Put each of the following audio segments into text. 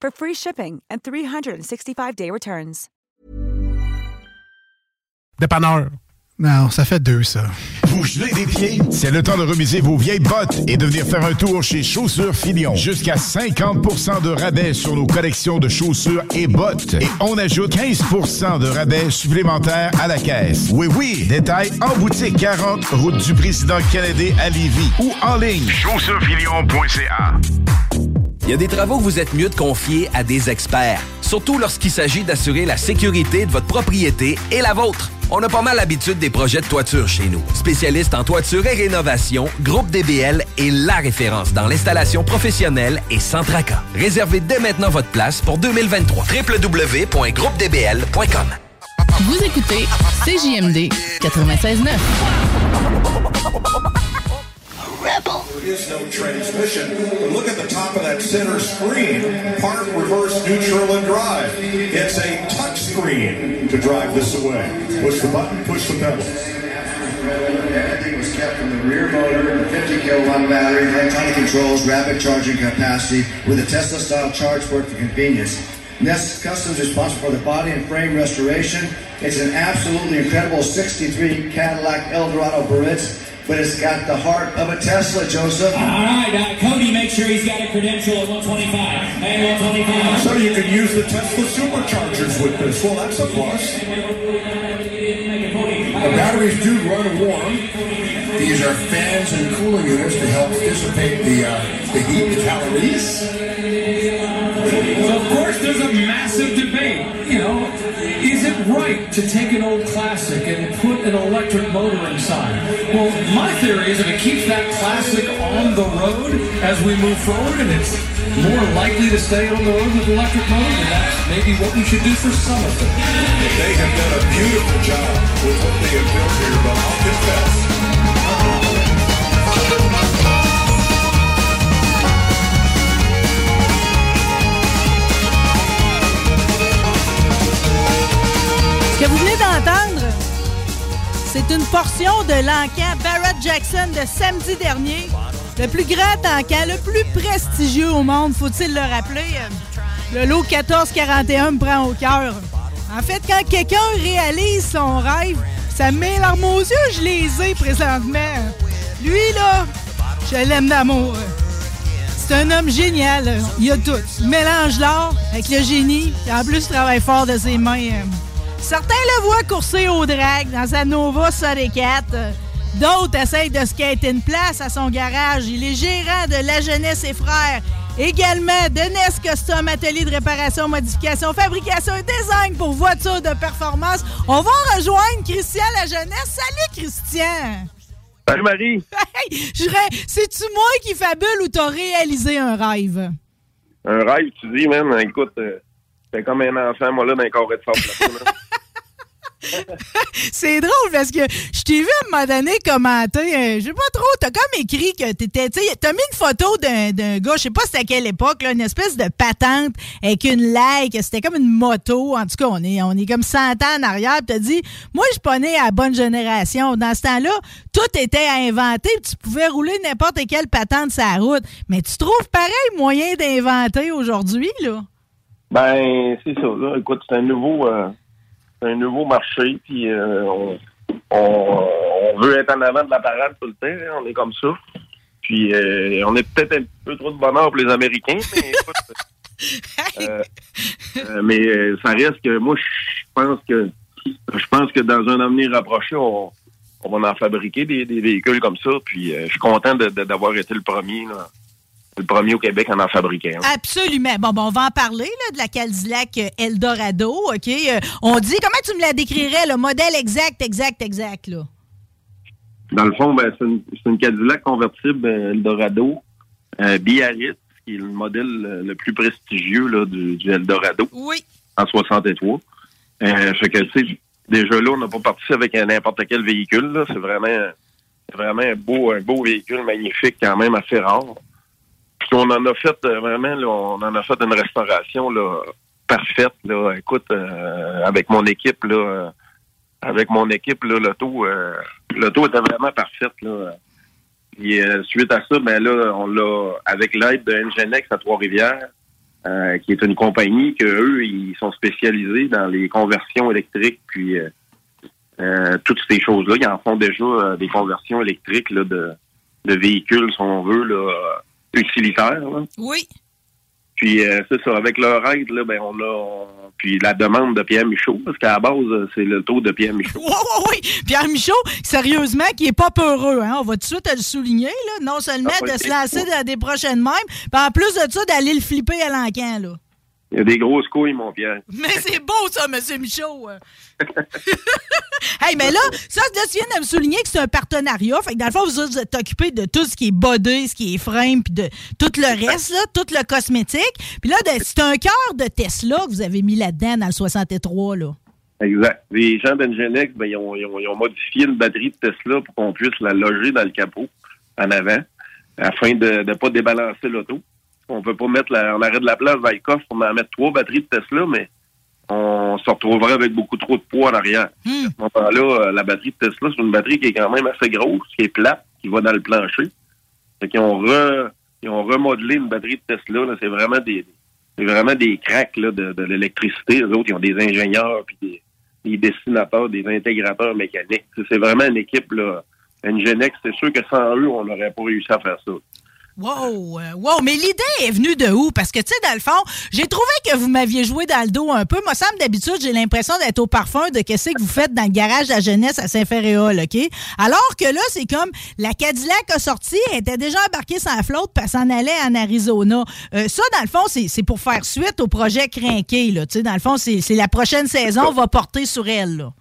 for free shipping and 365-day returns. Dépanneur. Non, ça fait deux, ça. Vous gelez des pieds? C'est le temps de remiser vos vieilles bottes et de venir faire un tour chez Chaussures Filion. Jusqu'à 50% de rabais sur nos collections de chaussures et bottes. Et on ajoute 15% de rabais supplémentaires à la caisse. Oui, oui, détail en boutique 40, route du président Kennedy à Lévis ou en ligne. Chaussuresfilion.ca Il y a des travaux que vous êtes mieux de confier à des experts, surtout lorsqu'il s'agit d'assurer la sécurité de votre propriété et la vôtre. On a pas mal l'habitude des projets de toiture chez nous. Spécialiste en toiture et rénovation, Groupe DBL est la référence dans l'installation professionnelle et sans tracas. Réservez dès maintenant votre place pour 2023. www.groupedbl.com Vous écoutez CJMD 96.9. There is no transmission. But look at the top of that center screen. Park, reverse, neutral, and drive. It's a touch screen to drive this away. Push the button, push the pedal. Everything was kept from the rear motor, 50 kilowatt battery, electronic controls, rapid charging capacity with a Tesla style charge port for convenience. Nest Customs is responsible for the body and frame restoration. It's an absolutely incredible 63 Cadillac Eldorado Baritz, but it's got the heart of a Tesla, Joseph. All right, uh, Cody, make sure he's got a credential at 125 and 125. So you can use the Tesla superchargers with this. Well, that's a plus. The batteries do run warm. These are fans and cooling units to help dissipate the, uh, the heat, the calories. So, of course, there's a massive debate. Right to take an old classic and put an electric motor inside? Well, my theory is if it keeps that classic on the road as we move forward and it's more likely to stay on the road with electric motor, then that's maybe what we should do for some of them. They have done a beautiful job with what they have built here, but I'll confess. Ce que vous venez d'entendre, c'est une portion de l'encan Barrett Jackson de samedi dernier. Le plus grand encan, le plus prestigieux au monde, faut-il le rappeler? Le lot 1441 me prend au cœur. En fait, quand quelqu'un réalise son rêve, ça me met les larmes aux yeux, je les ai présentement. Lui, là, je l'aime d'amour. C'est un homme génial. Il a tout. Il mélange l'art avec le génie. Et en plus, il travaille fort de ses mains. Certains le voient courser au drag dans sa Nova Sonic 4. D'autres essayent de skater une place à son garage. Il est gérant de La Jeunesse et Frères. Également de NES Custom Atelier de réparation, modification, fabrication et design pour voitures de performance. On va rejoindre Christian La Jeunesse. Salut Christian! Salut Marie! Hey, C'est-tu moi qui fabule ou t'as réalisé un rêve? Un rêve, tu dis, man, écoute, euh, c'est comme un enfant, moi, là, dans un carré de sable. C'est drôle parce que je t'ai vu à un moment donné commenter, euh, je sais pas trop, t'as comme écrit que t'étais, tu t'as mis une photo d'un gars, je sais pas c'était à quelle époque, là, une espèce de patente avec une like, c'était comme une moto, en tout cas, on est, on est comme 100 ans en arrière, t'as dit, moi, je suis pas né à la bonne génération. Dans ce temps-là, tout était à inventer, pis tu pouvais rouler n'importe quelle patente sur la route. Mais tu trouves pareil moyen d'inventer aujourd'hui, là? Ben, c'est ça, là. Écoute, c'est un nouveau, euh, c'est un nouveau marché, puis euh, on, on, on veut être en avant de la parade tout le temps, hein, on est comme ça. Puis, euh, on est peut-être un peu trop de bonheur pour les Américains, mais écoute, Euh, euh, mais ça reste que moi, je pense que je pense que dans un avenir rapproché, on, on va en fabriquer des, des véhicules comme ça. Puis euh, je suis content d'avoir été le premier, là, le premier au Québec à en fabriquer. un. Absolument. Bon, bon, on va en parler là, de la Cadillac euh, Eldorado, OK? Euh, on dit, comment tu me la décrirais, le modèle exact, exact, exact, là? Dans le fond, ben, c'est une, une Cadillac convertible euh, Eldorado euh, Biarritz, qui est le modèle le plus prestigieux là, du, du Eldorado. Oui. En 63. Euh, fait que, tu sais, déjà là, on n'a pas parti avec n'importe quel véhicule. là. C'est vraiment, c'est vraiment un beau, un beau véhicule magnifique, quand même assez rare. Puis on en a fait euh, vraiment, là, on en a fait une restauration là, parfaite. Là. Écoute, euh, avec mon équipe, là, euh, avec mon équipe, là, l'auto, euh, l'auto était vraiment parfaite. Là. Puis euh, suite à ça, ben là, on l'a avec l'aide de Ngenex à Trois-Rivières, euh, qui est une compagnie que eux, ils sont spécialisés dans les conversions électriques, puis toutes ces choses-là. Ils en font déjà des conversions électriques là, de, de véhicules, si on veut, là, utilitaires. là. Oui. Puis euh, c'est ça, avec leur aide, là, ben on a on- puis la demande de Pierre Michaud, parce qu'à la base, euh, c'est le taux de Pierre Michaud. Oui, oui, oui. Pierre Michaud, sérieusement, qui est pas peureux, hein? On va tout de suite le souligner, là. Non seulement Ah, de se lancer dans des prochaines mêmes, puis en plus de ça, d'aller le flipper à l'encan, là. Il y a des grosses couilles, mon Pierre. Mais c'est beau, ça, M. Michaud. hey, mais là, ça, là, tu viens de me souligner que c'est un partenariat. Fait que dans le fond, vous êtes occupés de tout ce qui est body, ce qui est frame, puis de tout le reste, là, tout le cosmétique. Puis là, de- c'est un cœur de Tesla que vous avez mis là-dedans dans le 63, là. Exact. Les gens d'Engenex, ben, ils, ont, ils ont- ils ont modifié une batterie de Tesla pour qu'on puisse la loger dans le capot en avant, afin de ne pas débalancer l'auto. On peut pas mettre la, en arrêt de la place dans le coffre pour en mettre trois batteries de Tesla, mais on se retrouverait avec beaucoup trop de poids en arrière. À ce moment-là, euh, la batterie de Tesla, c'est une batterie qui est quand même assez grosse, qui est plate, qui va dans le plancher. Fait qu'ils ont, re- ils ont remodelé une batterie de Tesla. là. C'est vraiment des c'est vraiment des cracks là, de, de l'électricité. Les autres, ils ont des ingénieurs puis des, des dessinateurs, des intégrateurs mécaniques. C'est c'est vraiment une équipe là. Ngenex, c'est sûr que sans eux, on n'aurait pas réussi à faire ça. Wow, euh, wow. Mais l'idée est venue de où? Parce que, tu sais, dans le fond, j'ai trouvé que vous m'aviez joué dans le dos un peu. Moi, semble d'habitude, j'ai l'impression d'être au parfum de qu'est-ce que vous faites dans le garage de la jeunesse à Saint-Ferréol, OK? Alors que là, c'est comme la Cadillac a sorti, elle était déjà embarquée la flotte, puis elle s'en allait en Arizona. Euh, ça, dans le fond, c'est pour faire suite au projet Crinqué, là. Tu sais, dans le fond, c'est la prochaine saison va porter sur elle, là.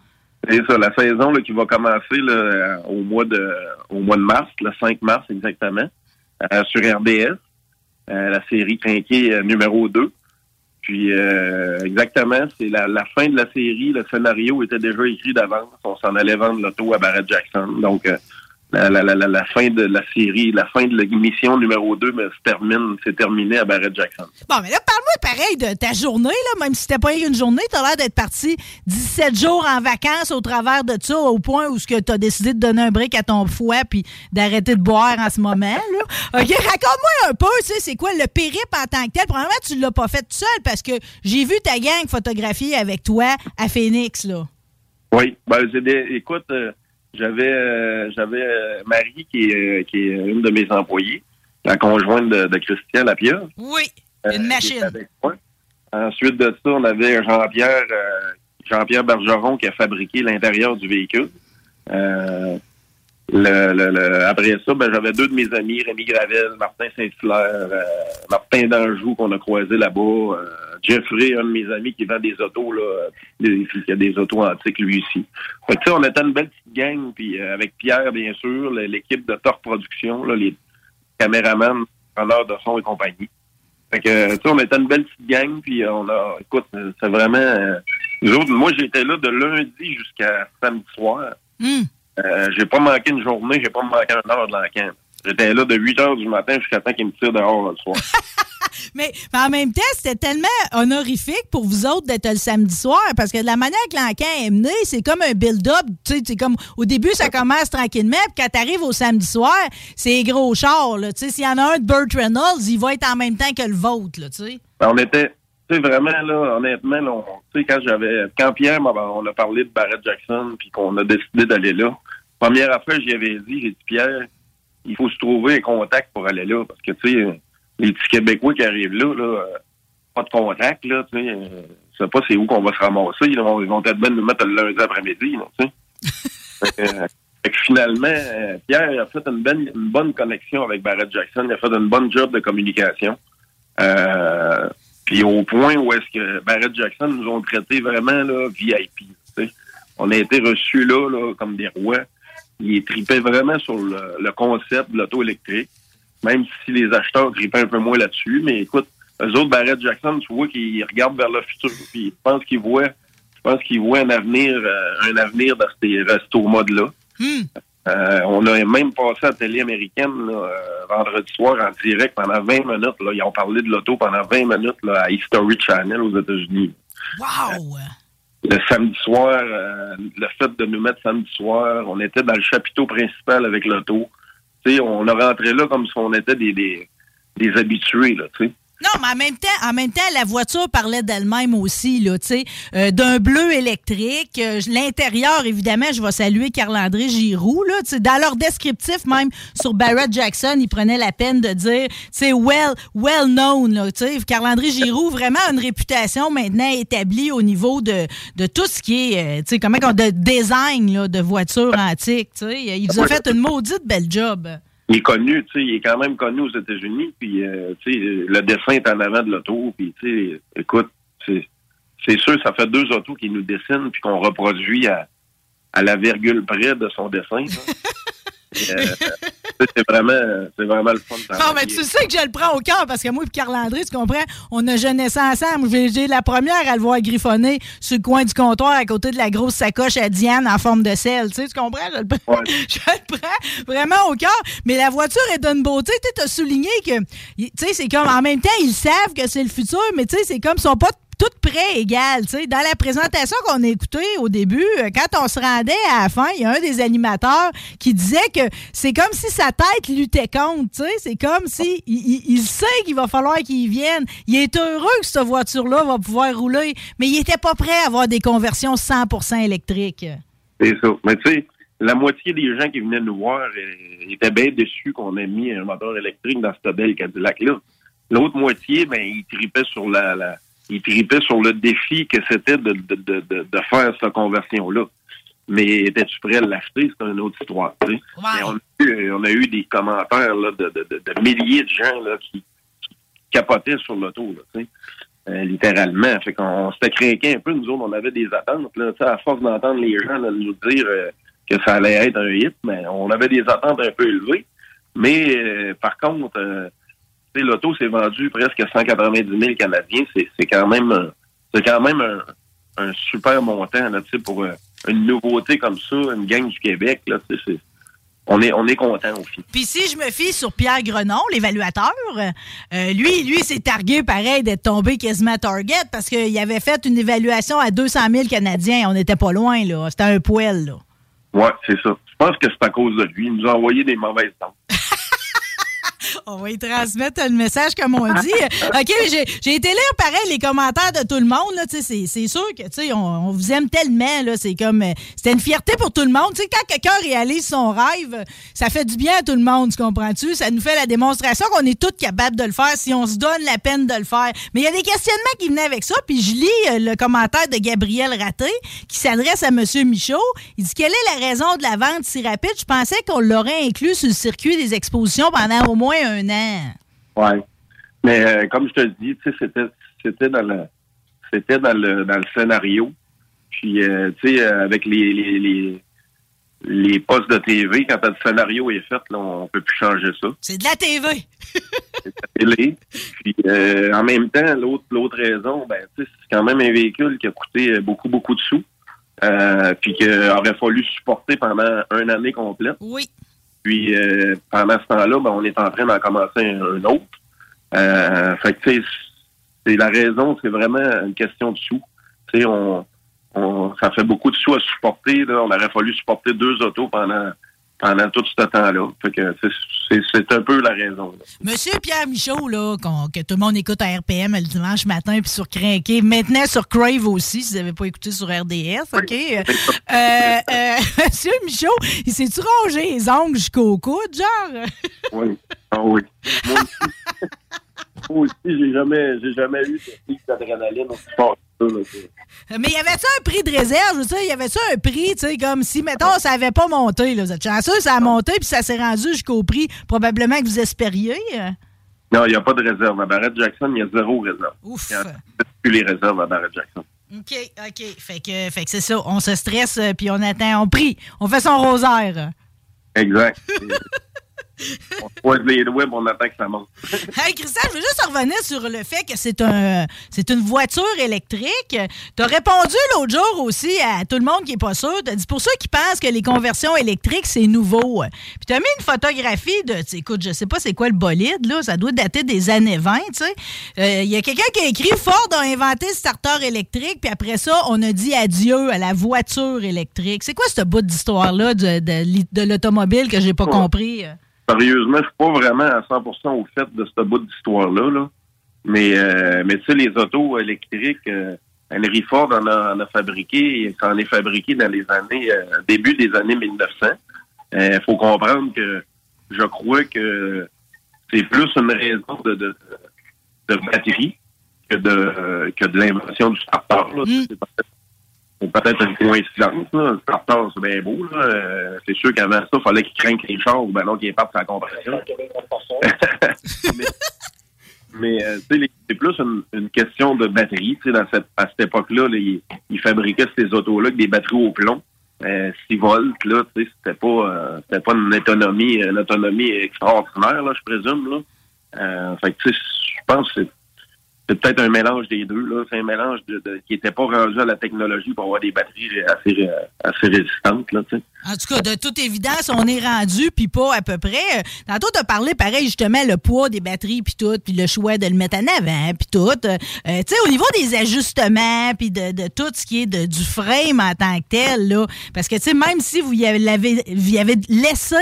C'est ça, la saison là, qui va commencer au mois de au mois de mars, le 5 mars exactement, sur RDS, euh, la série Trinqué euh, numéro 2. Puis euh, exactement, c'est la, la fin de la série, le scénario était déjà écrit d'avance. On s'en allait vendre l'auto à Barrett Jackson. Donc euh, la, la, la, la- fin de la série, la fin de l'émission numéro 2 ben, se termine, c'est terminé à Barrett Jackson. Bon, mais là, parle-moi pareil de ta journée, là, même si c'était pas une journée, t'as l'air d'être parti 17 jours en vacances au travers de ça, au point où tu as décidé de donner un break à ton foie puis d'arrêter de boire en ce moment. Là. OK, raconte-moi un peu, tu sais, c'est quoi le périple en tant que tel? Probablement, tu l'as pas fait tout seul parce que j'ai vu ta gang photographier avec toi à Phoenix, là. Oui, ben, j'ai des, écoute, euh, j'avais euh, j'avais euh, Marie qui est, euh, qui est une de mes employées, la conjointe de, de Christian Lapierre. Oui, une machine. était avec moi. Ensuite de ça, on avait Jean-Pierre Jean-Pierre Bergeron qui a fabriqué l'intérieur du véhicule. Euh, le, le- le- après ça, ben, j'avais deux de mes amis, Rémi Gravel, Martin Saint-Hilaire, euh, Martin d'Anjou qu'on a croisé là-bas, euh, Jeffrey, un de mes amis qui vend des autos, là, des, qui a des autos antiques lui aussi. Fait que, on était une belle petite gang, puis euh, avec Pierre, bien sûr, l'équipe de Torque Production, là, les caméramans, preneurs de son et compagnie. Fait que, tu sais, on était une belle petite gang, puis euh, on a, écoute, euh, c'est vraiment, euh, nous autres, moi, j'étais là de lundi jusqu'à samedi soir. Hmm. Euh, j'ai pas manqué une journée, j'ai pas manqué une heure de l'enquête. J'étais là de 8 heures du matin jusqu'à temps qu'ils me tirent dehors le soir. Mais, mais en même temps, c'était tellement honorifique pour vous autres d'être le samedi soir parce que de la manière que l'encan est mené, c'est comme un build-up. C'est comme au début, ça commence tranquillement, puis quand t'arrives au samedi soir, c'est gros char. s'il y en a un de Burt Reynolds, il va être en même temps que le vôtre. Là, tu sais. Ben, on était, tu vraiment, là, honnêtement, là, on- quand j'avais, quand Pierre, on a parlé de Barrett Jackson, puis qu'on a décidé d'aller là, première affaire, j'y avais dit, j'ai dit, Pierre, il faut se trouver un contact pour aller là, parce que, tu sais, les petits Québécois qui arrivent là, là, euh, pas de contact, là, tu sais. euh, Je sais pas c'est où qu'on va se ramasser. Ils vont, ils vont peut-être bien nous mettre le lundi après-midi, tu sais. fait, que, euh, finalement, euh, Pierre a fait une, bonne- une bonne connexion avec Barrett Jackson. Il a fait une bonne job de communication. Euh, puis au point où est-ce que Barrett Jackson nous ont traités vraiment là, VIP. On a été reçus là, là comme des rois. Ils tripaient vraiment sur le, le concept de l'auto électrique, même si les acheteurs tripaient un peu moins là-dessus. Mais écoute, eux autres, Barrett Jackson, tu vois qu'ils regardent vers le futur. Puis je pense qu'ils voient, je pense qu'ils voient un avenir, euh, un avenir dans ces restos-modes-là. Euh, on a même passé à la télé américaine là, euh, vendredi soir en direct pendant 20 minutes. Là. Ils ont parlé de l'auto pendant 20 minutes là, à History Channel aux États-Unis. Wow! Le samedi soir, euh, le fait de nous mettre samedi soir, on était dans le chapiteau principal avec l'auto. On a rentré là comme si on était des, des, des habitués, là, tu sais. Non, mais en même temps, en même temps, la voiture parlait d'elle-même aussi, là, tu sais, euh, d'un bleu électrique. Euh, L'intérieur, évidemment, je vais saluer Carl-André Giroux, là, tu sais, dans leur descriptif, même sur Barrett Jackson, ils prenaient la peine de dire, sais, well, well known, là, tu sais, Carl-André Giroux, vraiment une réputation maintenant établie au niveau de, de tout ce qui est, euh, tu sais, comment de design, là, de voitures antiques, tu sais. Il nous a fait une maudite belle job. Il est connu, tu sais, il est quand même connu aux États-Unis, puis euh, tu sais, le dessin est en avant de l'auto, puis tu sais, écoute, c'est c'est sûr, ça fait deux autos qui nous dessinent puis qu'on reproduit à, à la virgule près de son dessin. euh, c'est vraiment, c'est vraiment le fun. de Non, mais tu sais que je le prends au cœur parce que moi et Carl-André, tu comprends, on a jeunesse ça ensemble. J'ai j'ai la première à le voir griffonner sur le coin du comptoir à côté de la grosse sacoche à Diane en forme de sel. Tu sais, tu comprends? Je le, prends- je le prends vraiment au cœur. Mais la voiture est d'une beauté. Tu as souligné que, tu sais, c'est comme en même temps, ils savent que c'est le futur, mais tu sais, c'est comme ils sont pas toutes près égales. tu sais. Dans la présentation qu'on a écoutée au début, euh, quand on se rendait à la fin, il y a un des animateurs qui disait que c'est comme si sa tête luttait contre. C'est comme si il, sait qu'il va falloir qu'il vienne. Il est heureux que cette voiture-là va pouvoir rouler, mais il était pas prêt à avoir des conversions 100% électriques. C'est ça. Mais tu sais, la moitié des gens qui venaient nous voir euh, étaient bien déçus qu'on ait mis un moteur électrique dans cette belle Cadillac-là. L'autre moitié, ben, ils tripaient sur la ils tripaient sur le défi que c'était de, de, de, de, de faire cette conversion-là. Mais étais-tu prêt à l'acheter? C'est une autre histoire. tu sais. Mais on, a eu, on a eu des commentaires là, de, de, de, de milliers de gens là, qui, qui capotaient sur l'auto, tu sais. Euh, littéralement. Fait qu'on s'était craqué un peu, nous autres, on avait des attentes. Là, Tu sais, à force d'entendre les gens là, nous dire euh, que ça allait être un hit, mais on avait des attentes un peu élevées. Mais euh, par contre, euh, l'auto s'est vendu presque 190 000 Canadiens. C'est quand même c'est quand même un, un super montant là, tu sais, pour euh, une nouveauté comme ça, une gang du Québec. Là, c'est- on est on est content aussi. Puis si je me fie sur Pierre Grenon, l'évaluateur, euh, lui, lui, s'est targué pareil d'être tombé quasiment à Target parce qu'il avait fait une évaluation à 200 000 Canadiens. On n'était pas loin, là. C'était un poêle, là. Ouais, c'est ça. Je pense que c'est à cause de lui. Il nous a envoyé des mauvaises dents. On va y transmettre le message comme on dit. OK, j'ai été lire pareil les commentaires de tout le monde. C'est sûr que tu on, on vous aime tellement. C'est comme euh, C'était une fierté pour tout le monde. Quand quelqu'un réalise son rêve, ça fait du bien à tout le monde, tu comprends-tu? Ça nous fait la démonstration qu'on est tous capables de le faire si on se donne la peine de le faire. Mais il y a des questionnements qui venaient avec ça. Puis je lis euh, le commentaire de Gabriel Raté qui s'adresse à M. Michaud. Il dit Quelle est la raison de la vente si rapide? Je pensais qu'on l'aurait inclus sur le circuit des expositions pendant au moins un an. Ouais. Mais euh, comme je te le dis, c'était c'était dans le c'était dans le dans le scénario. Puis euh, tu sais, euh, avec les, les, les les postes de TV, quand le scénario est fait, là, on peut plus changer ça. C'est de la TV. télé. Puis euh, en même temps, l'autre l'autre raison, ben c'est quand même un véhicule qui a coûté beaucoup, beaucoup de sous. Puis qu'il aurait fallu supporter pendant une année complète. Oui. Puis euh, pendant ce temps-là, ben, on est en train d'en commencer un, autre. Euh, fait que c'est la raison, c'est vraiment une question de sous. On, on, ça fait beaucoup de sous à supporter. Là. On aurait fallu supporter deux autos pendant pendant tout ce temps-là. C'est- un peu la raison. là. Monsieur Pierre Michaud, là, que tout le monde écoute à RPM le dimanche matin, puis sur Crinqué, maintenant sur Crave aussi, si vous n'avez pas écouté sur RDS, OK? Euh, euh, Monsieur Michaud, il s'est-tu rongé les ongles jusqu'au coude, genre? Oui. Ah oui. Moi aussi. Moi aussi, j'ai jamais, jamais eu de pic d'adrénaline aussi fort ça. Mais y avait-tu un prix de réserve? Je veux dire, y avait-tu un prix, tu sais, comme si, mettons, ça avait pas monté, là. Vous êtes chanceux, ça a monté, puis ça s'est rendu jusqu'au prix probablement que vous espériez? Non, il n'y a pas de réserve. À Barrett Jackson, il y a zéro réserve. Ouf. Il n'y a plus les réserves à Barrett Jackson. OK, OK. Fait que, fait que c'est ça. On se stresse, euh, puis on attend, on prie. On fait son rosaire. Exact. on se croise les puis on attend que ça monte. Hey, Christian, je veux juste revenir sur le fait que c'est un, c'est une voiture électrique. Tu as répondu l'autre jour aussi à tout le monde qui est pas sûr. Tu dit pour ceux qui pensent que les conversions électriques, c'est nouveau. Puis tu as mis une photographie de, écoute, je sais pas c'est quoi le bolide, là. Ça doit dater des années 20, tu sais. Euh, Il y a quelqu'un qui a écrit Ford a inventé le starter électrique, puis après ça, on a dit adieu à la voiture électrique. C'est quoi ce bout d'histoire-là de, de, de l'automobile que j'ai pas compris? Sérieusement, je suis pas vraiment à 100% au fait de ce bout d'histoire-là. Là. Mais, euh, mais tu sais, les autos électriques, euh, Henry Ford en a, en a fabriqué, ça en est fabriqué dans les années, euh, début des années 1900. Il faut comprendre que je crois que c'est plus une raison de, de, de batterie que de, que de l'invention du starter. là. C'est peut-être- c'est peut-être une coïncidence. Là. Le starter, c'est bien beau. là. Euh, c'est sûr qu'avant ça, il fallait qu'il craigne les chars ou ben non, qu'il parte sa compression. mais mais, euh, c'est plus une, une question de batterie. Tu sais, dans cette, à cette époque-là, là, ils, ils fabriquaient ces autos-là avec des batteries au plomb. Euh, 6 volts, là, tu sais, c'était pas, euh, c'était pas une autonomie, une autonomie extraordinaire, là, je présume, là. Euh, fait que, tu sais, je pense que c'est c'est peut-être un mélange des deux. là. C'est un mélange de, de- qui n'était pas rendu à la technologie pour avoir des batteries assez, assez résistantes. Là, tu sais. En tout cas, de toute évidence, on est rendu, puis pas à peu près. Tantôt, tu as parlé, pareil, justement, le poids des batteries, puis tout, puis le choix de le mettre en avant, puis tout. Euh, tu sais, au niveau des ajustements, puis de, de tout ce qui est de- du frame en tant que tel, là, parce que, tu sais, même si vous y avez, vous avez laissé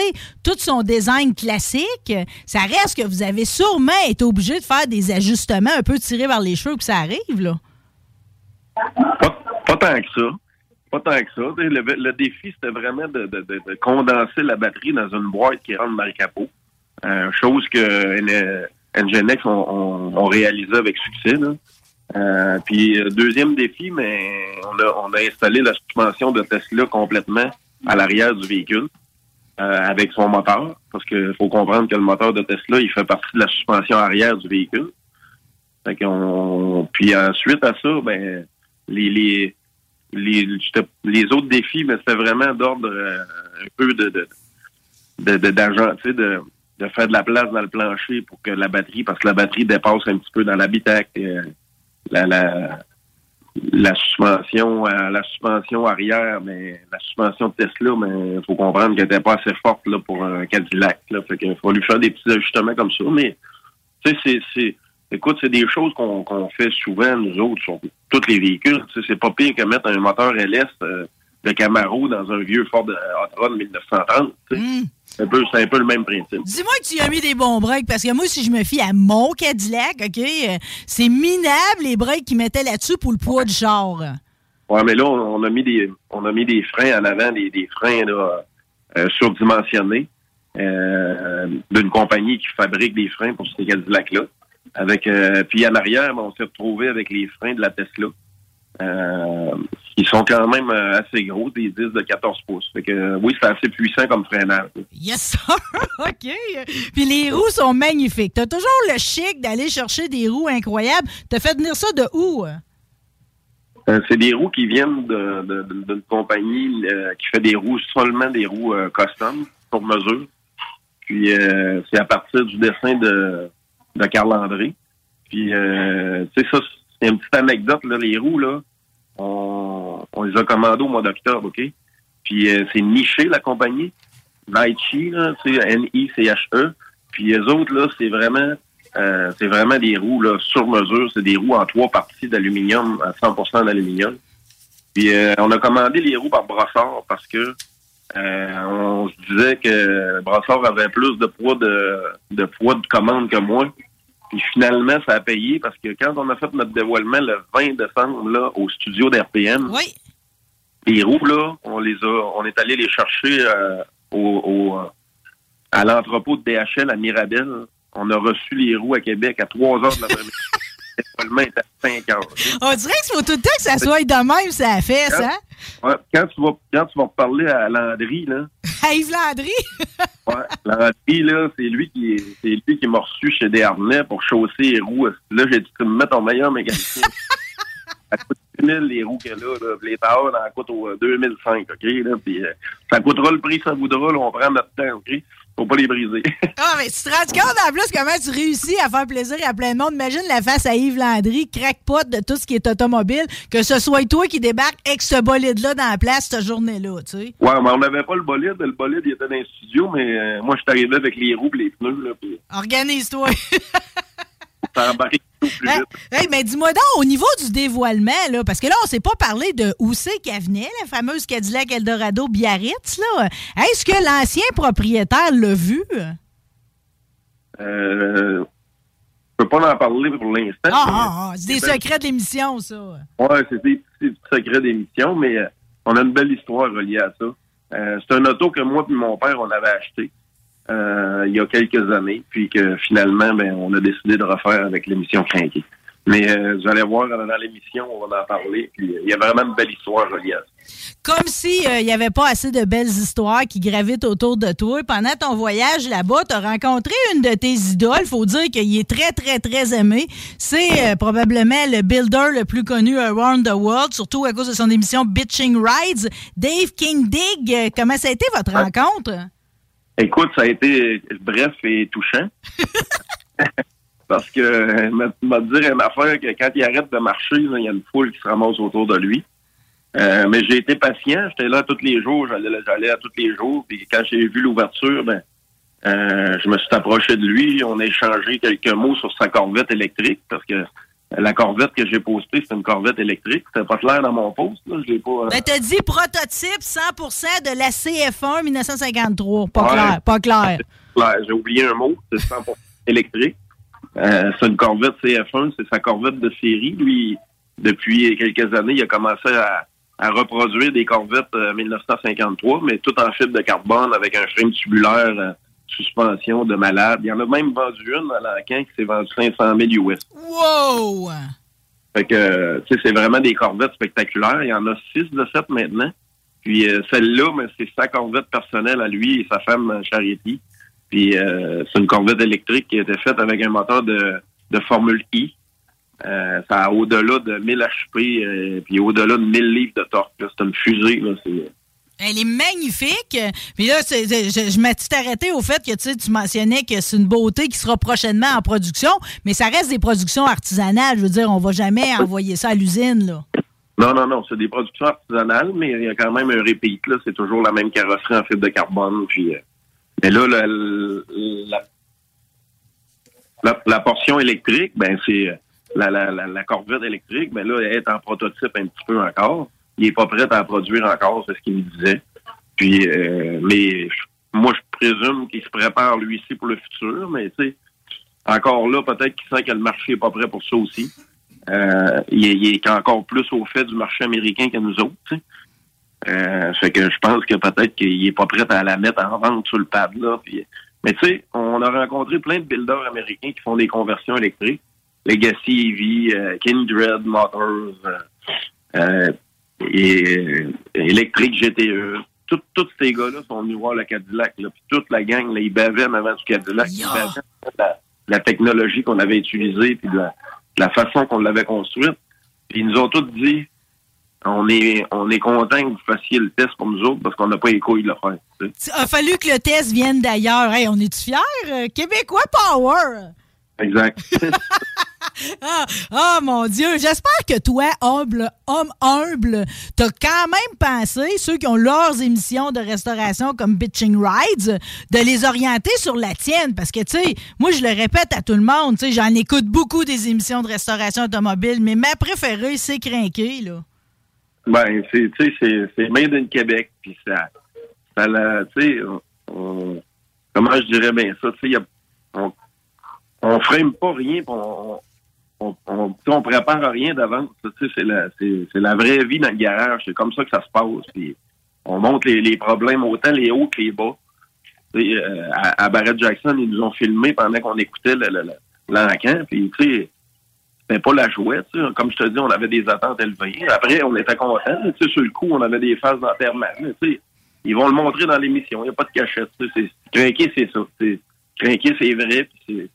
tout son design classique, ça reste que vous avez sûrement été obligé de faire des ajustements un peu tirés vers les cheveux, que ça arrive, là. Pas tant que ça. Pas tant que ça. Le, défi, c'était vraiment de, de- de- de condenser la batterie dans une boîte qui rentre dans le capot. Euh, chose que Nginx ont, ont- ont réalisé avec succès. Là. Euh, puis, euh, deuxième défi, mais on a, on installé la suspension de Tesla complètement à l'arrière du véhicule euh, avec son moteur. Parce qu'il faut comprendre que le moteur de Tesla, il fait partie de la suspension arrière du véhicule. Fait qu'on, puis ensuite à ça, ben les les les, autres défis, mais c'était vraiment d'ordre euh, un peu de d'argent, tu sais, de, de faire de la place dans le plancher pour que la batterie, parce que la batterie dépasse un petit peu dans l'habitacle. euh, la, la la suspension euh, la suspension arrière, mais la suspension de Tesla, mais il faut comprendre qu'elle n'était pas assez forte là, pour un Cadillac. Là, fait qu'il a fallu faire des petits ajustements comme ça. Mais tu sais, c'est écoute, c'est des choses qu'on, fait souvent, nous autres, sur tous les véhicules. C'est pas pire que mettre un moteur LS euh, de Camaro dans un vieux Ford euh, Hot Rod 1930. tu sais. C'est, un peu, c'est un peu le même principe. Dis-moi que tu y as mis des bons breaks, parce que moi, si je me fie à mon Cadillac, OK, euh, c'est minable les breaks qu'ils mettaient là-dessus pour le poids du char. Ouais, mais là, on, on a mis des on a mis des freins en avant, des, des freins là, euh, surdimensionnés d'une compagnie qui fabrique des freins pour ces Cadillacs-là. Avec euh, puis en arrière, ben, on s'est retrouvé avec les freins de la Tesla. Euh, ils sont quand même euh, assez gros, des 10 de 14 pouces. Fait que euh, oui, c'est assez puissant comme freinage. Yes, sir! OK. Puis les roues sont magnifiques. T'as toujours le chic d'aller chercher des roues incroyables. T'as fait venir ça de où? Euh, c'est des roues qui viennent d'une compagnie euh, qui fait des roues, seulement des roues custom, sur mesure. Puis euh, c'est à partir du dessin de, de Carl André. Puis euh, tu sais, ça, c'est une petite anecdote, là, les roues, là, on, on les a commandées au mois d'octobre, OK? Puis euh, c'est niché, la compagnie. Nike, là, c'est N-I-C-H-E. Puis les autres, là, c'est vraiment euh, c'est vraiment des roues là, sur mesure. C'est des roues en trois parties d'aluminium, à 100% d'aluminium. Puis euh, on a commandé les roues par Brossard parce que euh, on se disait que Brossard avait plus de poids de, de poids de commande que moi. Puis finalement, ça a payé parce que quand on a fait notre dévoilement le 20 décembre là, au studio d'RPM, oui. les roues, là, on les a on est allé les chercher euh, au, au, euh, à l'entrepôt de DHL à Mirabel. on a reçu les roues à Québec à 3 heures de l'après-midi. Seulement était à 5 heures. On dirait qu'il faut tout le temps que ça soit de même, ça fait, ça. Ouais, quand, tu vas, quand tu vas parler à Landry, là, À Yves Landry? ouais, Landry, là, c'est lui qui c'est lui qui m'a reçu chez Desharnais pour chausser les roues. Là, j'ai dit, tu me mets ton meilleur mécanicien. ça coûte 10 000 les roues qu'elle a, là. Les tailleurs, ça coûte au 2005, OK? Là, puis, euh, ça coûtera le prix que ça voudra, là, on prend notre temps, OK? Faut pas les briser. Ah, mais tu te rends compte en plus comment tu réussis à faire plaisir à plein de monde. Imagine la face à Yves Landry, crackpot de tout ce qui est automobile, que ce soit toi qui débarque avec ce bolide-là dans la place cette journée-là, tu sais. Ouais, mais on n'avait pas le bolide. Le bolide, il était dans le studio, mais euh, moi, je suis arrivé avec les roues et les pneus, là, puis Organise-toi. ça plus Hey, vite. hey, mais dis-moi donc, au niveau du dévoilement, là, parce que là, on s'est pas parlé de où c'est qu'elle venait, la fameuse Cadillac Eldorado Biarritz, là. Est-ce que l'ancien propriétaire l'a vu? Euh, je peux pas en parler pour l'instant. Ah, ah, ah, c'est des secrets de l'émission, ça. Ouais, c'est des petits secrets d'émission, mais euh, on a une belle histoire reliée à ça. Euh, c'est un auto que moi et mon père, on avait acheté euh, il y a quelques années, puis que finalement, ben, on a décidé de refaire avec l'émission Crinqué. Mais euh, vous allez voir, dans l'émission, on va en parler, puis euh, il y a vraiment une belle histoire ça. Comme si euh, il n'y avait pas assez de belles histoires qui gravitent autour de toi. Pendant ton voyage là-bas, tu as rencontré une de tes idoles. faut dire qu'il est très, très, très aimé. C'est euh, probablement le builder le plus connu around the world, surtout à cause de son émission Bitching Rides. Dave King Dig, comment ça a été votre rencontre? Écoute, ça a été bref et touchant. Parce que, m'a m'a dire une affaire que quand il arrête de marcher, il y a une foule qui se ramasse autour de lui. Euh, mais j'ai été patient, j'étais là tous les jours, j'allais j'allais à tous les jours. Puis quand j'ai vu l'ouverture, ben, euh, je me suis approché de lui, on a échangé quelques mots sur sa corvette électrique, parce que la corvette que j'ai postée, c'est une corvette électrique. C'était pas clair dans mon post, là. Je l'ai pas. euh, Ben, t'as dit prototype 100% de la CF1 1953. Pas Ouais. clair, pas clair. clair. J'ai oublié un mot, c'est 100% électrique. Euh, c'est une Corvette CF1, c'est sa Corvette de série. Lui, depuis quelques années, il a commencé à, à reproduire des Corvettes euh, 1953, mais tout en fibre de carbone avec un frame tubulaire, euh, suspension de malade. Il y en a même vendu une à l'Ancan qui s'est vendue 500 000 US. Wow! Fait que, tu sais, c'est vraiment des corvettes spectaculaires. Il y en a six de sept maintenant. Puis euh, celle-là, mais c'est sa corvette personnelle à lui et sa femme euh, Charity. Puis euh, c'est une corvette électrique qui a été faite avec un moteur de, de Formule I. Euh, ça a au-delà de 1000 HP, puis au-delà de 1000 livres de torque. C'est une fusée. Là, c'est, Elle est magnifique. Puis là, je, je m'étais arrêté au fait que tu sais, tu mentionnais que c'est une beauté qui sera prochainement en production, mais ça reste des productions artisanales. Je veux dire, on va jamais envoyer ça à l'usine, là. Non, non, non, c'est des productions artisanales, mais il y a quand même un repeat, là. C'est toujours la même carrosserie en fibre de carbone. Puis, euh, mais là, la, la, la- la portion électrique, ben, c'est euh, la, la, la, Corvette électrique, ben là, elle est en prototype un petit peu encore. Il est pas prêt à produire encore, c'est ce qu'il me disait. Puis, euh, mais moi, je présume qu'il se prépare lui aussi pour le futur, mais tu sais, encore là, peut-être qu'il sent que le marché est pas prêt pour ça aussi. Euh, il, est, encore plus au fait du marché américain que nous autres. Euh, fait que je pense que peut-être qu'il est pas prêt à la mettre en vente sur le pad là. Mais tu sais, on a rencontré plein de builders américains qui font des conversions électriques. Legacy EV, euh, Kindred Motors, euh, euh, et euh, Electric GTE. Tout- Tous ces gars-là sont venus voir le Cadillac. Là, puis toute la gang, là, ils bavaient en avant du Cadillac. Ils bavaient la, de la technologie qu'on avait utilisée puis de la, de la façon qu'on l'avait construite. Puis ils nous ont tous dit on est on est content que vous fassiez le test pour nous autres parce qu'on n'a pas les couilles de le faire. Il a fallu que le test vienne d'ailleurs. Hey, on est-tu fiers? Euh, Québécois Power! Exact. Ah, ah, mon Dieu, j'espère que toi, humble, homme humble, t'as quand même pensé, ceux qui ont leurs émissions de restauration comme Bitching Rides, de les orienter sur la tienne. Parce que, tu sais, moi, je le répète à tout le monde, tu sais, j'en écoute beaucoup des émissions de restauration automobile, mais ma préférée, c'est Crinqué, là. Ben, c'est, tu sais, c'est, Made in Québec, puis ça, ça tu sais, comment je dirais bien ça, tu sais, on, on frame pas rien, on, on, on, on prépare rien d'avance, c'est la, la vraie vie dans le garage, c'est comme ça que ça se passe, puis on montre les, problèmes, autant les hauts que les bas. Euh, à, Barrett Jackson, ils nous ont filmé pendant qu'on écoutait le- le- c'était pas la jouette. Comme je te dis, on avait des attentes élevées. Après, on était contents. Sur le coup, on avait des phases d'enterrement. Ils vont le montrer dans l'émission. Il n'y a pas de cachette. Crinquer, c'est ça. Crinquer, c'est vrai. c'est-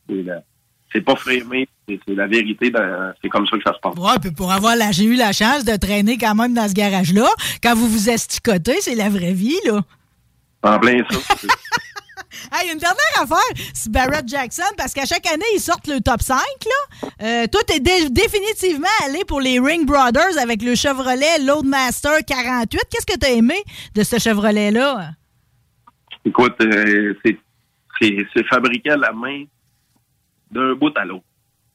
C'est pas frémé. C'est la vérité. dans- C'est comme ça que ça se passe. Ouais, puis pour avoir la, j'ai eu la chance de traîner quand même dans ce garage-là. Quand vous vous esticotez, c'est la vraie vie, là. En plein ça. Hey, une dernière affaire, c'est Barrett Jackson, parce qu'à chaque année, ils sortent le top 5, là. Euh, toi, t'es dé- définitivement allé pour les Ring Brothers avec le Chevrolet Loadmaster 48. Qu'est-ce que t'as aimé de ce Chevrolet-là? Écoute, euh, c'est- c'est c'est fabriqué à la main d'un bout à l'autre.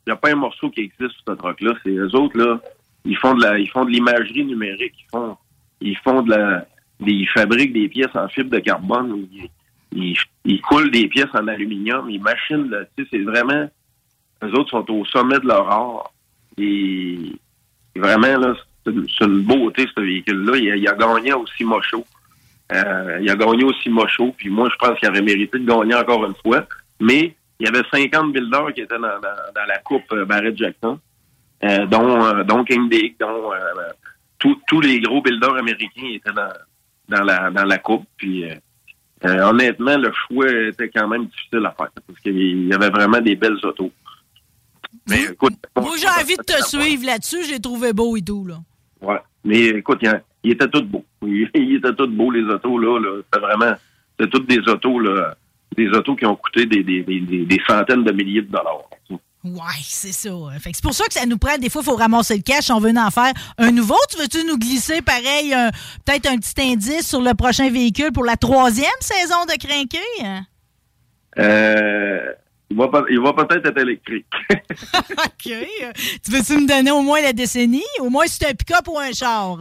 Il n'y a pas un morceau qui existe sur ce truck-là. C'est eux autres, là, ils font de la, ils font de l'imagerie numérique. Ils font, ils font de la, ils fabriquent des pièces en fibre de carbone. Ils, ils, coulent des pièces en aluminium. Ils machinent, là, tu sais, c'est vraiment, eux autres sont au sommet de leur art. Et vraiment, là, c'est une, beauté, ce véhicule-là. Il, il a gagné aussi Mocho. Euh, il a gagné aussi Mocho, puis moi, je pense qu'il aurait mérité de gagner encore une fois. Mais il y avait 50 builders qui étaient dans, dans- dans la coupe euh, Barrett Jackson, euh, dont, euh, dont King Dick, dont tous- les gros builders américains étaient dans, dans, la, dans la coupe. Puis honnêtement, le choix était quand même difficile à faire parce qu'il y avait vraiment des belles autos. Mais écoute, Moi, j'ai envie de te suivre là-dessus. J'ai trouvé beau et tout, là. Ouais. Mais écoute, il, il était tout beau. Il, il était tout beau, les autos, là. là. C'était vraiment. C'était toutes des autos, là. Des autos qui ont coûté des, des, des, des- centaines de milliers de dollars. Ouais, c'est ça. C'est pour ça que ça nous prend. Des fois, il faut ramasser le cash. On veut en faire un nouveau. Tu veux-tu nous glisser, pareil, un- peut-être un petit indice sur le prochain véhicule pour la troisième saison de Crinqué? Euh, il va, il va peut-être être électrique. OK. Euh, Tu veux-tu me donner au moins la décennie? Au moins, c'est un pick-up ou un char?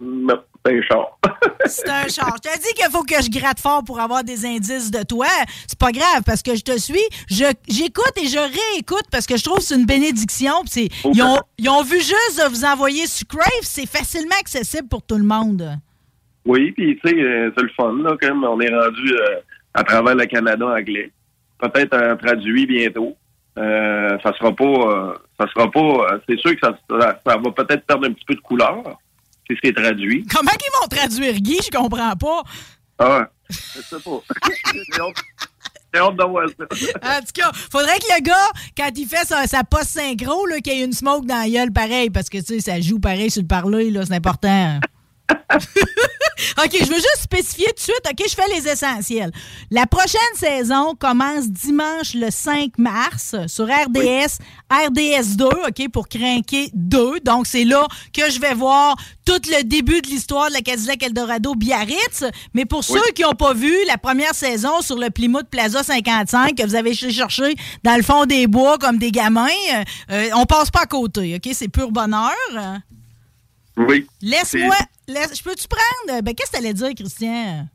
Non, c'est un char. C'est un char. Je t'ai dit qu'il faut que je gratte fort pour avoir des indices de toi. C'est pas grave parce que je te suis. Je, j'écoute et je réécoute parce que je trouve que c'est une bénédiction. Puis ils, ont, ils ont vu juste de vous envoyer sur Crave. C'est facilement accessible pour tout le monde. Oui, puis tu sais, euh, c'est le fun, là, quand même. On est rendu euh, à travers le Canada anglais. Peut-être euh, traduit bientôt. Euh, ça sera pas. euh, ça sera pas. euh, c'est sûr que ça, ça, ça va peut-être perdre un petit peu de couleur traduit. Comment qu'ils vont traduire Guy? Je comprends pas. Ah, je sais pas. J'ai hâte de voir ça. En tout cas, faudrait que le gars, quand il fait sa, sa post synchro, qu'il y ait une smoke dans la gueule pareil, parce que tu sais, ça joue pareil sur le parler, là, c'est important. OK, je veux juste spécifier tout de suite. OK, je fais les essentiels. La prochaine saison commence dimanche le 5 mars sur RDS, RDS 2, OK, pour Crinquer 2. Donc, c'est là que je vais voir tout le début de l'histoire de la Cadillac Eldorado Biarritz. Mais pour ceux qui n'ont pas vu la première saison sur le Plymouth Plaza 55 que vous avez cherché dans le fond des bois comme des gamins, euh, euh, on passe pas à côté, OK? C'est pur bonheur. Oui. Laisse-moi. Laisse, je peux-tu prendre. Ben, qu'est-ce que t'allais dire, Christian?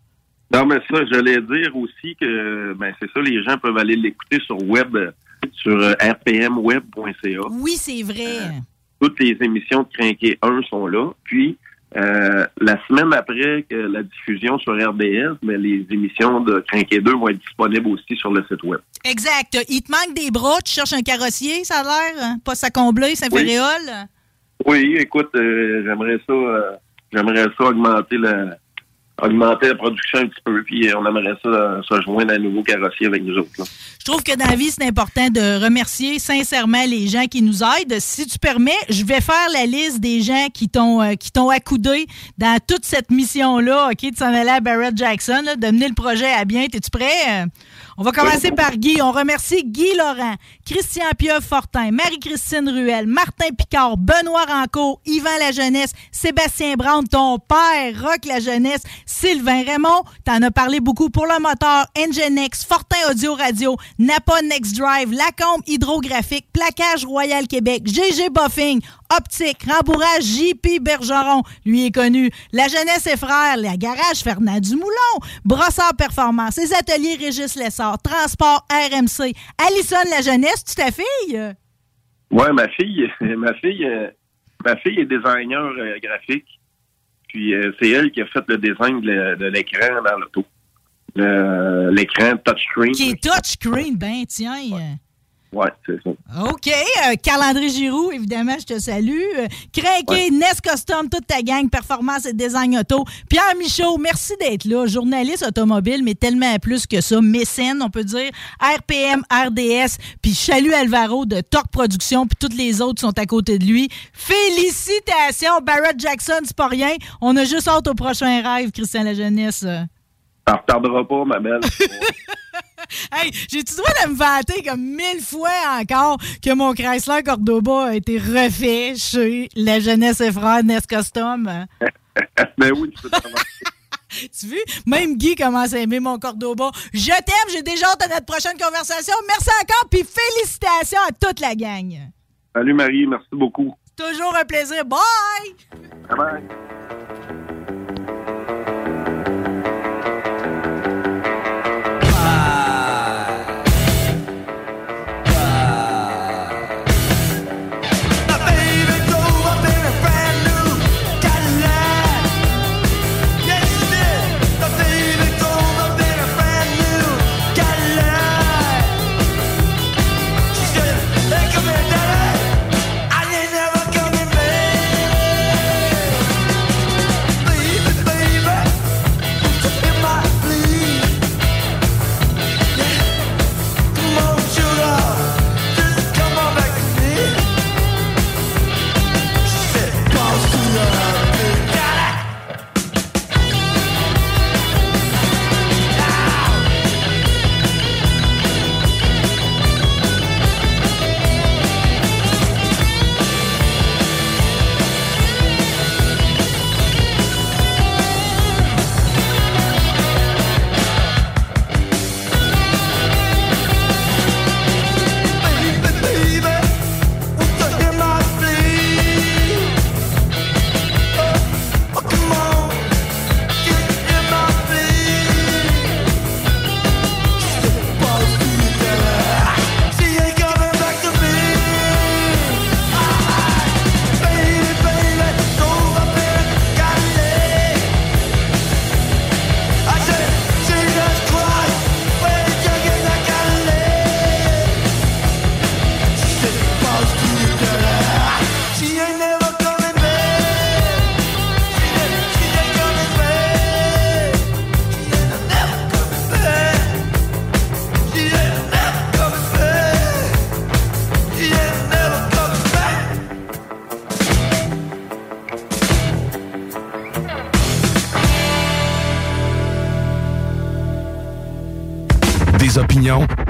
Non, mais ça, j'allais dire aussi que, ben, c'est ça, les gens peuvent aller l'écouter sur web, euh, sur euh, rpmweb.ca. Oui, c'est vrai. Toutes les émissions de Crinqué 1 sont là. Puis, euh, la semaine après que la diffusion sur RDS, mais les émissions de Crinqué 2 vont être disponibles aussi sur le site web. Exact. Il te manque des bras, tu cherches un carrossier, ça a l'air? hein? Pas à combler, Saint-Féréol? Oui, écoute, euh, j'aimerais ça, euh, j'aimerais ça augmenter la, augmenter la production un petit peu, puis on aimerait ça euh, se joindre à un nouveau carrossier avec nous autres. là. Je trouve que dans la vie, c'est important de remercier sincèrement les gens qui nous aident. Si tu permets, je vais faire la liste des gens qui t'ont euh, qui t'ont accoudé dans toute cette mission-là, OK, de s'en aller à Barrett Jackson, de mener le projet à bien. Es-tu prêt? On va commencer par Guy. On remercie Guy Laurent, Christian Pieuvre Fortin, Marie-Christine Ruel, Martin Picard, Benoît Rancourt, Yvan La Jeunesse, Sébastien Brown, ton père, Rock La Jeunesse, Sylvain Raymond, t'en as parlé beaucoup pour le moteur, Ngenex, Fortin Audio Radio, Napa Next Drive, Lacombe Hydrographique, Plaquage Royal Québec, GG Buffing, Optique, Rembourrage JP Bergeron, lui est connu, La Jeunesse et Frères, la Garage Fernand Dumoulon, Brossard Performance, les Ateliers Régis Lessard, Transport RMC, Allison La Jeunesse, tu ta fille? Ouais, ma fille, ma fille, euh, ma fille est designer euh, graphique. Puis euh, c'est elle qui a fait le design de, l'écran dans l'auto. l'écran touchscreen. Qui est touchscreen, ben tiens. Ouais, c'est ça. OK. euh, Carl-André Giroux, évidemment, je te salue. Euh, Craqué, Nest Custom, toute ta gang, Performance et Design Auto. Pierre Michaud, merci d'être là. Journaliste automobile, mais tellement plus que ça. Mécène, on peut dire. RPM, RDS. Puis Chalut Alvaro de Torque Production, puis toutes les autres sont à côté de lui. Félicitations, Barrett Jackson, c'est pas rien. On a juste hâte au prochain rêve, Christian La Jeunesse. Ça ne retardera pas, ma belle. Hey, j'ai-tu droit de me vanter comme mille fois encore que mon Chrysler Cordoba a été refait chez La Jeunesse et Frères Nest Custom? Mais oui, tu peux Tu vois? Même Guy commence à aimer mon Cordoba. Je t'aime, j'ai déjà hâte à notre prochaine conversation. Merci encore, puis félicitations à toute la gang. Salut Marie, merci beaucoup. Toujours un plaisir. Bye! Bye bye.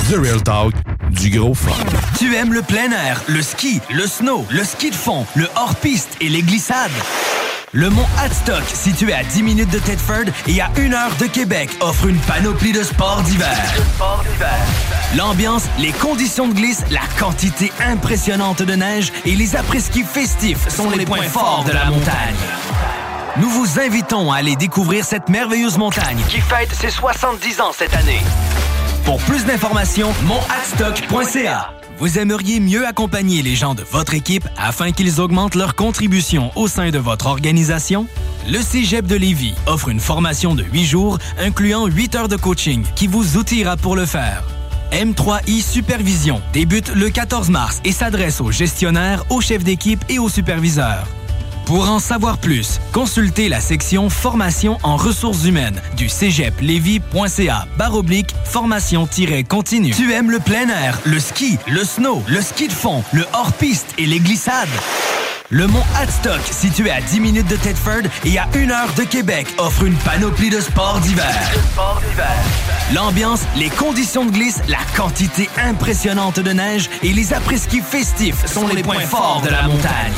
The Real Talk, du gros fun. Tu aimes le plein air, le ski, le snow, le ski de fond, le hors-piste et les glissades? Le mont Hadstock, situé à 10 minutes de Thetford et à 1 heure de Québec, offre une panoplie de sports d'hiver. L'ambiance, les conditions de glisse, la quantité impressionnante de neige et les après-ski festifs sont les points forts de la montagne. Nous vous invitons à aller découvrir cette merveilleuse montagne qui fête ses 70 ans cette année. Pour plus d'informations, monadstock.ca. Vous aimeriez mieux accompagner les gens de votre équipe afin qu'ils augmentent leur contribution au sein de votre organisation? Le Cégep de Lévis offre une formation de 8 jours incluant 8 heures de coaching qui vous outillera pour le faire. M3I Supervision débute le 14 mars et s'adresse aux gestionnaires, aux chefs d'équipe et aux superviseurs. Pour en savoir plus, consultez la section Formation en ressources humaines du cégeplevy.ca baroblique formation-continue. Tu aimes le plein air, le ski, le snow, le ski de fond, le hors-piste et les glissades? Le mont Hadstock, situé à 10 minutes de Thetford et à 1 heure de Québec, offre une panoplie de sports d'hiver. L'ambiance, les conditions de glisse, la quantité impressionnante de neige et les après-ski festifs sont les points forts de la montagne.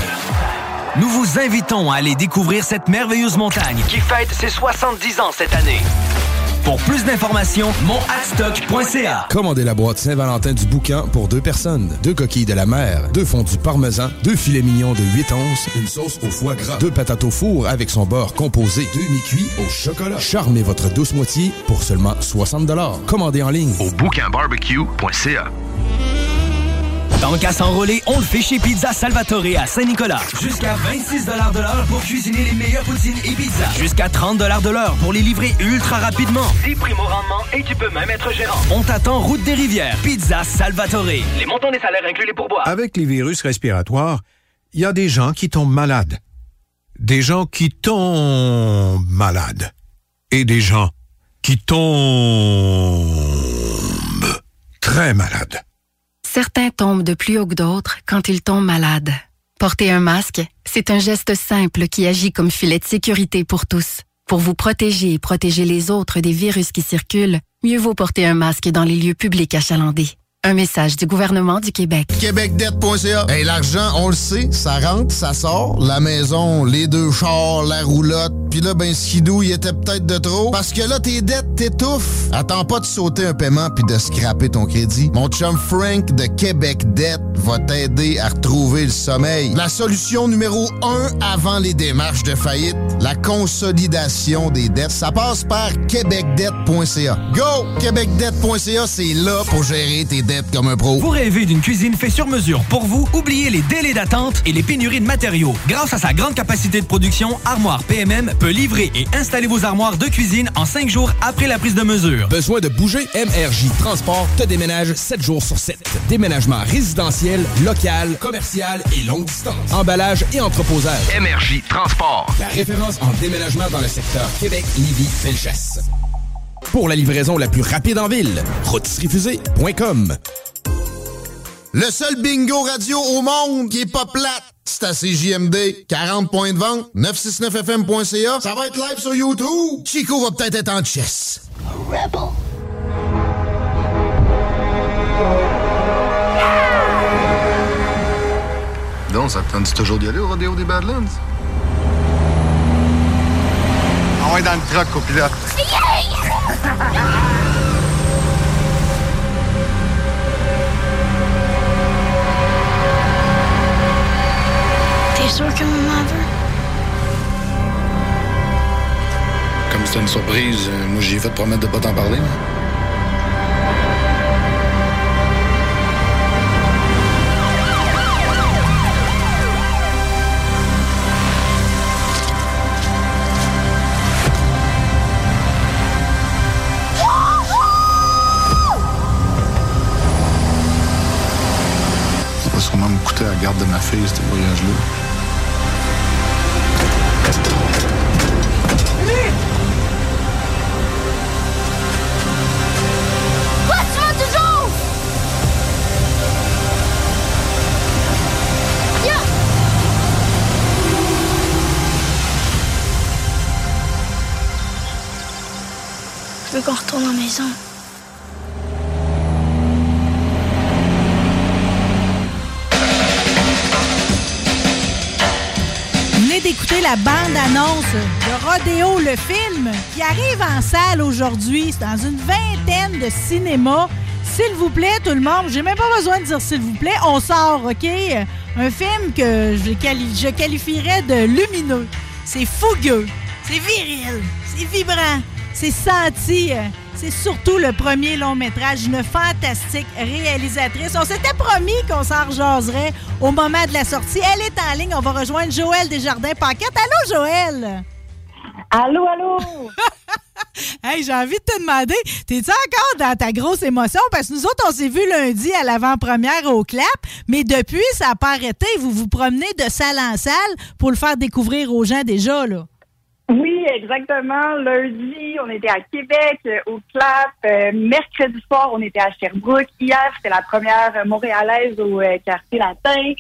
Nous vous invitons à aller découvrir cette merveilleuse montagne qui fête ses 70 ans cette année. Pour plus d'informations, monadstock.ca. Commandez la boîte Saint-Valentin du bouquin pour deux personnes. Deux coquilles de la mer, deux fondus parmesan, deux filets mignons de 8 onces, une sauce au foie gras, deux patates au four avec son beurre composé, deux mi-cuits au chocolat. Charmez votre douce moitié pour seulement 60 Commandez en ligne au bouquinbarbecue.ca. Tant qu'à s'enrôler, on le fait chez Pizza Salvatore à Saint-Nicolas. Jusqu'à 26 de l'heure pour cuisiner les meilleures poutines et pizzas. Jusqu'à 30 de l'heure pour les livrer ultra rapidement. 10 primo rendement et tu peux même être gérant. On t'attend route des rivières. Pizza Salvatore. Les montants des salaires inclus les pourboires. Avec les virus respiratoires, il y a des gens qui tombent malades. Des gens qui tombent malades. Et des gens qui tombent très malades. Certains tombent de plus haut que d'autres quand ils tombent malades. Porter un masque, c'est un geste simple qui agit comme filet de sécurité pour tous. Pour vous protéger et protéger les autres des virus qui circulent, mieux vaut porter un masque dans les lieux publics achalandés. Un message du gouvernement du Québec. Québecdebt.ca. Hey, l'argent, on le sait, ça rentre, ça sort. La maison, les deux chars, la roulotte. Puis là, ben, skidou, il était peut-être de trop. Parce que là, tes dettes t'étouffent. Attends pas de sauter un paiement puis de scraper ton crédit. Mon chum Frank de Québec Debt va t'aider à retrouver le sommeil. La solution numéro un avant les démarches de faillite, la consolidation des dettes, ça passe par québecdebt.ca. Go! Québecdebt.ca, c'est là pour gérer tes dettes comme un pro. Vous rêvez d'une cuisine faite sur mesure pour vous? Oubliez les délais d'attente et les pénuries de matériaux. Grâce à sa grande capacité de production, Armoire PMM peut livrer et installer vos armoires de cuisine en cinq jours après la prise de mesure. Besoin de bouger? MRJ Transport te déménage 7 jours sur 7. Déménagement résidentiel, local, commercial et longue distance. Emballage et entreposage. MRJ Transport. La référence en déménagement dans le secteur Québec, Lévis, Felchasse. Pour la livraison la plus rapide en ville, rotisseriefusée.com. Le seul bingo radio au monde qui est pas plate, c'est à CJMD. 40 points de vente, 969fm.ca. Ça va être live sur YouTube. Chico va peut-être être en chess. Rebel. Donc, ça te tente toujours d'y aller au rodéo des Badlands? On est dans le truck, copilote. T'es sûr que? Comme c'était une surprise, euh, moi j'ai fait promettre de pas t'en parler. moi. La garde de ma fille, ce voyage-là. Quoi, tu vas toujours? Viens! Je veux qu'on retourne à la maison. D'écouter la bande-annonce de Rodéo, le film, qui arrive en salle aujourd'hui. Dans une vingtaine de cinémas. S'il vous plaît, tout le monde, j'ai même pas besoin de dire s'il vous plaît, on sort, OK? Un film que je, je qualifierais de lumineux. C'est fougueux, c'est viril, c'est vibrant, c'est senti. C'est surtout le premier long métrage d'une fantastique réalisatrice. On s'était promis qu'on s'en rejaserait au moment de la sortie. Elle est en ligne. On va rejoindre Joël Desjardins-Paquette. Allô, Joël? Allô, allô? hey, j'ai envie de te demander, t'es-tu encore dans ta grosse émotion? Parce que nous autres, on s'est vu lundi à l'avant-première au CLAP, mais depuis, ça n'a pas arrêté. Vous vous promenez de salle en salle pour le faire découvrir aux gens déjà, là. Oui, exactement. Lundi, on était à Québec, euh, au CLAP. Euh, mercredi soir, on était à Sherbrooke. Hier, c'était la première montréalaise au euh, quartier latin.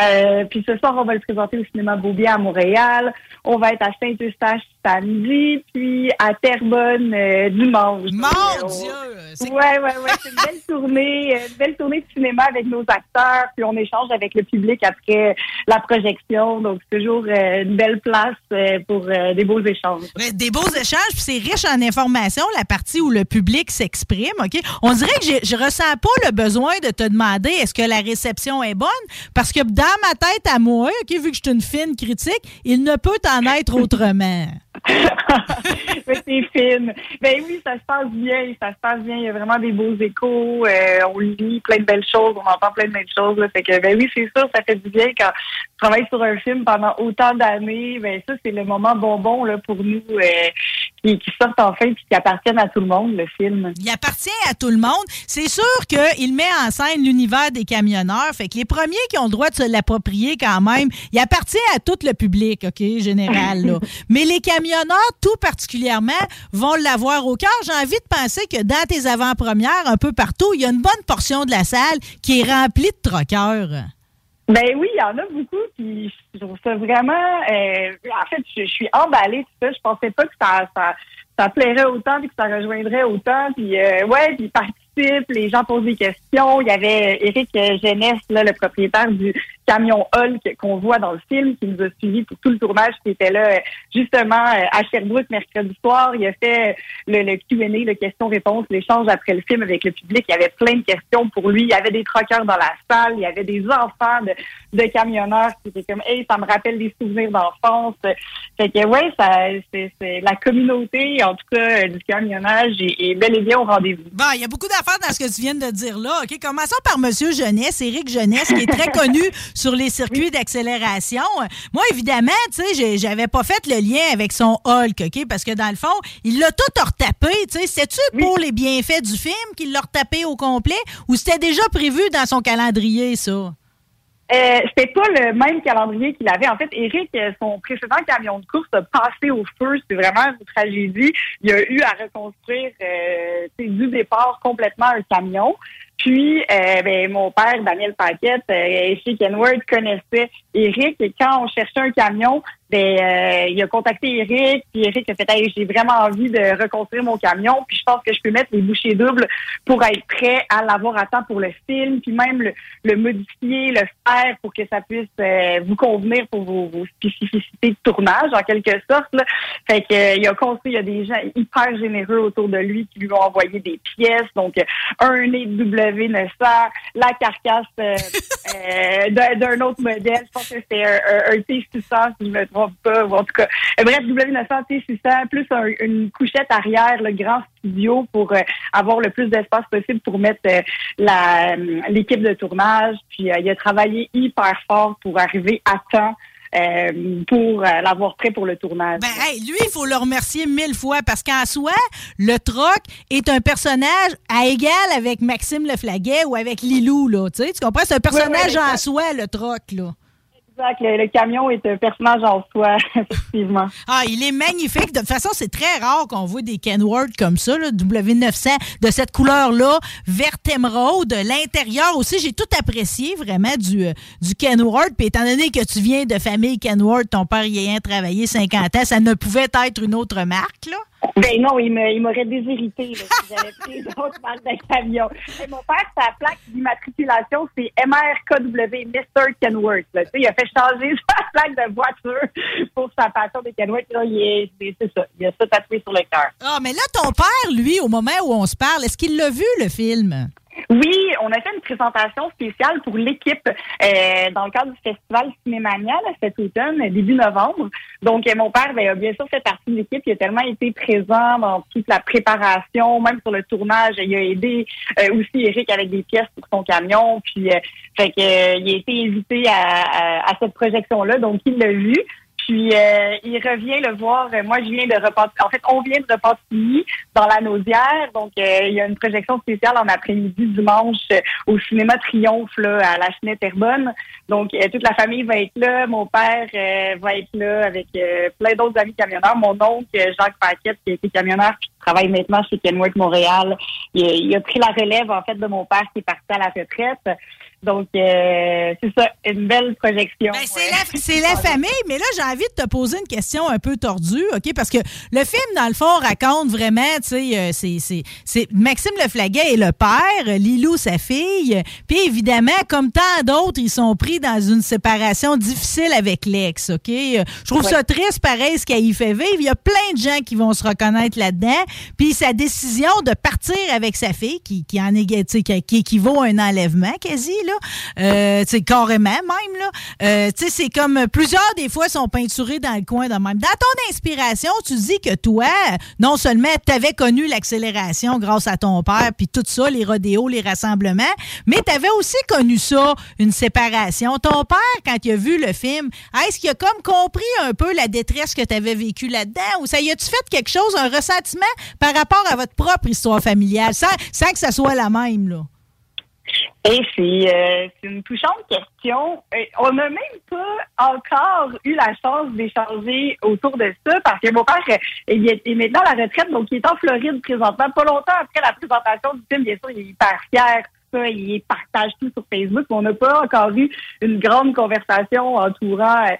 Euh, puis ce soir, on va le présenter au cinéma Beaubien à Montréal. On va être à Saint-Eustache samedi, puis à Terrebonne euh, dimanche. Mon Donc, euh, on- Ouais, ouais, ouais. C'est une belle tournée, euh, une belle tournée de cinéma avec nos acteurs, puis on échange avec le public après la projection. Donc, c'est toujours euh, une belle place euh, pour des beaux échanges. Mais des beaux échanges, puis c'est riche en informations, la partie où le public s'exprime, OK? On dirait que je ressens pas le besoin de te demander est-ce que la réception est bonne, parce que dans ma tête à moi, OK, vu que je suis une fine critique, il ne peut en être autrement. C'est fine. Ben oui, ça se passe bien, ça se passe bien. Il y a vraiment des beaux échos. euh, on lit plein de belles choses, on entend plein de belles choses. Là. Que ben oui, c'est sûr, ça fait du bien quand tu travailles sur un film pendant autant d'années. Ben ça, c'est le moment bonbon là pour nous euh, qui, qui sortent enfin puis qui appartiennent à tout le monde, le film. Il appartient à tout le monde. C'est sûr qu'il met en scène l'univers des camionneurs. Fait que les premiers qui ont le droit de se l'approprier quand même, il appartient à tout le public, OK, général. Là. Mais les camionneurs, tout particulièrement, vont l'avoir au cœur. J'ai envie de penser que dans tes avant-premières, un peu partout, il y a une bonne portion de la salle qui est remplie de troqueurs. Ben oui, il y en a beaucoup, puis je trouve ça vraiment... euh, en fait, je, suis emballée, tout ça. Je pensais pas que ça, ça, ça plairait autant, puis que ça rejoindrait autant. Puis euh, ouais, puis ils les gens posent des questions. Il y avait Éric Jeunesse, là, le propriétaire du camion Hulk qu'on voit dans le film, qui nous a suivis pour tout le tournage, qui était là justement à Sherbrooke mercredi soir. Il a fait le, le Q&A, le question-réponse, l'échange après le film avec le public. Il y avait plein de questions pour lui. Il y avait des troqueurs dans la salle. Il y avait des enfants de, de camionneurs qui étaient comme, hey, ça me rappelle des souvenirs d'enfance. Fait que ouais, ça, c'est, la communauté, en tout cas, euh, du camionnage est, est bel et bien au rendez-vous. Bon, il y a beaucoup d'affaires dans ce que tu viens de dire là. OK, commençons par Monsieur Jeunesse, Éric Jeunesse, qui est très connu sur les circuits d'accélération. Moi, évidemment, tu sais, j'avais pas fait le lien avec son Hulk, OK? Parce que dans le fond, il l'a tout retapé, tu sais. C'était-tu pour les bienfaits du film qu'il l'a retapé au complet ou c'était déjà prévu dans son calendrier, ça? Euh, c'était pas le même calendrier qu'il avait. En fait, Eric, euh, son précédent camion de course a passé au feu. C'est vraiment une tragédie. Il a eu à reconstruire euh, du départ complètement un camion. Puis, euh, ben, mon père, Daniel Paquette, euh, chez Kenworth, connaissait Eric. Et quand on cherchait un camion, ben, euh, il a contacté Eric. Puis Eric a fait Hey, j'ai vraiment envie de reconstruire mon camion. Puis je pense que je peux mettre les bouchées doubles pour être prêt à l'avoir à temps pour le film. Puis même le, le modifier, le faire pour que ça puisse euh, vous convenir pour vos, vos spécificités de tournage, en quelque sorte. Là. Fait que euh, il a construit, il y a des gens hyper généreux autour de lui qui lui ont envoyé des pièces. Donc, euh, un nez de W900, la carcasse euh, d'un autre modèle. Je pense que c'était un, un, un T600, si je me trompe pas. Ou en tout cas, euh, bref, W900, T600, plus un- une couchette arrière, le grand studio pour euh, avoir le plus d'espace possible pour mettre euh, la l'équipe de tournage. Puis, il a travaillé hyper fort pour arriver à temps euh, pour euh, l'avoir prêt pour le tournage. Ben, hey, lui, il faut le remercier mille fois parce qu'en soi, le troc est un personnage à égal avec Maxime Leflaguet ou avec Lilou, là. Tu comprends? C'est un personnage ouais, en soi, le troc, là. Le camion est un personnage en soi, effectivement. Ah, il est magnifique. De toute façon, c'est très rare qu'on voit des Kenworth comme ça, là, W900, de cette couleur-là, vert émeraude. L'intérieur aussi, j'ai tout apprécié vraiment du, euh, du Kenworth. Puis étant donné que tu viens de famille Kenworth, ton père y ayant travaillé 50 ans, ça ne pouvait être une autre marque, là. Ben non, il m'aurait déshérité là, si j'avais pris d'autres marques de camion. Et mon père, sa plaque d'immatriculation, c'est MRKW, Mr. Kenworth. Là. Il a fait changer sa plaque de voiture pour sa passion des Kenworth. Là, c'est ça. Il a ça tatoué sur le cœur. Ah, mais là, ton père, lui, au moment où on se parle, est-ce qu'il l'a vu, le film? Oui, on a fait une présentation spéciale pour l'équipe euh, dans le cadre du festival Cinémania cet automne, début novembre. Donc, euh, mon père ben, a bien sûr fait partie de l'équipe. Il a tellement été présent dans toute la préparation, même sur le tournage. Il a aidé euh, aussi Eric avec des pièces pour son camion. Puis, euh, fait que, euh, il a été invité à, à- à cette projection-là. Donc, il l'a vu. Puis euh, il revient le voir. Euh, Moi, je viens de Repentigny. En fait, on vient de Repentigny dans la Naudière. Donc, euh, il y a une projection spéciale en après-midi dimanche euh, au cinéma Triomphe là, à la Chenette Herbonne. Donc, euh, toute la famille va être là. Mon père va être là avec plein d'autres amis camionneurs. Mon oncle Jacques Paquette, qui été camionneur qui travaille maintenant chez Kenworth Montréal, il, il a pris la relève en fait de mon père qui est parti à la retraite. Donc, euh, c'est ça, une belle projection. Ben, c'est la, c'est la famille, mais là, j'ai envie de te poser une question un peu tordue, OK? Parce que le film, dans le fond, raconte vraiment, tu sais, euh, c'est- c'est c'est Maxime Leflaguet est le père, Lilou, sa fille. Puis évidemment, comme tant d'autres, ils sont pris dans une séparation difficile avec l'ex, OK? Je trouve ça triste, pareil, ce qu'elle y fait vivre. Il y a plein de gens qui vont se reconnaître là-dedans. Puis sa décision de partir avec sa fille, qui, qui en est, tu sais, qui, qui équivaut à un enlèvement quasi, là, Euh, sais, carrément même. Euh, c'est comme plusieurs des fois sont peinturés dans le coin de même. Dans ton inspiration, tu dis que toi, non seulement tu avais connu l'accélération grâce à ton père, puis tout ça, les rodéos, les rassemblements, mais tu avais aussi connu ça, une séparation. Ton père, quand il a vu le film, est-ce qu'il a comme compris un peu la détresse que tu avais vécue là-dedans? Ou ça y a-tu fait quelque chose, un ressentiment par rapport à votre propre histoire familiale, sans, sans que ça soit la même, là? Et c'est euh, c'est une touchante question. On n'a même pas encore eu la chance d'échanger autour de ça parce que mon père euh, il est, maintenant à la retraite, donc il est en Floride présentement. Pas longtemps après la présentation du film, bien sûr, il est hyper fier. Ça, il partage tout sur Facebook. mais On n'a pas encore eu une grande conversation entourant euh,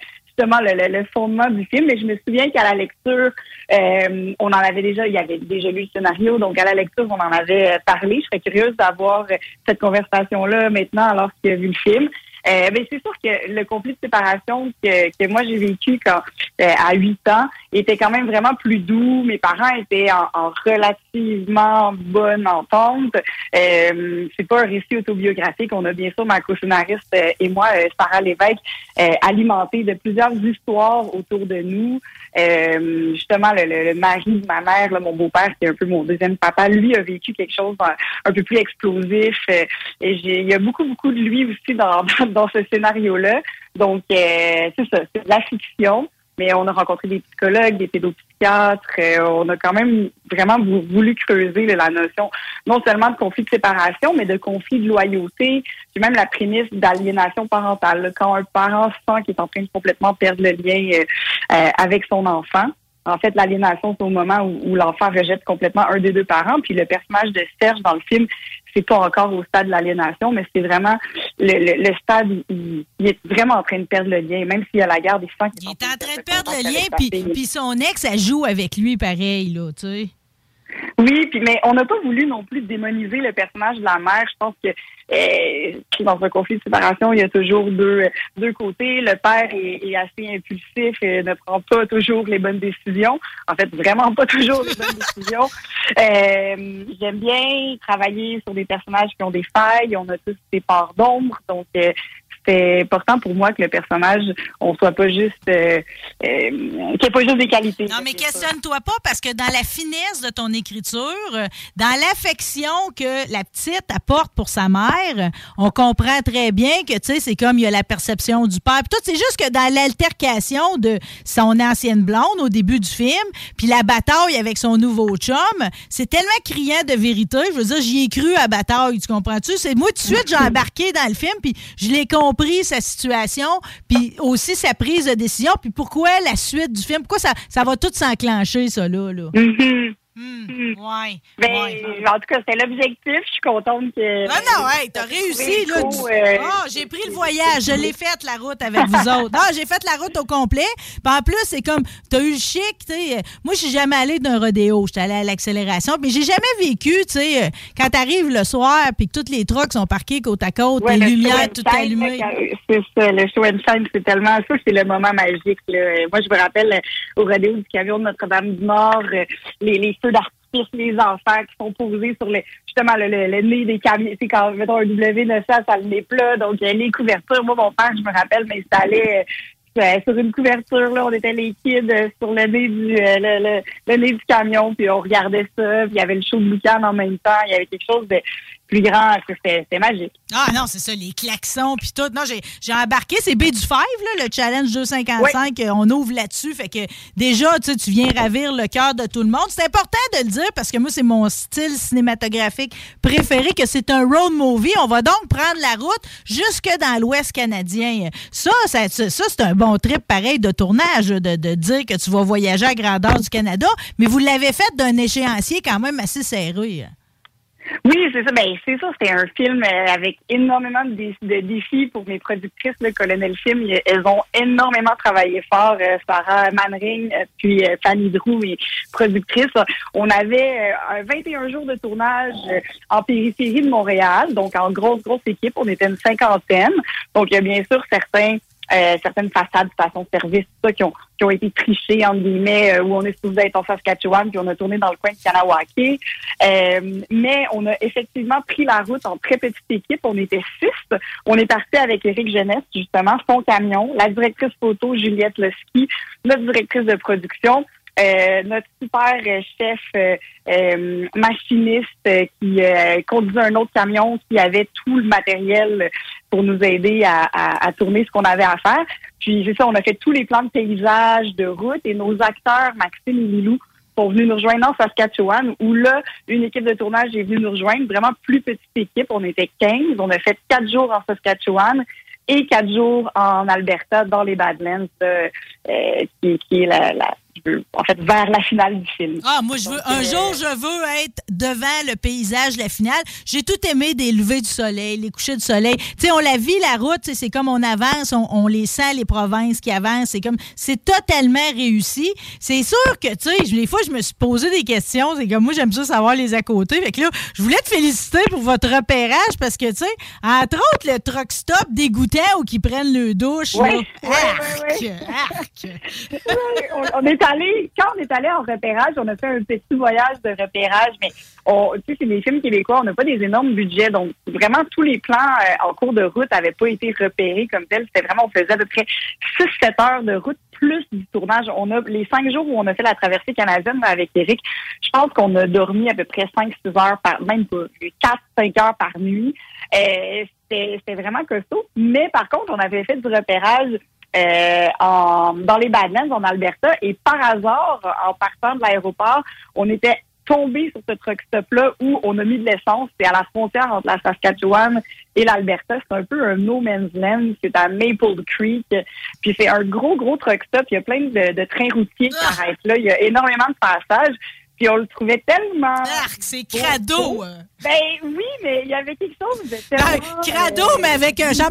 le fondement du film. Mais je me souviens qu'à la lecture, euh, on en avait déjà, il y avait déjà lu le scénario, donc à la lecture, on en avait euh, parlé. Je serais curieuse d'avoir euh, cette conversation-là maintenant alors qu'il a vu le film. Euh, ben, c'est sûr que le conflit de séparation que, que moi j'ai vécu quand euh, à 8 ans était quand même vraiment plus doux. Mes parents étaient en, en relativement bonne entente. Euh, c'est pas un récit autobiographique. On a bien sûr ma co-scénariste euh, et moi, euh, Sarah Lévesque, euh, alimenté de plusieurs histoires autour de nous. Euh, justement, le, le- le mari de ma mère, là, mon beau-père, qui est un peu mon deuxième papa, lui a vécu quelque chose un, un peu plus explosif. euh, et il y a beaucoup, beaucoup de lui aussi dans, dans ce scénario-là. Donc, euh, c'est ça, c'est de la fiction. Mais on a rencontré des psychologues, des pédopsychiatres. on a quand même vraiment vou- voulu creuser la notion non seulement de conflit de séparation, mais de conflit de loyauté, puis même la prémisse d'aliénation parentale. Quand un parent sent qu'il est en train de complètement perdre le lien euh, euh, avec son enfant, en fait, l'aliénation, c'est au moment où, où l'enfant rejette complètement un des deux parents. Puis le personnage de Serge dans le film, c'est pas encore au stade de l'aliénation, mais c'est vraiment le, le- le stade où il, il est vraiment en train de perdre le lien, même s'il y a la garde, il sent qu'il est en train de train de perdre le lien, puis, puis son ex, elle joue avec lui pareil, là, tu sais. Oui, puis mais on n'a pas voulu non plus démoniser le personnage de la mère. Je pense que euh, dans un conflit de séparation, il y a toujours deux deux côtés. Le père est, est assez impulsif et ne prend pas toujours les bonnes décisions. En fait, vraiment pas toujours les bonnes décisions. Euh, J'aime bien travailler sur des personnages qui ont des failles. On a tous des parts d'ombre, donc euh, c'était important pour moi que le personnage, on soit pas juste, euh, euh, qu'il n'y ait pas juste des qualités. Non, mais questionne-toi pas parce que dans la finesse de ton écriture, dans l'affection que la petite apporte pour sa mère, on comprend très bien que, tu sais, c'est comme il y a la perception du père. Puis tout, c'est juste que dans l'altercation de son ancienne blonde au début du film, puis la bataille avec son nouveau chum, c'est tellement criant de vérité. Je veux dire, j'y ai cru à bataille, tu comprends-tu? C'est moi, tout de suite, j'ai embarqué dans le film, puis je l'ai compris, sa situation, puis aussi sa prise de décision, puis pourquoi la suite du film, pourquoi ça, ça va tout s'enclencher, ça, là. là? Mhm. Ouais. Ben, En tout cas, c'était l'objectif. Je suis contente que. Ah non, hey, t'as réussi, là. Du- euh, Ah, j'ai pris le voyage, je l'ai fait, la route avec vous autres. Ah, j'ai fait la route au complet. Puis en plus, c'est comme, t'as eu le chic, sais. Moi, je suis jamais allée d'un rodéo. J'étais allée à l'accélération. Mais j'ai jamais vécu, tu sais, euh, quand t'arrives le soir, puis que tous les trucks sont parqués côte à côte, Ouais, les le lumières shine, allumées. quand- C'est ça, le show and shine, c'est tellement ça, c'est le moment magique. Là. Euh, Moi, je me rappelle euh, au rodéo du camion de Notre-Dame-du-Nord, euh, les, les feux d'artifice, les enfants qui sont posés sur le, justement le, le, le nez des camions. Sais, quand, mettons, un W900, ça le nez plat, donc les couvertures. Moi, mon père, je me rappelle, m'installait euh, sur une couverture, là, on était les kids euh, sur le nez du euh, le, le- le nez du camion, puis on regardait ça, puis il y avait le show de boucan en même temps, il y avait quelque chose de plus grand, c'était magique. Ah non, c'est ça, les klaxons puis tout. Non, j'ai embarqué, c'est B du 5, là, le challenge 255, euh, on ouvre là-dessus. Fait que déjà, tu sais, tu viens ravir le cœur de tout le monde. C'est important de le dire parce que moi, c'est mon style cinématographique préféré, que c'est un road movie. On va donc prendre la route jusque dans l'Ouest canadien. Ça, ça, ça, ça, c'est un bon trip pareil de tournage, de, de dire que tu vas voyager à grandeur du Canada, mais vous l'avez fait d'un échéancier quand même assez serré. Oui, c'est ça. Ben, c'est ça. C'était un film euh, avec énormément de, de défis pour mes productrices, le Colonel Film. Il- Elles ont énormément travaillé fort. euh, Sarah Manring, euh, puis Fanny Drew, mes productrices. On avait un 21 jours de tournage en périphérie de Montréal, donc en grosse, grosse équipe. On était une cinquantaine. Donc, il y a bien sûr certains euh, certaines façades, stations-service, ça, qui ont, qui ont été trichées, entre guillemets, euh, où on est supposé être en Saskatchewan, puis on a tourné dans le coin de Kanawake. Euh, mais on a effectivement pris la route en très petite équipe. On était six. On est parti avec Éric Jeunesse, justement, son camion, la directrice photo, Juliette Leski, notre directrice de production, euh, notre super chef euh, euh, machiniste euh, qui conduisait un autre camion qui avait tout le matériel pour nous aider à, à- à tourner ce qu'on avait à faire. Puis c'est ça, on a fait tous les plans de paysage, de route et nos acteurs, Maxime et Lilou, sont venus nous rejoindre en Saskatchewan, où là, une équipe de tournage est venue nous rejoindre, vraiment plus petite équipe. On était 15. On a fait quatre jours en Saskatchewan et quatre jours en Alberta, dans les Badlands, euh, euh, qui, qui est la, la- en fait, vers la finale du film. Ah, moi, je veux, un jour, je veux être devant le paysage, la finale. J'ai tout aimé des levées du soleil, les couchers du soleil. Tu sais, on la vit, la route, c'est comme on avance, on, on les sent, les provinces qui avancent. C'est comme, c'est totalement réussi. C'est sûr que, tu sais, des fois, je me suis posé des questions. C'est comme, moi, j'aime ça savoir les à côté. Fait que là, je voulais te féliciter pour votre repérage parce que, tu sais, entre autres, le truck stop dégoûtant ou qui prennent le douche. Ouais, ouais, Arc, on, on est quand on est allé en repérage, on a fait un petit voyage de repérage, mais on, tu sais, c'est des films québécois, on n'a pas des énormes budgets, donc vraiment tous les plans euh, en cours de route n'avaient pas été repérés comme tel. C'était vraiment, on faisait à peu près 6-7 heures de route plus du tournage. On a les cinq jours où on a fait la traversée canadienne avec Eric, je pense qu'on a dormi à peu près 5-6 heures par, même pas, 4-5 heures par nuit. Euh, c'était vraiment costaud. Mais par contre, on avait fait du repérage euh, en, dans les Badlands, en Alberta, et par hasard, en partant de l'aéroport, on était tombé sur ce truck stop-là où on a mis de l'essence. C'est à la frontière entre la Saskatchewan et l'Alberta. C'est un peu un no man's land. C'est à Maple Creek. Puis c'est un gros, gros truck stop. Il y a plein de, de trains routiers qui arrêtent là. Il y a énormément de passages. Puis on le trouvait tellement... c'est crado! Ben oui, mais il y avait quelque chose de tellement... crado, mais avec un champ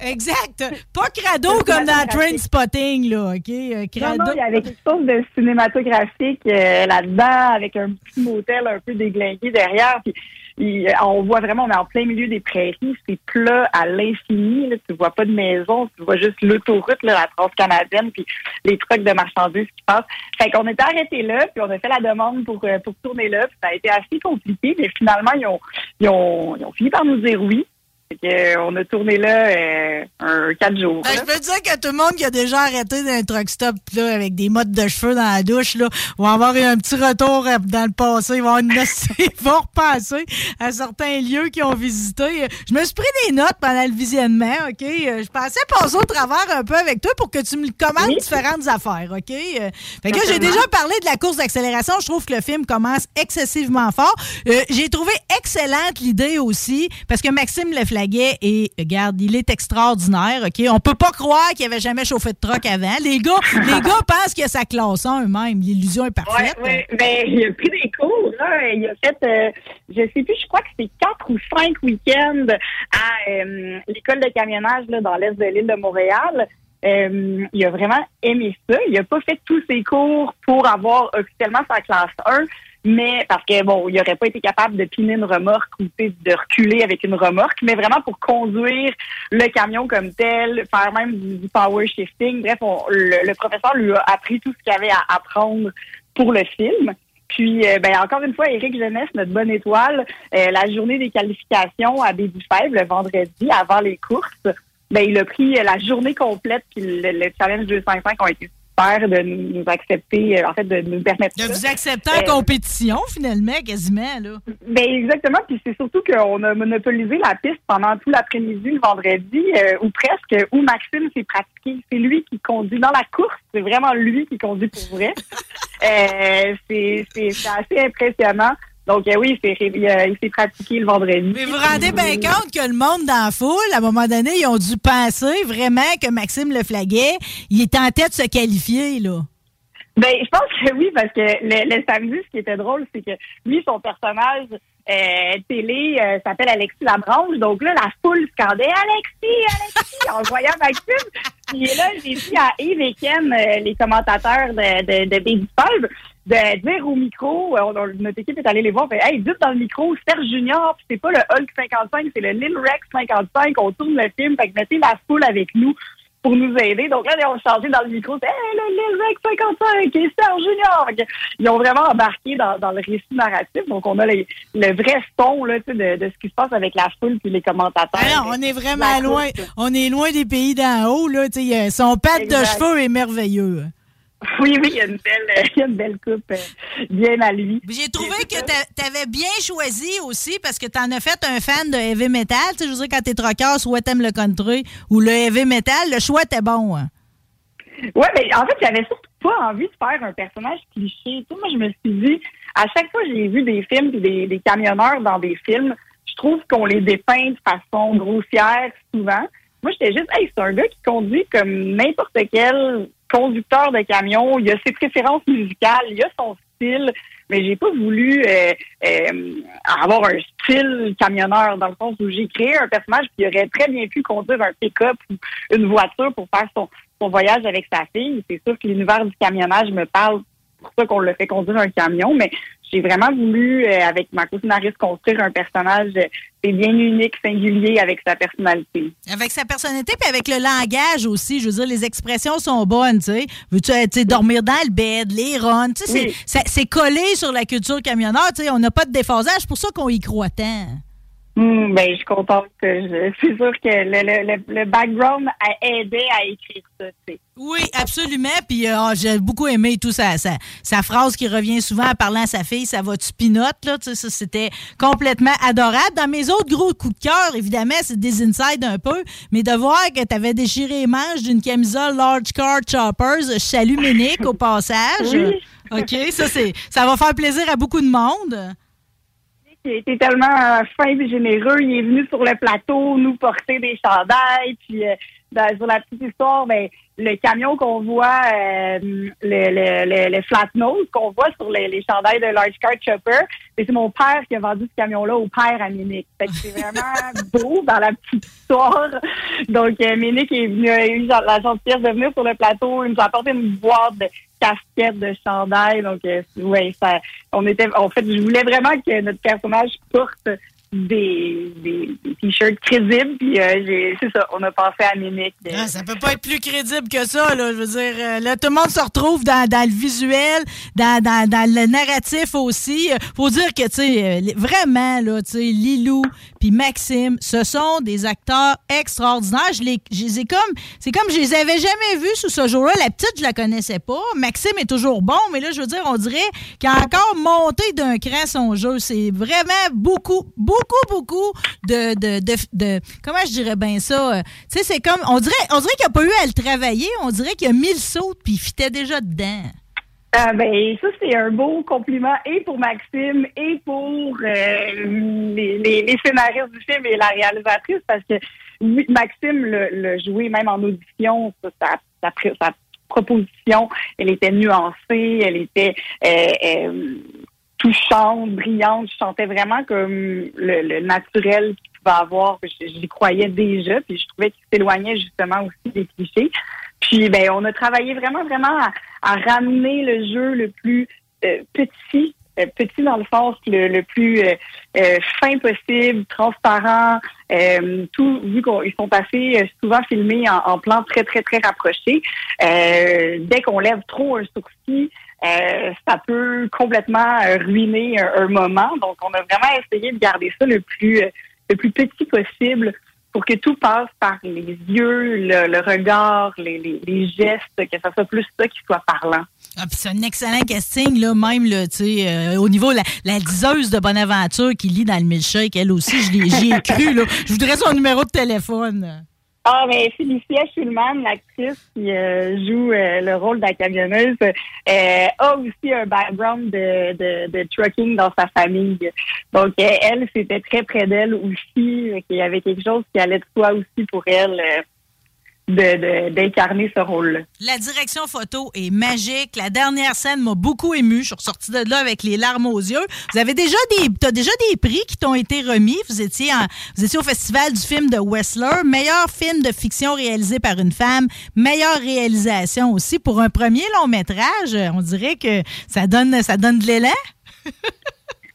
Exact. Pas crado comme dans Train Spotting, là, OK? Euh, Non, Crado. non, il y avait quelque chose de cinématographique euh, là-dedans, avec un petit motel un peu déglingué derrière. Puis, on voit vraiment, on est en plein milieu des prairies, c'est plat à l'infini. Tu vois pas de maison, tu vois juste l'autoroute, la transcanadienne, puis les trucks de marchandises qui passent. Fait qu'on était arrêté là, puis on a fait la demande pour, euh, pour tourner là. Puis ça a été assez compliqué, mais finalement, ils ont, ils ont, ils ont fini par nous dire oui. Fait euh, on a tourné là euh, un quatre jours. Ben, je peux dire que tout le monde qui a déjà arrêté d'un truck stop là, avec des mottes de cheveux dans la douche là, va avoir eu un petit retour euh, dans le passé. Ils vont, avoir une ils vont repenser à certains lieux qu'ils ont visités. Je me suis pris des notes pendant le visionnement, OK? Je pensais passer au travers un peu avec toi pour que tu me commandes différentes affaires, OK? Fait que j'ai déjà parlé de la course d'accélération. Je trouve que le film commence excessivement fort. Euh, j'ai trouvé excellente l'idée aussi, parce que Maxime Est, regarde, il est extraordinaire, OK? On peut pas croire qu'il avait jamais chauffé de truck avant. Les gars, les gars pensent qu'il a sa classe 1 eux-mêmes. L'illusion est parfaite. Ouais, ben, il a pris des cours, là. Il a fait, euh, je sais plus, je crois que c'est quatre ou cinq week-ends à euh, l'école de camionnage là, dans l'est de l'île de Montréal. Euh, il a vraiment aimé ça. Il a pas fait tous ses cours pour avoir officiellement sa classe 1, mais parce que bon, il aurait pas été capable de piner une remorque ou de reculer avec une remorque, mais vraiment pour conduire le camion comme tel, faire même du, power shifting. Bref, on- le, le professeur lui a appris tout ce qu'il avait à apprendre pour le film. Puis, euh, ben, encore une fois, Éric Jeunesse, notre bonne étoile, euh, la journée des qualifications à Five, le vendredi, avant les courses, ben, il a pris la journée complète, puis le, le challenge 255 ont été super de nous accepter, euh, en fait, de nous permettre De ça. vous accepter en Euh, compétition, finalement, quasiment, là. ben exactement, puis c'est surtout qu'on a monopolisé la piste pendant tout l'après-midi le vendredi, euh, ou presque, où Maxime s'est pratiqué. C'est lui qui conduit dans la course, c'est vraiment lui qui conduit pour vrai. Euh, c'est assez impressionnant. Donc euh, oui, il s'est ré- il, euh, il s'est pratiqué le vendredi. Mais vous vous rendez bien compte que le monde dans la foule, à un moment donné, ils ont dû penser vraiment que Maxime Leflaguet, il est en tête de se qualifier, là. Ben, je pense que oui, parce que le, le samedi, ce qui était drôle, c'est que lui, son personnage euh, télé euh, s'appelle Alexis Labranche. Donc là, la foule scandait Alexis, Alexis, en voyant Maxime. Puis là, j'ai dit à Yves et Ken, euh, les commentateurs de, de, de Baby Pulp, de dire au micro, euh, on- notre équipe est allée les voir, fait, hey, dites dans le micro, Serge Junior, puis c'est pas le Hulk 55, c'est le Lil Rex 55, on tourne le film, fait que mettez la foule avec nous. pour nous aider. Donc là, ils ont changé dans le micro, c'est hey, le Lézec 55 et Serge Junior. Ils ont vraiment embarqué dans, dans le récit narratif. Donc on a le vrai son là, tu sais, de, de ce qui se passe avec la foule puis les commentateurs. Non, on est vraiment loin. On est loin des pays d'en haut. Là, tu sais, euh, son pâte de cheveux est merveilleux. Oui, oui, il y a une belle, il y a une belle coupe euh, bien à lui. J'ai trouvé que tu avais bien choisi aussi parce que tu en as fait un fan de heavy metal. Tu sais, je veux dire, quand t'es troqueur, soit t'aimes le country ou le heavy metal, le choix était bon. hein. Ouais, mais en fait, j'avais surtout pas envie de faire un personnage cliché. Tu sais, moi, je me suis dit, à chaque fois que j'ai vu des films puis des, des camionneurs dans des films, je trouve qu'on les dépeint de façon grossière souvent. Moi, j'étais juste, hey, c'est un gars qui conduit comme n'importe quel conducteur de camion. Il a ses préférences musicales, il a son style, mais j'ai pas voulu euh, euh, avoir un style camionneur dans le sens où j'ai créé un personnage qui aurait très bien pu conduire un pick-up ou une voiture pour faire son, son voyage avec sa fille. C'est sûr que l'univers du camionnage me parle pour ça qu'on le fait conduire un camion, mais j'ai vraiment voulu, euh, avec ma co-scénariste, construire un personnage euh, c'est bien unique, singulier, avec sa personnalité. Avec sa personnalité puis avec le langage aussi. Je veux dire, les expressions sont bonnes, tu sais. Veux-tu euh, dormir dans le bed, les runs, tu sais, Oui. c'est collé sur la culture camionneur, tu sais. On n'a pas de déphasage, c'est pour ça qu'on y croit tant. Hmm, ben, je suis contente. que je- C'est sûr que le, le, le, background a aidé à écrire ça, tu sais. Oui, absolument. Puis euh, ah, j'ai beaucoup aimé tout ça, sa, sa phrase qui revient souvent en parlant à sa fille, ça va-tu pinote, là? Tu sais, ça, c'était complètement adorable. Dans mes autres gros coups de cœur, évidemment, c'est des insides un peu, mais de voir que tu avais déchiré les manches d'une camisole Large Car Choppers, je salue Ménic au passage. Oui. OK, ça, c'est, ça va faire plaisir à beaucoup de monde. Il était tellement euh, fin et généreux. Il est venu sur le plateau nous porter des chandails. Puis euh, dans- sur la petite histoire, ben, le camion qu'on voit, euh, le, le, le, le flat nose qu'on voit sur les, les chandails de Large Car Chopper, ben, c'est mon père qui a vendu ce camion-là au père à. Fait que c'est vraiment beau dans la petite histoire. Donc, euh, Ménic est venu, a eu la gentillesse de venir sur le plateau. Il nous a apporté une boîte de casquettes, de chandails. Donc, euh, ouais, ça, on était, en fait, je voulais vraiment que notre personnage porte des, des, t-shirts crédibles. Puis, euh, c'est ça, on a pensé à Ménic. euh, Ah, ça peut pas être plus crédible que ça, là. Je veux dire, euh, là, tout le monde se retrouve dans, le visuel, dans, dans, le narratif aussi. Euh, Faut dire que, tu sais, vraiment, là, tu sais, Lilou puis Maxime, ce sont des acteurs extraordinaires. Je les, je les ai comme, c'est comme je les avais jamais vus sous ce jour-là. La petite, je la connaissais pas. Maxime est toujours bon, mais là, je veux dire, on dirait qu'il a encore monté d'un cran son jeu. C'est vraiment beaucoup, beaucoup, beaucoup de, de, de, de- comment je dirais bien ça? euh, Tu sais, c'est comme, on dirait, on dirait qu'il n'a pas eu à le travailler. On dirait qu'il a mis le saut puis il fitait déjà dedans. Ah, ben, ça, c'est un beau compliment et pour Maxime et pour euh, les, les, scénaristes du film et la réalisatrice parce que Maxime le, le joué même en audition, ça, sa, sa, pré- sa proposition, elle était nuancée, elle était euh, touchante, brillante. Je sentais vraiment comme le, le naturel qu'il pouvait avoir. J'y croyais déjà, puis je trouvais qu'il s'éloignait justement aussi des clichés. Puis ben, on a travaillé vraiment, vraiment à, à ramener le jeu le plus euh, petit, euh, petit dans le sens le, le plus euh, euh, fin possible, transparent. euh, tout vu qu'ils sont assez euh, souvent filmés en, en plan très, très, très rapproché. Dès qu'on lève trop un sourcil, euh, ça peut complètement euh, ruiner un, un moment. Donc, on a vraiment essayé de garder ça le plus, euh, le plus petit possible pour que tout passe par les yeux, le, le regard, les, les, les gestes, que ça soit plus ça qui soit parlant. Ah, c'est un excellent casting, là, même, là, euh, au niveau, la, la diseuse de Bonaventure qui lit dans le milkshake, elle aussi, je l'ai- j'y ai cru, là. Je voudrais son numéro de téléphone. Ah, mais Félicia Schulman, l'actrice qui euh, joue euh, le rôle de la camionneuse, euh, a aussi un background de, de, de trucking dans sa famille. Donc, euh, elle, c'était très près d'elle aussi. euh, qu'il y avait quelque chose qui allait de soi aussi pour elle d'incarner ce rôle-là. La direction photo est magique. La dernière scène m'a beaucoup ému. Je suis ressortie de là avec les larmes aux yeux. Vous avez déjà des, t'as déjà des prix qui t'ont été remis. Vous étiez, en- vous étiez au festival du film de Wessler, meilleur film de fiction réalisé par une femme, meilleure réalisation aussi pour un premier long métrage. On dirait que ça donne, ça donne de l'élan.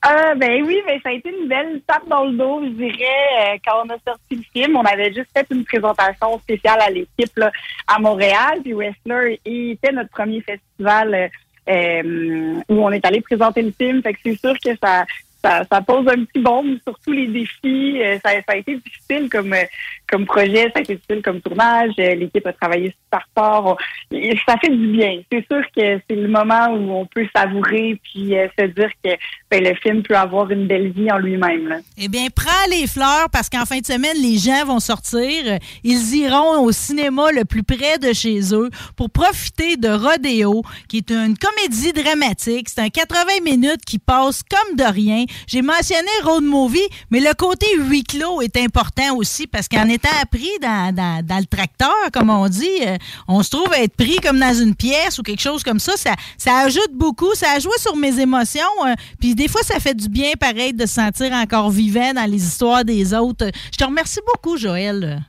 Ah, ben oui, ben ça a été une belle tape dans le dos, je dirais, euh, quand on a sorti le film. On avait juste fait une présentation spéciale à l'équipe à Montréal. Puis Westler était notre premier festival euh, euh, où on est allé présenter le film. Fait que c'est sûr que ça, ça, pose un petit bombe sur tous les défis. Euh, ça, a été difficile comme euh, comme projet, ça a été difficile comme tournage. Euh, L'équipe a travaillé super fort. Ça fait du bien. C'est sûr que c'est le moment où on peut savourer puis se dire que ben, le film peut avoir une belle vie en lui-même. Eh bien, prends les fleurs parce qu'en fin de semaine, les gens vont sortir. Ils iront au cinéma le plus près de chez eux pour profiter de Rodéo, qui est une comédie dramatique. C'est un 80 minutes qui passe comme de rien. J'ai mentionné Road Movie, mais le côté huis clos est important aussi parce qu'en étant pris dans, dans- le tracteur, comme on dit, euh, on se trouve être pris comme dans une pièce ou quelque chose comme ça. Ça, ça ajoute beaucoup. Ça a joué sur mes émotions. euh, Puis des fois, ça fait du bien, pareil, de se sentir encore vivant dans les histoires des autres. Je te remercie beaucoup, Joël.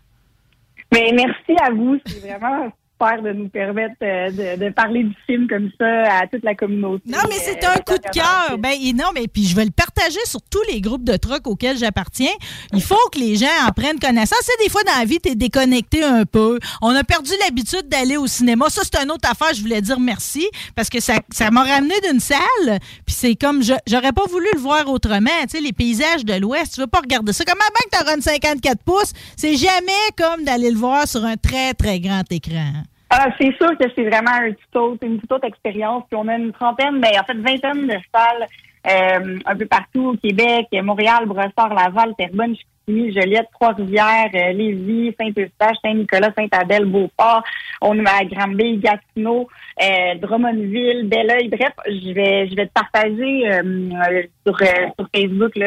Mais merci à vous. C'est vraiment super de nous permettre euh, de, de parler du film comme ça à toute la communauté. Non, mais c'est un coup de cœur. Ben, et non, mais puis je vais le partager sur tous les groupes de trucs auxquels j'appartiens. Il faut que les gens en prennent connaissance. C'est des fois dans la vie, t'es déconnecté un peu. On a perdu l'habitude d'aller au cinéma. Ça, c'est une autre affaire. Je voulais dire merci parce que ça, ça m'a ramené d'une salle. Puis c'est comme, je- j'aurais pas voulu le voir autrement. Tu sais, les paysages de l'Ouest, tu veux pas regarder ça. Comment bien que t'auras une 54 pouces? C'est jamais comme d'aller le voir sur un très, très grand écran. Ah, c'est sûr que c'est vraiment un tout autre, une toute autre expérience. Puis on a une trentaine, ben, en fait, vingtaine de salles euh, un peu partout au Québec, Montréal, Brossard, Laval, Terrebonne, Chicoutimi, Joliette, Trois-Rivières, euh, Lévis, Saint-Eustache, Saint-Nicolas, Saint-Adèle, Beauport. On est à Granby, Gatineau, euh, Drummondville, Belleuil. Bref, je vais, je vais te partager euh, sur, euh, sur Facebook là,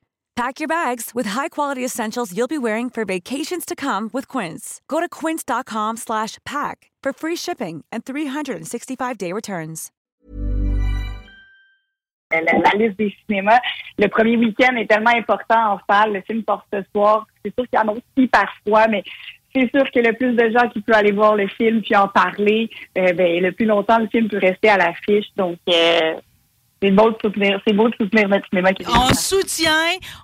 Pack your bags with high-quality essentials you'll be wearing for vacations to come with Quince. Go to quince.com slash pack for free shipping and 365-day returns. la, liste des cinémas. Le premier week-end est tellement important en salle. Le film porte ce soir. C'est sûr qu'il y en a aussi parfois, mais c'est sûr que le plus de gens qui peuvent aller voir le film puis en parler, euh, ben, le plus longtemps le film peut rester à l'affiche. Donc, euh, c'est beau de soutenir, c'est beau de soutenir notre cinéma qui On soutient,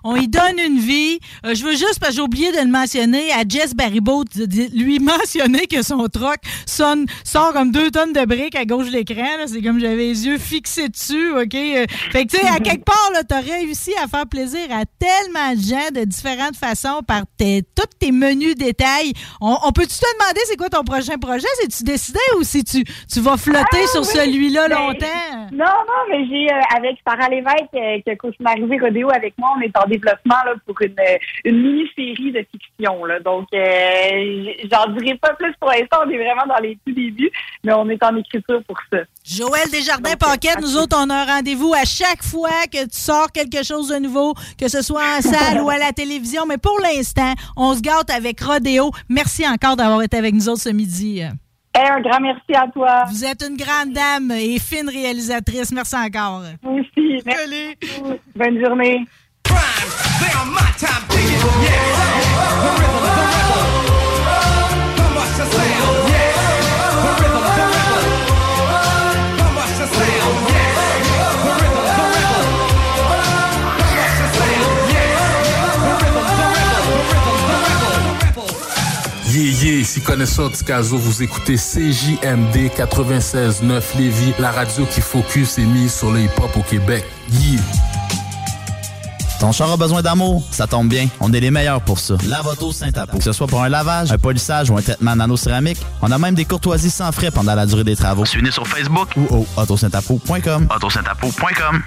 on y donne une vie. Euh, je veux juste, parce que j'ai oublié de le mentionner, à Jess de- de lui mentionner que son troc sonne, sort comme deux tonnes de briques à gauche de l'écran. là. C'est comme j'avais les yeux fixés dessus, OK? Euh, Fait que, tu sais, à quelque part, là, t'as réussi à faire plaisir à tellement de gens de différentes façons par tes, tous tes menus détails. On, on peut-tu te demander c'est quoi ton prochain projet? C'est-tu décidé ou si tu, tu vas flotter Ah, sur oui. celui-là Ben, longtemps? Non, non, mais j'ai avec Sarah Lévesque euh, qui a co-scénarisé Rodéo avec moi, on est en développement là, pour une, euh, une mini-série de fiction. Là. Donc, euh, j'en dirai pas plus pour l'instant. On est vraiment dans les tout débuts, mais on est en écriture pour ça. Joël Desjardins-Paquette, nous autres, on a un rendez-vous à chaque fois que tu sors quelque chose de nouveau, que ce soit en salle ou à la télévision. Mais pour l'instant, on se gâte avec Rodéo. Merci encore d'avoir été avec nous autres ce midi. Un grand merci à toi. Vous êtes une grande dame et fine réalisatrice. Merci encore. Vous aussi. Merci. Bonne journée. Yeah, ici connaisseur du Caso, vous écoutez CJMD 96.9 Lévis, la radio qui focus et mise sur le hip-hop au Québec. Yeah! Ton char a besoin d'amour? Ça tombe bien, on est les meilleurs pour ça. Lavoto Saint-Apo. Que ce soit pour un lavage, un polissage ou un traitement nano-céramique, on a même des courtoisies sans frais pendant la durée des travaux. Suivez-nous sur Facebook ou au autosaintapo.com. autosaintapo.com.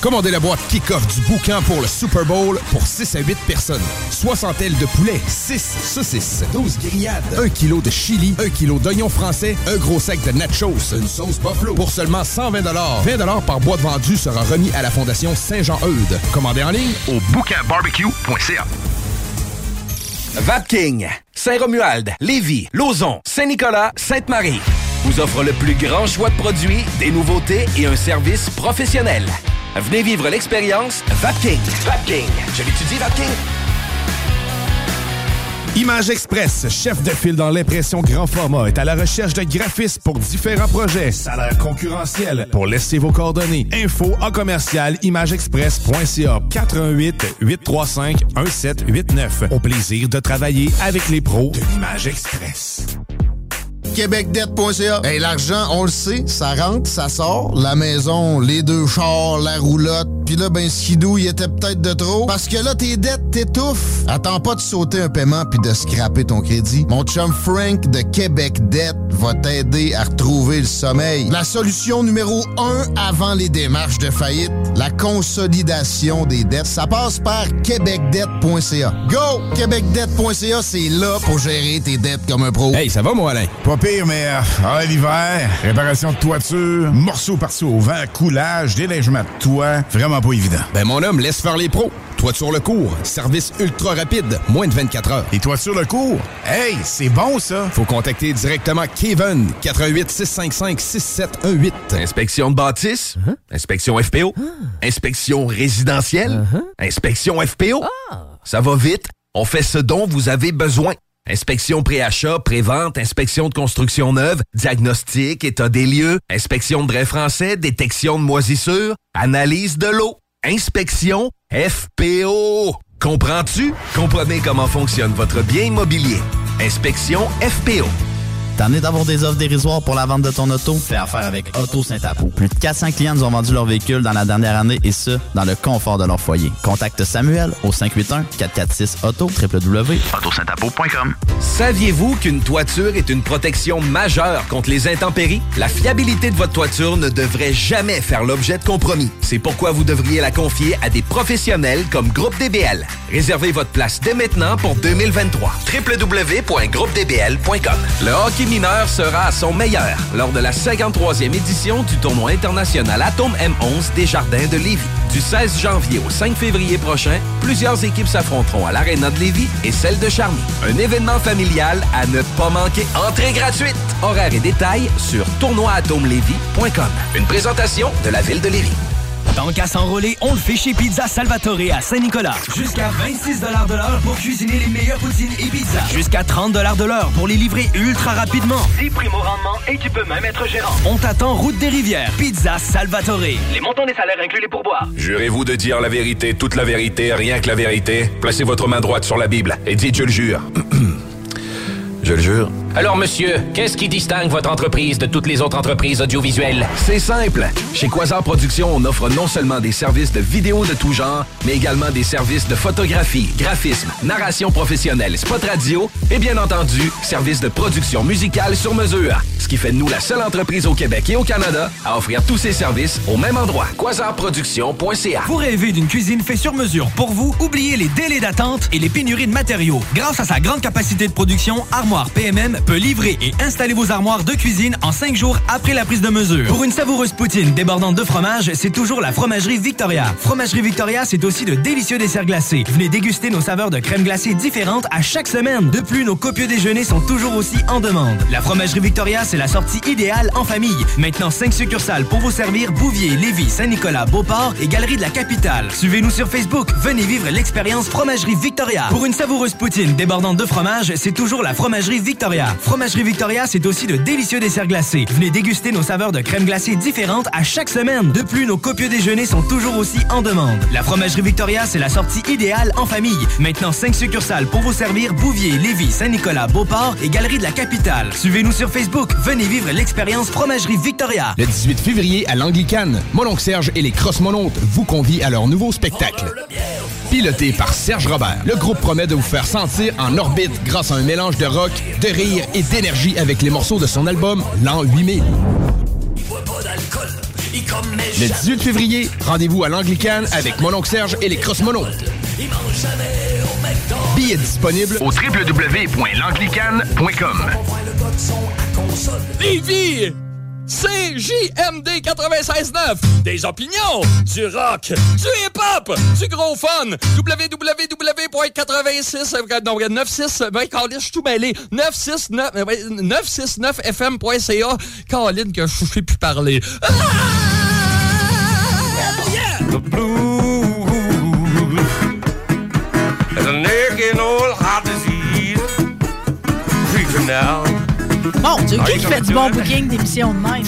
Commandez la boîte kick-off du boucan pour le Super Bowl pour 6 à 8 personnes. 60 ailes de poulet, 6 saucisses, 12 grillades, 1 kg de chili, 1 kg d'oignons français, un gros sac de nachos, une sauce buffalo pour seulement 120 20 par boîte vendue sera remis à la Fondation Saint-Jean-Eudes. Commandez en ligne au boucanbarbecue.ca. Vapking, Saint-Romuald, Lévis, Lauson, Saint-Nicolas, Sainte-Marie vous offre le plus grand choix de produits, des nouveautés et un service professionnel. Venez vivre l'expérience Vapking. Vapking. Je l'étudie, Vapking. Image Express, chef de file dans l'impression grand format, est à la recherche de graphistes pour différents projets. Salaire concurrentiel. Pour laisser vos coordonnées. Info en commercial imageexpress.ca 88 835 1789. Au plaisir de travailler avec les pros de l'Image Express québecdebt.ca. Hey, l'argent, on le sait, ça rentre, ça sort. La maison, les deux chars, la roulotte. Puis là, ben, skidou, il était peut-être de trop. Parce que là, tes dettes t'étouffent. Attends pas de sauter un paiement puis de scraper ton crédit. Mon chum Frank de Québec Debt va t'aider à retrouver le sommeil. La solution numéro un avant les démarches de faillite, la consolidation des dettes. Ça passe par québecdebt.ca. Go! québecdebt.ca, c'est là pour gérer tes dettes comme un pro. Hey, ça va, moi, Alain? Pas pire, mais euh, l'hiver, réparation de toiture, morceaux par au vent, coulage, déneigement de toit, vraiment pas évident. Ben, mon homme, laisse faire les pros. Toiture le cours, service ultra rapide, moins de 24 heures. Et toiture le cours? Hey, c'est bon, ça! Faut contacter directement Kevin, 88 655 6718. Inspection de bâtisse, Uh-huh. inspection FPO, Ah. inspection résidentielle, Uh-huh. inspection FPO. Ah. Ça va vite, on fait ce dont vous avez besoin. Inspection pré-achat, pré-vente, inspection de construction neuve, diagnostic, état des lieux, inspection de drain français, détection de moisissures, analyse de l'eau, inspection FPO. Comprends-tu? Comprenez comment fonctionne votre bien immobilier. Inspection FPO. T'en d'avoir des offres dérisoires pour la vente de ton auto? Fais affaire avec Auto Saint-Apo. Plus de 400 clients nous ont vendu leur véhicule dans la dernière année et ce, dans le confort de leur foyer. Contacte Samuel au 581-446-AUTO, www.autosaintapo.com. Saviez-vous qu'une toiture est une protection majeure contre les intempéries? La fiabilité de votre toiture ne devrait jamais faire l'objet de compromis. C'est pourquoi vous devriez la confier à des professionnels comme Groupe DBL. Réservez votre place dès maintenant pour 2023. www.groupedbl.com Le hockey mineur sera à son meilleur lors de la 53e édition du tournoi international Atome M11 des Jardins de Lévis. Du 16 janvier au 5 février prochain, plusieurs équipes s'affronteront à l'Arena de Lévis et celle de Charny. Un événement familial à ne pas manquer. Entrée gratuite. Horaires et détails sur tournoi-atome-lévis.com. Une présentation de la ville de Lévis. Tant qu'à s'enrôler, on le fait chez Pizza Salvatore à Saint-Nicolas. Jusqu'à 26 de l'heure pour cuisiner les meilleures poutines et pizzas. Jusqu'à 30 de l'heure pour les livrer ultra rapidement. 10 primes au rendement et tu peux même être gérant. On t'attend route des rivières. Pizza Salvatore. Les montants des salaires incluent les pourboires. Jurez-vous de dire la vérité, toute la vérité, rien que la vérité. Placez votre main droite sur la Bible et dites je le jure. je le jure. Alors, monsieur, qu'est-ce qui distingue votre entreprise de toutes les autres entreprises audiovisuelles? C'est simple. Chez Quasar Productions, on offre non seulement des services de vidéo de tout genre, mais également des services de photographie, graphisme, narration professionnelle, spot radio et bien entendu, services de production musicale sur mesure. Ce qui fait de nous la seule entreprise au Québec et au Canada à offrir tous ces services au même endroit. Quasarproduction.ca Vous rêvez d'une cuisine faite sur mesure pour vous? Oubliez les délais d'attente et les pénuries de matériaux. Grâce à sa grande capacité de production, Armoire PMM peut livrer et installer vos armoires de cuisine en cinq jours après la prise de mesure. Pour une savoureuse poutine débordante de fromage, c'est toujours la Fromagerie Victoria. Fromagerie Victoria, c'est aussi de délicieux desserts glacés. Venez déguster nos saveurs de crème glacée différentes à chaque semaine. De plus, nos copieux déjeuners sont toujours aussi en demande. La Fromagerie Victoria, c'est la sortie idéale en famille. Maintenant, cinq succursales pour vous servir Bouvier, Lévis, Saint-Nicolas, Beauport et Galerie de la Capitale. Suivez-nous sur Facebook. Venez vivre l'expérience Fromagerie Victoria. Pour une savoureuse poutine débordante de fromage, c'est toujours la Fromagerie Victoria. Fromagerie Victoria, c'est aussi de délicieux desserts glacés. Venez déguster nos saveurs de crème glacée différentes à chaque semaine. De plus, nos copieux déjeuners sont toujours aussi en demande. La Fromagerie Victoria, c'est la sortie idéale en famille. Maintenant, 5 succursales pour vous servir Bouvier, Lévis, Saint-Nicolas, Beauport et Galerie de la Capitale. Suivez-nous sur Facebook. Venez vivre l'expérience Fromagerie Victoria. Le 18 février à l'Anglicane, Mononcle Serge et les Cross-Monontes vous convient à leur nouveau spectacle. Piloté par Serge Robert, le groupe promet de vous faire sentir en orbite grâce à un mélange de rock, de rire et d'énergie avec les morceaux de son album L'an 8000. Le 18 février, rendez-vous à l'Anglicane avec Mononcle Serge et les Cross-Monontes. Billets disponibles au www.l'anglicane.com. Lévis! CJMD 96.9 Des opinions, du rock, du hip-hop, du gros fun. Www.86 non, 96 ben, je suis tout mêlé. 969 euh, ouais, 969fm.ca Colin, que je sais plus parler. Ah! yeah! The blues Bon, Dieu, Are qui fait du bon booking d'émissions de même?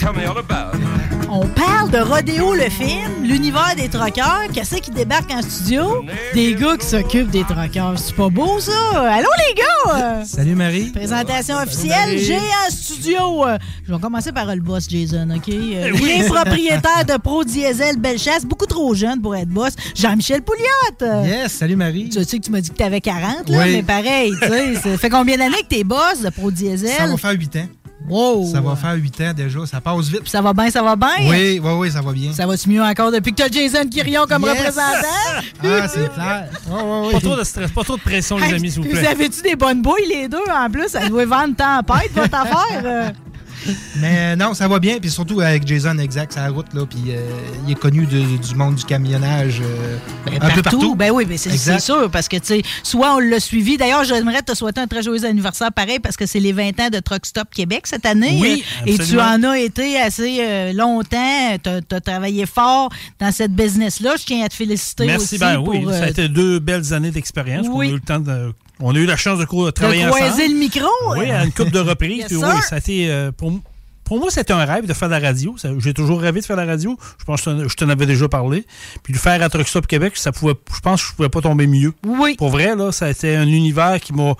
On parle de Rodéo le film, l'univers des troqueurs, qu'est-ce qui débarque en studio? Des gars qui s'occupent des troqueurs. C'est pas beau, ça? Allô, les gars! Salut Marie. Présentation officielle, j'ai en studio. Je vais commencer par le boss Jason, OK? Euh, Oui. Il est propriétaire de Pro Diesel Bellechasse, beaucoup trop jeune pour être boss. Jean-Michel Pouliot. Yes, salut Marie. Tu sais que tu m'as dit que t'avais 40, là, Oui. mais pareil, tu sais, ça fait combien d'années que t'es boss de Pro Diesel? Ça va faire 8 ans. Wow! Ça va faire 8 ans déjà, ça passe vite. Ça va bien, ça va bien? Oui, oui, oui, ça va bien. Ça va-tu mieux encore depuis que t'as Jason Quirion comme Yes. représentant? Ah, c'est clair. Pas trop de stress, pas trop de pression, les amis, s'il vous Vous plaît. avez-tu des bonnes bouilles, les deux, en plus? Ça doit vendre tempête, votre affaire. Euh. Mais non, ça va bien. Puis surtout avec Jason Exact, la route, là. Puis euh, il est connu de- du monde du camionnage euh, un peu partout. Ben oui, ben c'est sûr, parce que, tu sais, soit on l'a suivi. D'ailleurs, j'aimerais te souhaiter un très joyeux anniversaire pareil, parce que c'est les 20 ans de Truck Stop Québec cette année. Oui, Euh, Et tu en as été assez euh, longtemps. Tu as, travaillé fort dans cette business-là. Je tiens à te féliciter Merci, aussi. ben oui. pour, Ça a euh, été deux belles années d'expérience. qu'on Oui. a eu le temps de. On a eu la chance de co- travailler de croiser ensemble. le micro. Oui, à une couple de reprises. Yes, puis sir. oui, ça a été. euh, pour, moi, c'était un rêve de faire de la radio. J'ai toujours rêvé de faire de la radio. Je pense que je t'en avais déjà parlé. Puis le faire à Truck Stop Québec, ça pouvait, je pense que je pouvais pas tomber mieux. Oui. Pour vrai, là, ça a été un univers qui m'a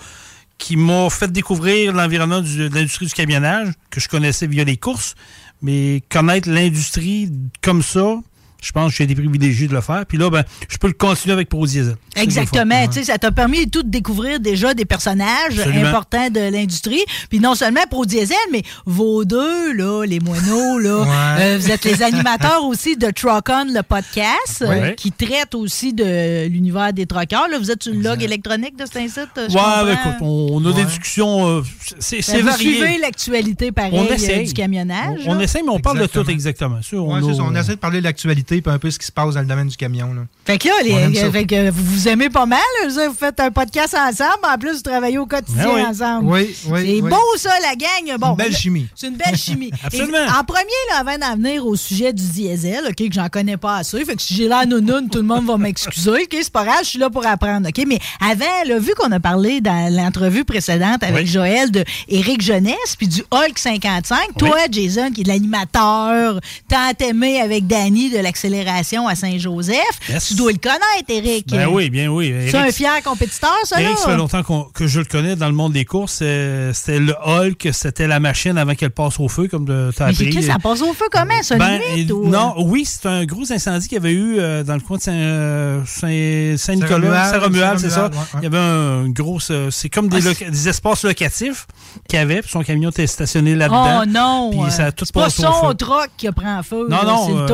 qui m'a fait découvrir l'environnement de l'industrie du camionnage, que je connaissais via les courses. Mais connaître l'industrie comme ça, je pense que j'ai été privilégié de le faire. Puis là, ben, je peux le continuer avec Pro Diesel. C'est le fun. Exactement. Tu sais, Ça t'a permis tout de découvrir déjà des personnages Absolument. importants de l'industrie. Puis non seulement Pro Diesel, mais vos deux, là, les moineaux, là, Ouais. euh, vous êtes les animateurs aussi de Truck On, le podcast, euh, qui traite aussi de l'univers des truckers. Là, vous êtes sur le log électronique de cet site? je Ouais, ben, écoute, on, on a des discussions. euh, c'est Ben, c'est vous varié. suivez l'actualité pareil On euh, essaye. du camionnage. On, essaie, mais on parle de tout exactement. Ouais, on c'est ça. a- On essaie de parler de l'actualité puis un peu ce qui se passe dans le domaine du camion. Là. Fait que là, les- fait que vous vous aimez pas mal. là. Vous faites un podcast ensemble. En plus, vous travaillez au quotidien Ben oui. ensemble. Oui, oui, C'est oui. beau, ça, la gang. Bon, Une belle chimie. C'est une belle chimie. Absolument. Et en premier, là, avant d'en venir au sujet du diesel, OK, que j'en connais pas assez, fait que si j'ai l'air nounoun, tout le monde va m'excuser. OK, c'est pas grave, je suis là pour apprendre. OK, mais avant, là, vu qu'on a parlé dans l'entrevue précédente avec Oui. Joël de Éric Jeunesse puis du Hulk 55, toi, Jason, qui est l'animateur tant aimé avec Danny de l'accélération à Saint-Joseph, Yes. tu dois le connaître, Éric. Ben oui, bien oui. C'est un Eric, fier compétiteur, ça, Eric, là? ça fait longtemps qu'on- que je le connais dans le monde des courses. Euh, C'était le Hulk, c'était la machine avant qu'elle passe au feu, comme tu as Mais appris. Chris, ça passe au feu comment, ça, Ben, limite? et- ou- non, oui, c'est un gros incendie qu'il y avait eu euh, dans le coin de Saint- euh, Saint- Saint-Nicolas, Saint-Romuald, c'est ça. Saint-Romuald, ouais, ouais. Il y avait un gros... euh, c'est comme des, Ah, loca- des espaces locatifs qu'il y avait, puis son camion était stationné là-dedans. Oh non! Puis euh, ça a tout c'est pas passé au son feu. truck qui prend feu. Non, là, non, c'est le euh.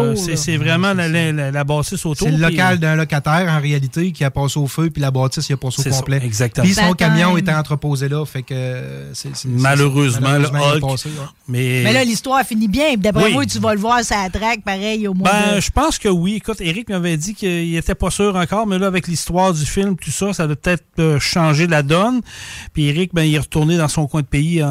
Vraiment la, la, la, la bâtisse autour. C'est le local d'un locataire, en réalité, qui a passé au feu, puis la bâtisse, il a passé au ça, complet. exactement. Puis son camion était entreposé là, fait que euh, Malheureusement, le malheureusement, il a Hulk. passé, ouais. Mais, Mais là, l'histoire finit bien. D'après Oui. moi, tu vas le voir, ça traque pareil au mois Ben, de... je pense que oui. Écoute, Eric m'avait dit qu'il était pas sûr encore, mais là, avec l'histoire du film, tout ça, ça doit peut-être euh, changer la donne. Puis Eric, ben, il est retourné dans son coin de pays en,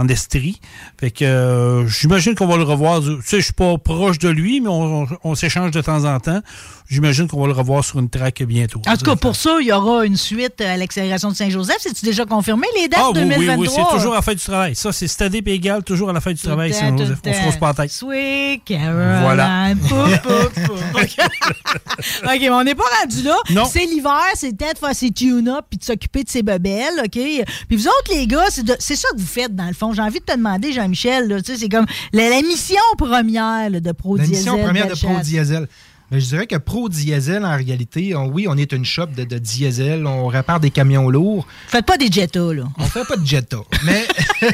en Estrie. Fait que euh, j'imagine qu'on va le revoir. Tu sais, je suis pas proche de lui, mais on, on, on s'est s'échange de temps en temps. J'imagine qu'on va le revoir sur une track bientôt. En tout cas, pour ça, il y aura une suite à l'accélération de Saint-Joseph. C'est-tu déjà confirmé, les dates Ah oui, oui, 2023? oui, c'est toujours à la fin du travail. Ça, c'est cette année puis égal, toujours à la fin du travail. Tout Saint-Joseph. On se le pas la tête. Sweet Caroline. Voilà. Pou, pou, pou. OK, mais on n'est pas rendu là. C'est l'hiver, c'est de faire ses tune-up puis de s'occuper de ses bebelles, OK? Puis vous autres, les gars, c'est ça que vous faites, dans le fond. J'ai envie de te demander, Jean-Michel, là, tu sais, c'est comme la, la mission première là, de Pro La mission première de. Pro Diesel. Mais je dirais que Pro Diesel, en réalité, on- oui, on est une shop de, de diesel, on répare des camions lourds. Faites pas des Jetta, là. On fait pas de Jetta. mais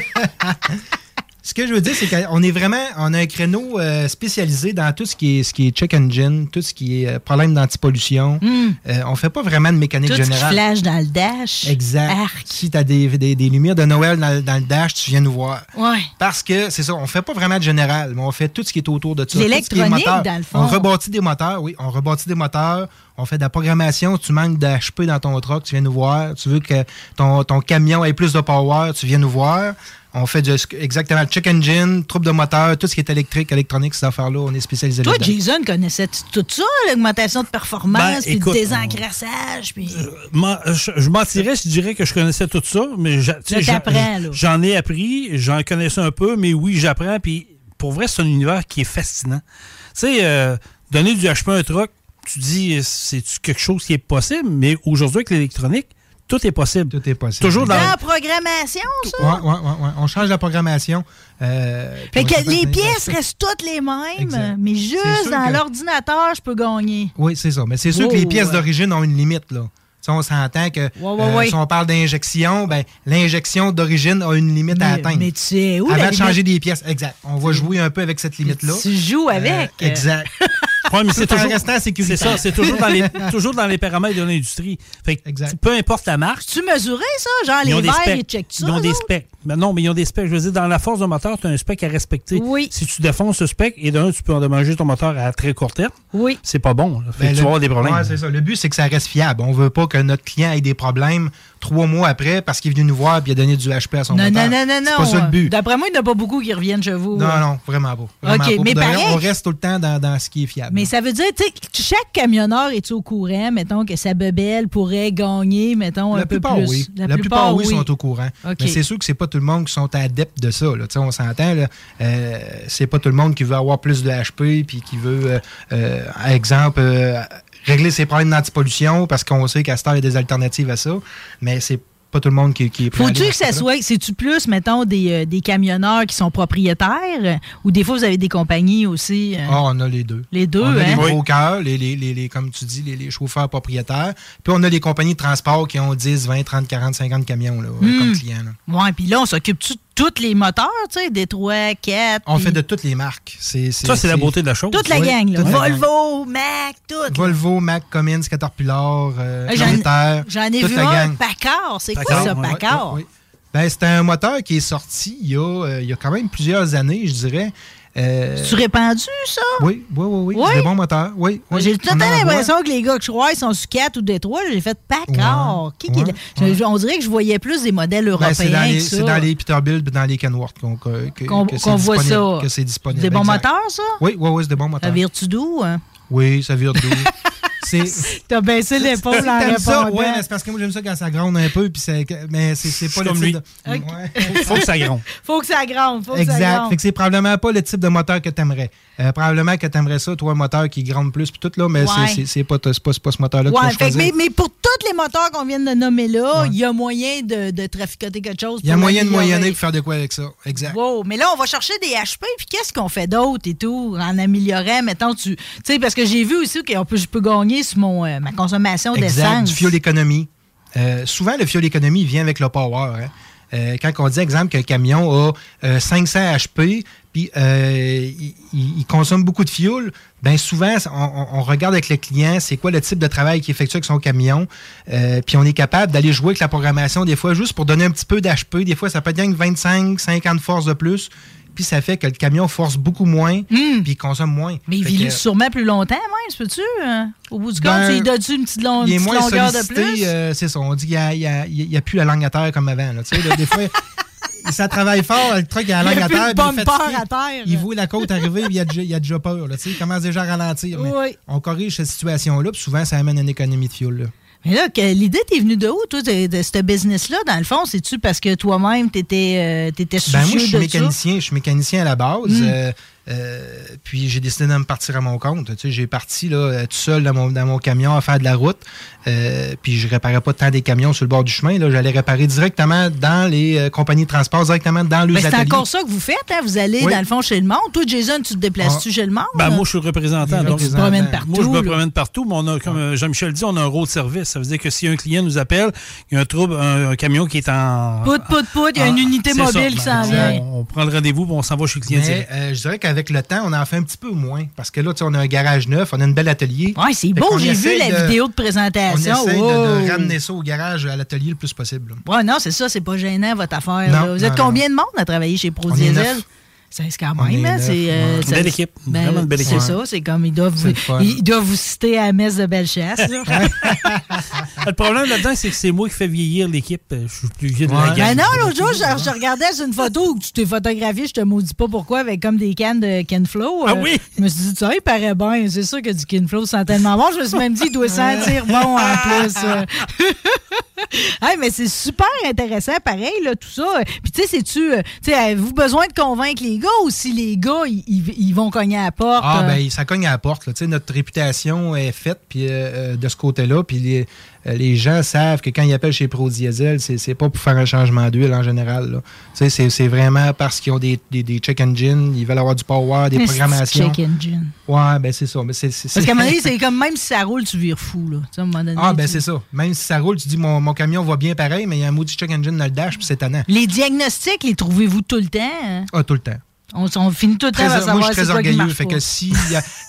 ce que je veux dire, c'est qu'on est vraiment, on a un créneau euh, spécialisé dans tout ce qui est, ce qui est check engine, tout ce qui est euh, problème d'antipollution. Euh, on fait pas vraiment de mécanique. Tout générale. flash dans le dash. Exact. Si tu as des, des- des lumières de Noël dans, le- dans le dash, tu viens nous voir. Ouais. Parce que c'est ça, on fait pas vraiment de général, mais on fait tout ce qui est autour de ça. Tout L'électronique, dans le fond. On rebâtit des moteurs, oui. On rebâtit des moteurs. On fait de la programmation. Tu manques d'HP dans ton truck, tu viens nous voir. Tu veux que ton, ton camion ait plus de power, tu viens nous voir. On fait du- exactement le check engine, troupe de moteur, tout ce qui est électrique, électronique, ces affaires-là, on est spécialisé Toi. Jason, connaissais tout ça, l'augmentation de performance, Ben, puis le désencrassage, puis... M'en- Je, je mentirais si je dirais que je connaissais tout ça, mais j'en- ai appris, j'en connaissais un peu, mais oui, j'apprends. Puis pour vrai, c'est un univers qui est fascinant. Tu sais, euh, donner du HP à un truck, tu dis, c'est quelque chose qui est possible, mais aujourd'hui, avec l'électronique, tout est possible. Tout est possible. Toujours dans. La programmation, ça? Ouais, ouais, ouais, ouais. On change la programmation. euh, Fait que les pièces restent toutes les mêmes, Exact. mais juste dans que- l'ordinateur, je peux gagner. Oui, c'est ça. Mais c'est sûr Oh, que les pièces ouais. d'origine ont une limite, là. Tu sais, on s'entend que ouais, euh, ouais. si on parle d'injection, ben, l'injection d'origine a une limite à atteindre. mais tu sais où, Avant la de changer limite? des pièces. Exact. On va jouer un peu avec cette limite-là. Tu joues avec. Euh, exact. Ouais, mais c'est toujours, restant sécuritaire. c'est ça, c'est toujours dans les, toujours dans les paramètres de l'industrie. Fait que peu importe la marque. Tu mesurais ça? Genre, ils les verres, specs. ils checkent ça? Ils ont des specs. Mais non, mais ils ont des specs. Je veux dire, dans la force de moteur, tu as un spec à respecter. Oui. Si tu défonces ce spec, et d'un, tu peux endommager ton moteur à très court terme. Oui. C'est pas bon. Fait Ben, que tu le- vas avoir des problèmes. Ouais, c'est ça. Le but, c'est que ça reste fiable. On veut pas que notre client ait des problèmes trois mois après parce qu'il est venu nous voir et il a donné du HP à son Non, moteur. non, non, non, non. C'est pas ça le but. D'après moi, il n'y en a pas beaucoup qui reviennent chez vous. Non, non, vraiment pas. Vraiment OK, pas. mais On reste tout le temps dans, dans ce qui est fiable. Mais ça veut dire, tu sais, chaque camionneur est au courant, mettons, que sa bebelle pourrait gagner, mettons, La un peu plupart, plus. oui. La, plupart, oui, sont au courant. Mais c'est sûr que c'est pas tout le monde qui sont adeptes de ça. Là. On s'entend, là. Euh, c'est pas tout le monde qui veut avoir plus de HP puis qui veut, euh, euh, exemple, euh, régler ses problèmes d'antipollution parce qu'on sait qu'à cette heure, il y a des alternatives à ça. Mais c'est pas tout le monde qui, qui est Faut-tu que ce ça soit, c'est-tu plus, mettons, des, euh, des camionneurs qui sont propriétaires euh, ou des fois vous avez des compagnies aussi? euh? Ah, on a les deux. Les deux, On a hein? les brokers, les, les, les, les- comme tu dis, les, les chauffeurs propriétaires. Puis on a les compagnies de transport qui ont 10, 20, 30, 40, 50 camions là, Hmm. comme clients. là. Ouais, puis là, on s'occupe-tu de tous les moteurs, tu sais, des 3, 4. On fait de toutes les marques. C'est, Ça, c'est la beauté de la chose. Toute la Oui, gang, là. gang. Volvo, Mac, tout. Volvo, Mac, Cummins, Caterpillar, euh, j'en- ai vu la un. Packard. C'est quoi ça, ouais, Packard? ouais, ouais. Ben, c'est un moteur qui est sorti il y a, euh, il y a quand même plusieurs années, je dirais. Euh, Tu répandu, ça? Oui, oui, oui, oui. Oui? C'est des bons moteurs. Oui, oui. J'ai tout voit. l'impression que les gars que je crois, ils sont sur 4 ou Détroit. J'ai fait Packard. Ouais, là? ouais, On dirait que je voyais plus des modèles Ben, européens c'est dans, les, c'est dans Peterbilt et dans les Kenworth qu'on, c'est voit ça. Que c'est disponible. Des bons exact. moteurs, ça? Oui, oui, oui, c'est des bons moteurs. Ça vire-tu d'où? hein? Oui, ça vire d'où? c'est... T'as baissé l'épaule en répondant. Oui, mais c'est parce que moi, j'aime ça quand ça gronde un peu, puis c'est, mais c'est, c'est pas le comme type lui. de... Ouais. Faut que ça gronde. Faut que ça gronde. Faut que ça Exact. gronde. Fait que c'est probablement pas le type de moteur que t'aimerais. Euh, probablement que t'aimerais ça, toi, un moteur qui gronde plus, puis tout, là, mais Ouais. c'est, pas, c'est pas, c'est pas ce moteur-là que tu Ouais, que- mais, mais pour tous les moteurs qu'on vient de nommer là, il y a moyen de, de traficoter quelque chose. Il y a moyen de moyenner pour faire de quoi avec ça. Exact. Wow, mais là, on va chercher des HP, puis qu'est-ce qu'on fait d'autre et tout, en améliorant, mettons, tu tu sais, parce que j'ai vu aussi que on peut, je peux gagner mon, euh, ma consommation d'essence. du fuel économie. Euh, souvent, le fuel économie vient avec le power. hein. Euh, quand on dit, exemple, qu'un camion a euh, 500 HP, puis il, consomme beaucoup de fuel, bien souvent, on, on- regarde avec le client, c'est quoi le type de travail qu'il effectue avec son camion, puis on est capable d'aller jouer avec la programmation des fois juste pour donner un petit peu d'HP. Des fois, ça peut être rien que 25, 50 forces de plus, puis ça fait que le camion force beaucoup moins, puis il consomme moins. Hmm. Mais il vit que- sûrement plus longtemps, même, peux-tu? hein? Au bout du compte, Ben, lui donnes-tu une petite, long- il est petite moins longueur de plus? euh, c'est ça. On dit qu'il n'y a, il y a- il y a plus la langue à terre comme avant. là. Là, des fois, ça travaille fort, le truck il a la Il y langue à terre. puis il fatigué. à terre. Il voit la côte arriver, il a déjà, il a déjà peur. Là, tu sais, il commence déjà à ralentir. Mais Oui. On corrige cette situation-là, puis souvent, ça amène une économie de fuel. là. Mais là, l'idée t'es venue de où, toi, de, de ce business-là, dans le fond? C'est-tu parce que toi-même, t'étais euh, t'étais soucieux Ben, moi, je suis mécanicien. Je suis mécanicien à la base. Mm. euh, euh, puis j'ai décidé de me partir à mon compte. Tu sais, j'ai parti là, euh, tout seul dans mon, dans mon camion à faire de la route. Euh, puis je réparais pas tant des camions sur le bord du chemin. là. J'allais réparer directement dans les euh, compagnies de transport, directement dans Ben, c'est encore ça que vous faites, hein? Vous allez, Oui. dans le fond, chez le monde. Toi, Jason, tu te déplaces-tu Ah. chez le monde? Ben, moi, je suis le représentant. Tu donc- te promènes partout. Moi, je me là. promène partout, mais on a, comme Jean-Michel dit, on a un rôle de service. Ça veut dire que si un client nous appelle, il y a un trouble, un, un camion qui est en. Pout, pout, pout, il y a une unité c'est ça. mobile qui Ben, s'en vient. On, on prend le rendez-vous, on s'en va chez le client. Mais euh, je dirais qu'avec le temps, on en fait un petit peu moins. Parce que là, tu sais, on a un garage neuf, on a une belle atelier. Ouais, c'est beau, j'ai vu la vidéo de On présentation. essaye de- Wow. de, ramener ça au garage, à l'atelier le plus possible. Ouais, non, c'est ça, c'est pas gênant votre affaire. Non. Vous êtes non, combien de monde à travailler chez Pro Neuf. C'est c'est quand même, hein? C'est euh, ouais. Belle équipe, ben, vraiment une belle C'est équipe. ça, c'est comme ils doivent, C'est vous, ils doivent vous citer à la messe de Bellechasse. Le problème là-dedans, c'est que c'est moi qui fais vieillir l'équipe. Euh, Je suis plus vieux de la Ben non, l'autre jour, je, je regardais une photo où tu t'es photographié, je te maudis pas pourquoi, avec comme des cannes de Kenflow. Ah Euh, oui? Je me suis dit, ça, il paraît bien. C'est sûr que du Kenflow sent tellement bon. Je me suis même dit, il doit sentir bon en plus. euh. Hey, mais c'est super intéressant, pareil, là, tout ça. Puis, tu sais, c'est-tu. Tu sais, avez-vous besoin de convaincre les gars ou si les gars, ils, vont cogner à la porte? Ah, euh? ben, ça cogne à la porte. là. Tu sais, Notre réputation est faite puis, euh, euh, de ce côté-là. Puis les, euh, les gens savent que quand ils appellent chez Pro Diesel, c'est pas pour faire un changement d'huile en général. là. Tu sais, C'est vraiment parce qu'ils ont des, des, des check engines, ils veulent avoir du power, des Mais programmations. check engine? Ouais, ben c'est ça. Mais c'est- c'est- Parce qu'à un moment donné, c'est- comme même si ça roule, tu vires fou, là. À un moment donné, Ah, ben tu- c'est ça. Même si ça roule, tu dis mon, mon camion va bien pareil, mais il y a un maudit check engine dans le dash, puis c'est tannant. Les diagnostics, les trouvez-vous tout le temps? hein? Ah, tout le temps. On, on finit tout le temps Très- à savoir moi, je suis c'est très orgueilleux. Fait que s'il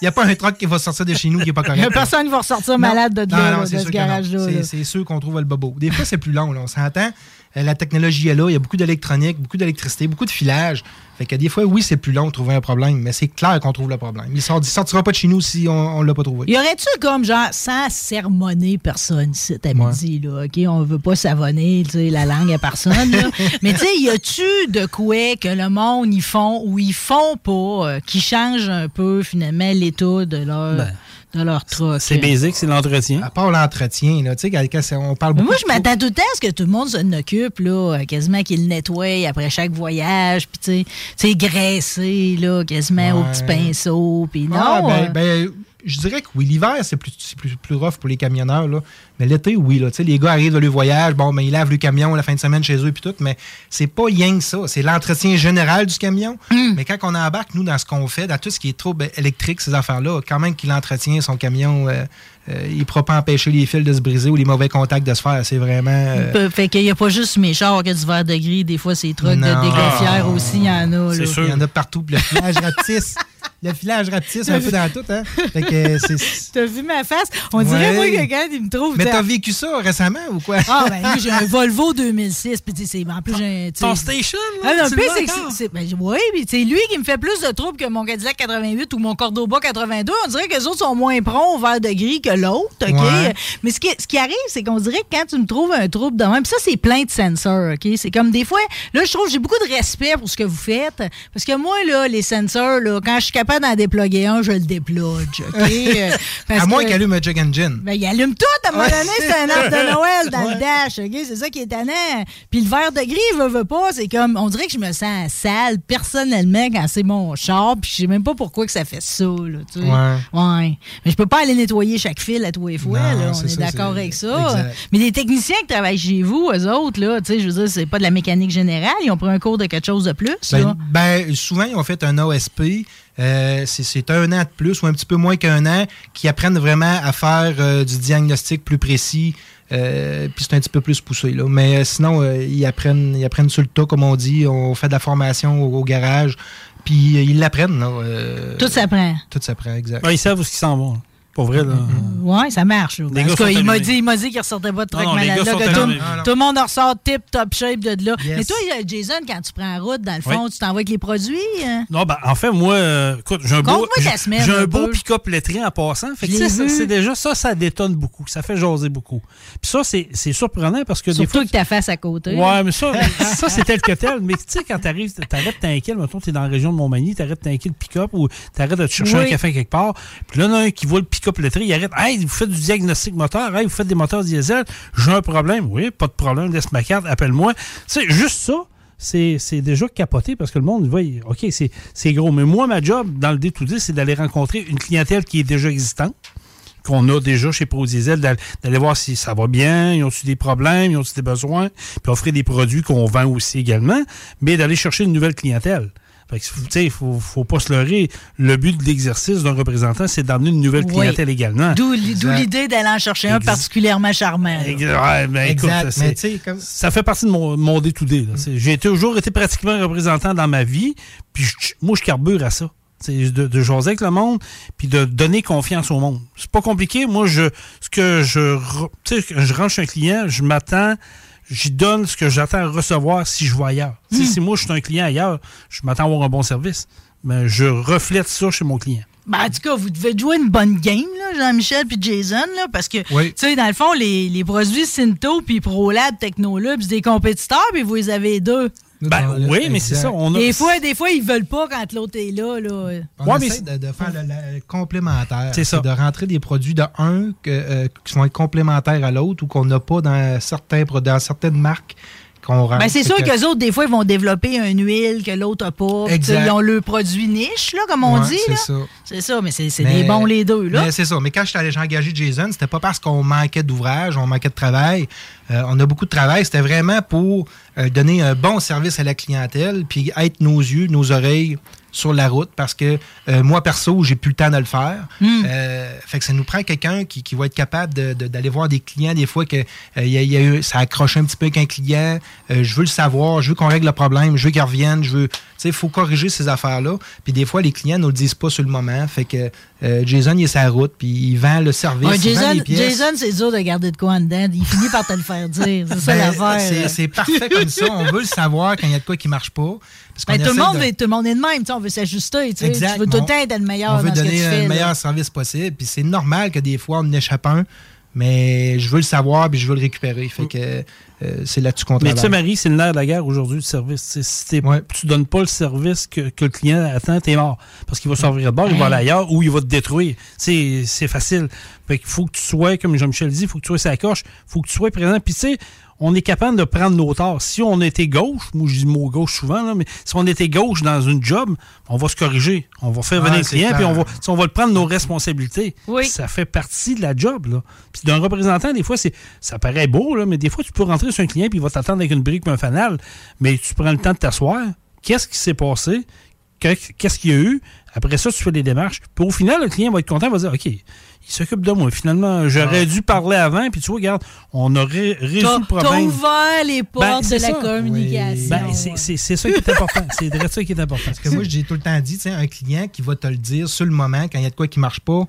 n'y a, pas un truck qui va sortir de chez nous qui n'est pas correct. Y a personne qui va ressortir malade de, Non, là, non, de ce sûr garage-là. C'est- ceux qu'on trouve le bobo. Des fois, c'est plus long, là, on s'entend. Euh, La technologie est là, il y a beaucoup d'électronique, beaucoup d'électricité, beaucoup de filage. Fait que des fois, oui, c'est plus long de trouver un problème, mais c'est clair qu'on trouve le problème. Il ne sortira pas de chez nous si on ne l'a pas trouvé. Y aurait-tu comme genre sans sermonner personne ici à midi, là, OK? On veut pas savonner la langue à personne, là. Mais tu sais, y a-tu de quoi que le monde ils font ou ils font pas euh, qui change un peu finalement l'état de leur, Ben, de leur truck? C'est basique, c'est l'entretien. À part l'entretien, là, tu sais, on parle Mais beaucoup moi, je m'attends tout le temps à ce que tout le monde s'en occupe, là, euh, quasiment qu'il le nettoie après chaque voyage, puis tu sais, tu sais, graisser, là, quasiment au petit pinceau, puis non. Ah, ben, euh, ben, je dirais que oui, l'hiver, c'est plus, c'est plus, plus rough pour les camionneurs. Là. Mais l'été, oui. Là, Tu sais, les gars arrivent de leur voyage, bon, ben, ils lavent le camion la fin de semaine chez eux puis tout, mais c'est pas rien que ça. C'est l'entretien général du camion. Hmm. Mais quand on embarque, nous, dans ce qu'on fait, dans tout ce qui est trouble électrique, ces affaires-là, quand même qu'il entretient son camion, euh, euh, il ne pourra pas empêcher les fils de se briser ou les mauvais contacts de se faire. C'est vraiment... euh, Fait qu'il n'y a pas juste mes chars qui ont du verre de gris, des fois c'est trucs de Non. dégaffières aussi, il y en a. là. Il y en a partout. puis Le filage rapetisse. le filage rapetisse un peu dans tout. Hein? Fait que c'est... T'as vu ma face? On dirait, moi, que quand il me trouve. Mais t'as vécu ça récemment ou quoi? Ah, ben j'ai un Volvo 2006. Puis, tu sais, c'est- en plus, j'ai. sais- Ton station, là, Ah, non, puis l'as c'est que ben, oui, puis c'est lui qui me fait plus de troubles que mon Cadillac 88 ou mon Cordoba 82. On dirait que les autres sont moins prompts au vert de gris que l'autre, OK? Ouais. Mais ce qui, ce qui arrive, c'est qu'on dirait que quand tu me trouves un trouble de même, puis ça, c'est plein de sensors, OK? C'est comme des fois, là, je trouve que j'ai beaucoup de respect pour ce que vous faites. Parce que moi, là, les sensors, là, quand je suis capable d'en déploguer un, je le déplogue, OK? Euh, à moins qu'il allume un check engine. ben, il allume tout à un moment donné, c'est un arbre de Noël dans Ouais. le dash, OK? C'est ça qui est tannant. Puis le verre de gris, veut, veut pas, c'est comme, on dirait que je me sens sale personnellement quand c'est mon char, puis je sais même pas pourquoi que ça fait ça, là, tu sais. Ouais. Ouais. Mais je peux pas aller nettoyer chaque fil à tous les fois, Non, là. On est, d'accord avec ça. exact. Mais les techniciens qui travaillent chez vous, eux autres, là, tu sais, je veux dire, c'est pas de la mécanique générale, ils ont pris un cours de quelque chose de plus, là. Ben, ben, souvent, ils ont fait un OSP. Euh, c'est- un an de plus ou un petit peu moins qu'un an qui apprennent vraiment à faire euh, du diagnostic plus précis. euh, Puis c'est un petit peu plus poussé. Là. Mais euh, sinon, euh, ils, apprennent, ils apprennent sur le tas, comme on dit. On fait de la formation au, au garage. Puis euh, ils l'apprennent. euh, Tout s'apprend. Tout s'apprend, exact. Ouais, ils savent où ils s'en vont. Pour vrai, là. Ouais, ça marche. En tout cas, il m'a dit, il m'a dit qu'il ressortait pas de truc malade. tout, le monde ressort tip top shape de là. Mais toi, euh, Jason, quand tu prends la route, dans le fond, tu t'envoies avec les produits. hein? Non, ben, en fait, moi, euh, écoute, j'ai un beau, j'ai- un beau pick-up lettré en passant. Fait que, c'est déjà ça, ça détonne beaucoup. Ça fait jaser beaucoup. Puis ça, c'est surprenant parce que des Surtout fois. que ta face à côté. Ouais, mais ça, ça c'est tel que tel. Mais tu sais, quand t'arrives, t'arrêtes t'inquiète, mettons, t'es dans la région de Montmagny, t'arrêtes t'inquiète le pick-up ou t'arrêtes de te chercher un café quelque part. Puis là, il y en a un qui voit le pick-up arrête. Hey, vous faites du diagnostic moteur, hey, vous faites des moteurs diesel, j'ai un problème. Oui, pas de problème, laisse ma carte, appelle-moi. Sais, juste ça. C'est c'est déjà capoté parce que le monde, va, OK, c'est c'est gros. Mais moi, ma job dans le D2D, c'est d'aller rencontrer une clientèle qui est déjà existante qu'on a déjà chez ProDiesel, d'al- d'aller voir si ça va bien, ils ont-ils des problèmes, ils ont-ils des besoins, puis offrir des produits qu'on vend aussi également, mais d'aller chercher une nouvelle clientèle. Fait que, il faut, faut pas se leurrer. Le but de l'exercice d'un représentant, c'est d'amener une nouvelle Oui. clientèle également. D'où l'idée d'aller en chercher un particulièrement charmant. là. Ouais, ben, écoute, Exact, c'est- mais tu sais, comme- ça fait partie de mon, mon day-to-day. là. C'est- J'ai toujours été pratiquement représentant dans ma vie, puis je- moi, je carbure à ça. De, de jaser avec le monde, puis de donner confiance au monde. C'est pas compliqué. Moi, je ce que je je chez un client, je m'attends, j'y donne ce que j'attends à recevoir si je vais ailleurs. Hmm. Si moi, je suis un client ailleurs, je m'attends à avoir un bon service. Mais je reflète ça chez mon client. Ben, en tout cas, vous devez jouer une bonne game, là, Jean-Michel puis Jason, là, parce que, Oui. tu sais, dans le fond, les, les produits Cinto puis ProLab, Technolab, c'est des compétiteurs, puis vous les avez deux. Ben oui, mais c'est ça. On a... Des fois, des fois, ils veulent pas quand l'autre est là. là. On Ouais, essaie de, de faire le, le complémentaire. C'est ça. De rentrer des produits de un que, euh, qui vont être complémentaires à l'autre ou qu'on n'a pas dans, certains, dans certaines marques qu'on rentre. Ben, c'est sûr que- qu'eux autres, des fois, ils vont développer une huile que l'autre n'a pas. Ils ont le produit niche, là, comme on Ouais, dit. c'est ça. C'est ça, mais c'est c'est Mais- des bons les deux. là. Mais c'est ça. Mais quand je suis allé- j'ai engagé Jason, c'était pas parce qu'on manquait d'ouvrage, on manquait de travail. Euh, on a beaucoup de travail. C'était vraiment pour euh, donner un bon service à la clientèle, puis être nos yeux, nos oreilles sur la route, parce que euh, moi, perso, j'ai plus le temps de le faire. Hmm. Fait que ça nous prend quelqu'un qui, qui va être capable de- de- d'aller voir des clients des fois que y a- il y a eu, ça accroche un petit peu avec un client. Je veux le savoir, je veux qu'on règle le problème, je veux qu'il revienne, je veux. Tu sais, il faut corriger ces affaires-là. Puis des fois, les clients ne le disent pas sur le moment. Fait que euh, Jason, il est sa route, puis il vend le service, Ouais, il vend Jason, les pièces. Jason c'est dur de garder de quoi en dedans. Il finit par te le faire dire. C'est ça Ben, l'affaire. c'est- parfait comme ça. On veut le savoir quand il y a de quoi qui marche pas. Parce Ben, tout, le monde de- veut- tout le monde est de même. tu sais, On veut s'ajuster. tu veux tout le On- temps être le meilleur On veut dans ce que donner tu fais. le là. meilleur service possible. Puis c'est normal que des fois, on en échappe un. Mais je veux le savoir puis je veux le récupérer. Fait que c'est là-dessus qu'on Mais tu sais, travaille. Marie, c'est le nerf de la guerre aujourd'hui du service. Si tu donnes pas le service que, que le client attend, t'es mort. Parce qu'il va s'ouvrir de bord, il va aller ailleurs ou il va te détruire. C'est c'est facile. Fait qu'il faut que tu sois, comme Jean-Michel dit, il faut que tu sois sa coche, faut que tu sois présent. Puis tu sais, on est capable de prendre nos torts. Si on était gauche, moi je dis le mot gauche souvent, là, mais si on était gauche dans une job, on va se corriger. On va faire Ah, venir le c'est client, puis on va, on va le prendre nos responsabilités. Oui. Ça fait partie de la job. Là. Puis d'un représentant, des fois, c'est ça paraît beau, là, mais des fois, tu peux rentrer sur un client puis il va t'attendre avec une brique et un fanal. Mais tu prends le temps de t'asseoir. Qu'est-ce qui s'est passé? Que- Qu'est-ce qu'il y a eu? Après ça, tu fais des démarches. Puis au final, le client va être content, il va dire OK, il s'occupe de moi. Finalement, j'aurais dû parler avant, puis tu vois, regarde, on aurait résolu le t'as problème. ouvert les portes Ben, de c'est la communication. Ben, c'est- c'est c'est ça qui est important. C'est vrai ça qui est important. Parce que moi, j'ai tout le temps dit, tu sais, un client qui va te le dire sur le moment, quand il y a de quoi qui marche pas,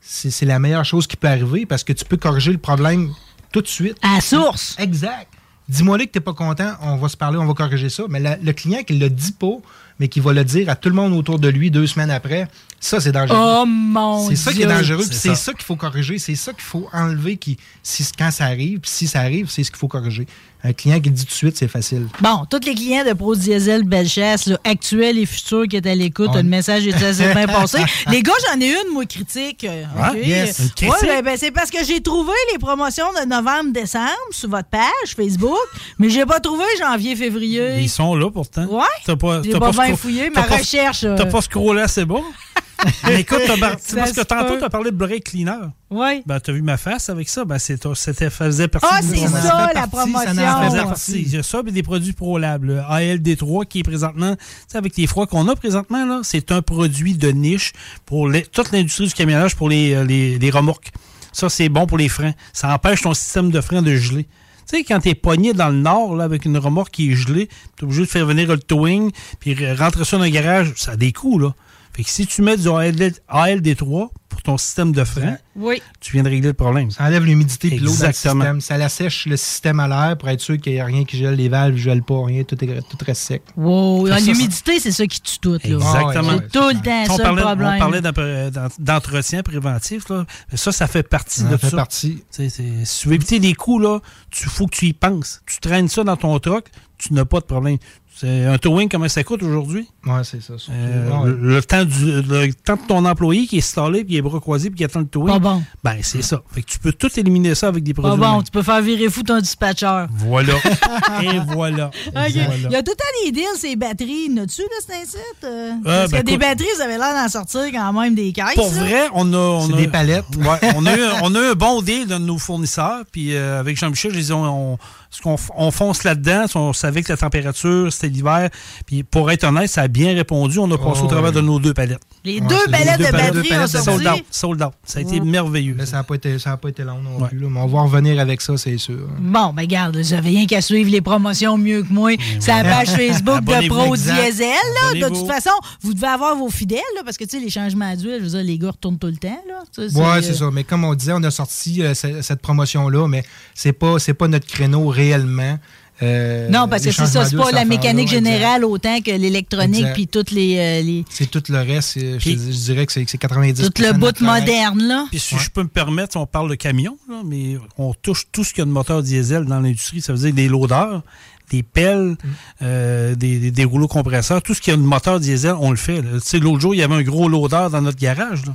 c'est c'est la meilleure chose qui peut arriver parce que tu peux corriger le problème tout de suite. À la source. Exact. Dis-moi là que tu n'es pas content, on va se parler, on va corriger ça. Mais la- le client qui ne le dit pas, mais qui va le dire à tout le monde autour de lui deux semaines après, ça, c'est dangereux. Oh mon C'est ça qui est dangereux, puis C'est ça. ça, qu'il faut corriger, c'est ça qu'il faut enlever qui, si, quand ça arrive, puis si ça arrive, c'est ce qu'il faut corriger. Un client qui le dit tout de suite, c'est facile. Bon, tous les clients de Pro Diesel Bellechasse, actuels et futurs qui est à l'écoute, On- le message est assez bien passé. Les gars, j'en ai une, moi, critique. euh, Ah, OK? yes, une Ouais, critique. ben, ben, c'est parce que j'ai trouvé les promotions de novembre-décembre sur votre page Facebook, mais j'ai pas trouvé janvier-février. Ils sont là pourtant. Ouais. T'as pas, pas pas bien fouillé, ma pas- recherche, euh. T'as pas scrollé assez bas. Mais écoute, t'as bar- parce que tantôt, peut. t'as parlé de break cleaner. Oui. Ben, t'as vu ma face avec ça? Ben, c'est, c'était, faisait partie Ah, de c'est ça, la promotion. Ça faisait partie. Il y a ça, puis des produits ProLab. Le ALD3 qui est présentement, tu sais, avec les froids qu'on a présentement, là, c'est un produit de niche pour les- toute l'industrie du camionnage pour les, euh, les, les remorques. Ça, c'est bon pour les freins. Ça empêche ton système de frein de geler. Tu sais, quand t'es pogné dans le nord, là, avec une remorque qui est gelée, t'es obligé de faire venir le towing, puis re- rentrer ça dans le garage, ça a des coûts, là. Fait que si tu mets du ALD ALD3 pour ton système de frein, Oui. tu viens de régler le problème. Ça enlève l'humidité et l'eau dans le système. Ça l'assèche le système à l'air pour être sûr qu'il n'y a rien qui gèle, les valves ne gèlent pas, rien, tout, est, tout reste sec. Wow. Ça, L'humidité, c'est ça qui tue tout. Là. Exactement. C'est tout le temps on ça parlait, le problème. On parlait d'entretien préventif. Là. Ça, ça fait partie Ça de fait ça. partie. Tu c'est- Si tu veux éviter des coups, là, il faut que tu y penses. Tu traînes ça dans ton truck, tu n'as pas de problème. C'est un towing, comment ça coûte aujourd'hui? Ouais, c'est ça. Euh, Ouais, ouais. le, le temps du, le temps de ton employé qui est installé, puis il est bras croisés, puis qui attend le towing. Pas bon. Ben, c'est ça. Fait que tu peux tout éliminer ça avec des Pas produits. bon, humains. tu peux faire virer fou ton dispatcher. Voilà. Et voilà. Il y a tout le temps des deals, ces batteries. N'as-tu, là, c'est un site? euh? Ah, Parce ben, que des batteries, ça avait l'air d'en sortir quand même des caisses. Pour là. vrai, on a. On C'est a- des palettes. Ouais, on, a eu, on a eu un bon deal de nos fournisseurs. Puis euh, avec Jean-Michel, je on, on- ce qu'on on fonce là-dedans. On savait que la température, c'était l'hiver. Puis pour être honnête, ça a bien répondu. On a passé Oh, au travers oui. de nos deux palettes. Les Ouais, deux c'est palettes les de deux ont de sorti. Sold out. Sold out. Ça a été Ouais. merveilleux. Là, ça n'a pas, été- ça a pas été long non plus. là, mais on va revenir avec ça, c'est sûr. Bon, ben garde, vous avez rien qu'à suivre les promotions mieux que moi. C'est la page Facebook de Pro. Diesel. Là. De toute façon, vous devez avoir vos fidèles, là, parce que tu sais, les changements d'huile, je veux dire, les gars retournent tout le temps. Là. Ça, Ouais, c'est euh, ça. Mais comme on disait, on a sorti euh, ce- cette promotion-là, mais c'est pas, c'est pas notre créneau réellement. Euh, Non, parce que c'est ça, c'est pas la mécanique générale autant que l'électronique puis toutes les, euh, les- C'est tout le reste. Je, je dirais que c'est c'est 90 tout le bout moderne, là. Puis si je peux me permettre, on parle de camion, là, mais on touche tout ce qu'il y a de moteur diesel dans l'industrie. Ça veut dire des loaders, des pelles, euh, des, des- des rouleaux compresseurs. Tout ce qu'il y a de moteur diesel, on le fait. là. Tu sais, l'autre jour, il y avait un gros loader dans notre garage. Là.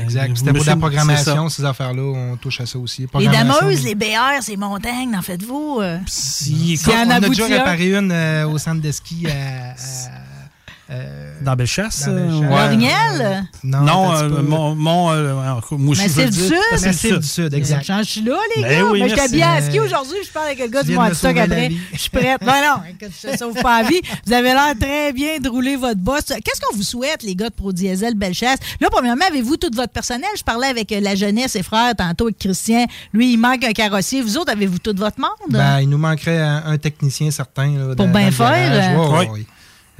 Exact. C'était pour la programmation, ces affaires-là. On touche à ça aussi. Les dameuses, les BR, ces montagnes, en faites-vous? euh? Si, S'il y en on a déjà réparé une euh, au centre de ski à. à- euh, Dans Bellechasse? Dans Bellechasse. euh? Non, Non, euh, mon, mon, euh, je veux du. Sud? Massif du Sud, exact. Je suis là, les Ben gars. oui, mais je merci. t'habille à ski aujourd'hui. Je parle avec le gars Tu du Monstock après. Je suis prête. Non, non, écoute, je te sauve pas la vie. Vous avez l'air très bien de rouler votre boss. Qu'est-ce qu'on vous souhaite, les gars de Pro Diesel Bellechasse? Là, premièrement, avez-vous tout votre personnel? Je parlais avec la jeunesse et frères tantôt avec Christian. Lui, il manque un carrossier. Vous autres, avez-vous tout votre monde? Ben, il nous manquerait un, un technicien certain. là, Pour bien faire, garage. Ouais, ouais, Oui.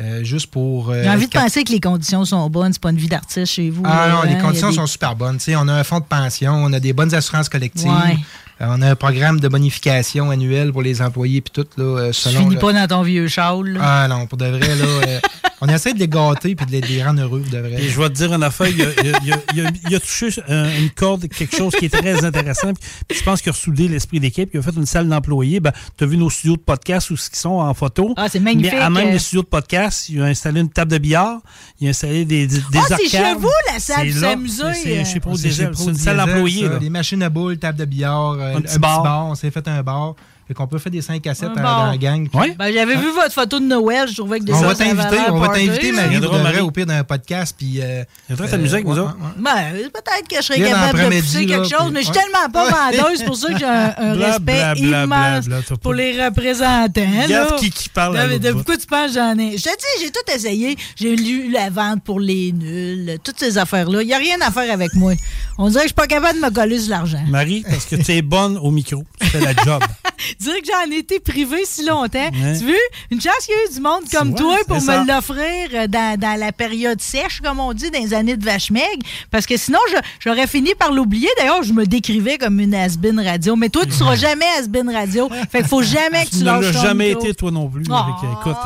Euh, juste pour. euh, J'ai envie de penser que les conditions sont bonnes. C'est pas une vie d'artiste chez vous. Ah non, hein? les a conditions des- sont super bonnes. Tu sais, on a un fonds de pension, on a des bonnes assurances collectives. Ouais. Euh, on a un programme de bonification annuel pour les employés puis tout. Là, euh, Tu selon finis le- pas dans ton vieux châle. là. Ah non, pour de vrai, là. euh, on essaie de les gâter puis de les, de les rendre heureux, pour de vrai. Et je vais te dire une affaire, il a, il a- il a- il a- il a touché euh, une corde, quelque chose qui est très intéressant. Puis, puis je pense qu'il a soudé l'esprit d'équipe. Il a fait une salle d'employés. Ben, tu as vu nos studios de podcast où ils sont en photo? Ah, c'est magnifique. Mais à même les studios de podcast, il a installé une table de billard. Il a installé des, des, des Ah, c'est chez vous, la salle s'amuser, C'est- C'est euh. chez Pro C'est C'est une salle d'employés. Les machines à boules, table de billard, un, petit bar. On s'est fait un bar. Fait qu'on peut faire des 5 à 7 Un dans, la gang. puis- Ouais. Ben, j'avais vu votre photo de Noël. Je trouvais que des On va t'inviter, on va t'inviter. Marie, de Marie. au pire d'un podcast. Puis, euh, Il très amusé avec vous autres. Ben, peut-être que je serais capable de pousser là, quelque chose, puis- mais je suis tellement pas vendeuse, c'est pour ça que j'ai un, un Bla, respect bla, bla, immense bla, bla, t'as pour les représentants. Regarde là. qui- qui parle de pourquoi tu penses que j'en ai? Je te dis, j'ai tout essayé. J'ai lu la vente pour les nuls, toutes ces affaires-là. Il n'y a rien à faire avec moi. On dirait que je suis pas capable de me coller sur l'argent. Marie, parce que tu es bonne au micro. Tu fais la job. Dire que j'en ai été privé si longtemps. Ouais. Tu veux? Une chance qu'il y a eu du monde comme toi pour me l'offrir euh, dans, dans la période sèche, comme on dit, dans les années de vache maigre. Parce que sinon, j'aurais fini par l'oublier. D'ailleurs, je me décrivais comme une has-been radio. Mais toi, tu seras jamais has-been radio. Fait qu'il faut jamais que tu Tu lâches ton jamais micro. été, toi non plus. Ah. Écoute,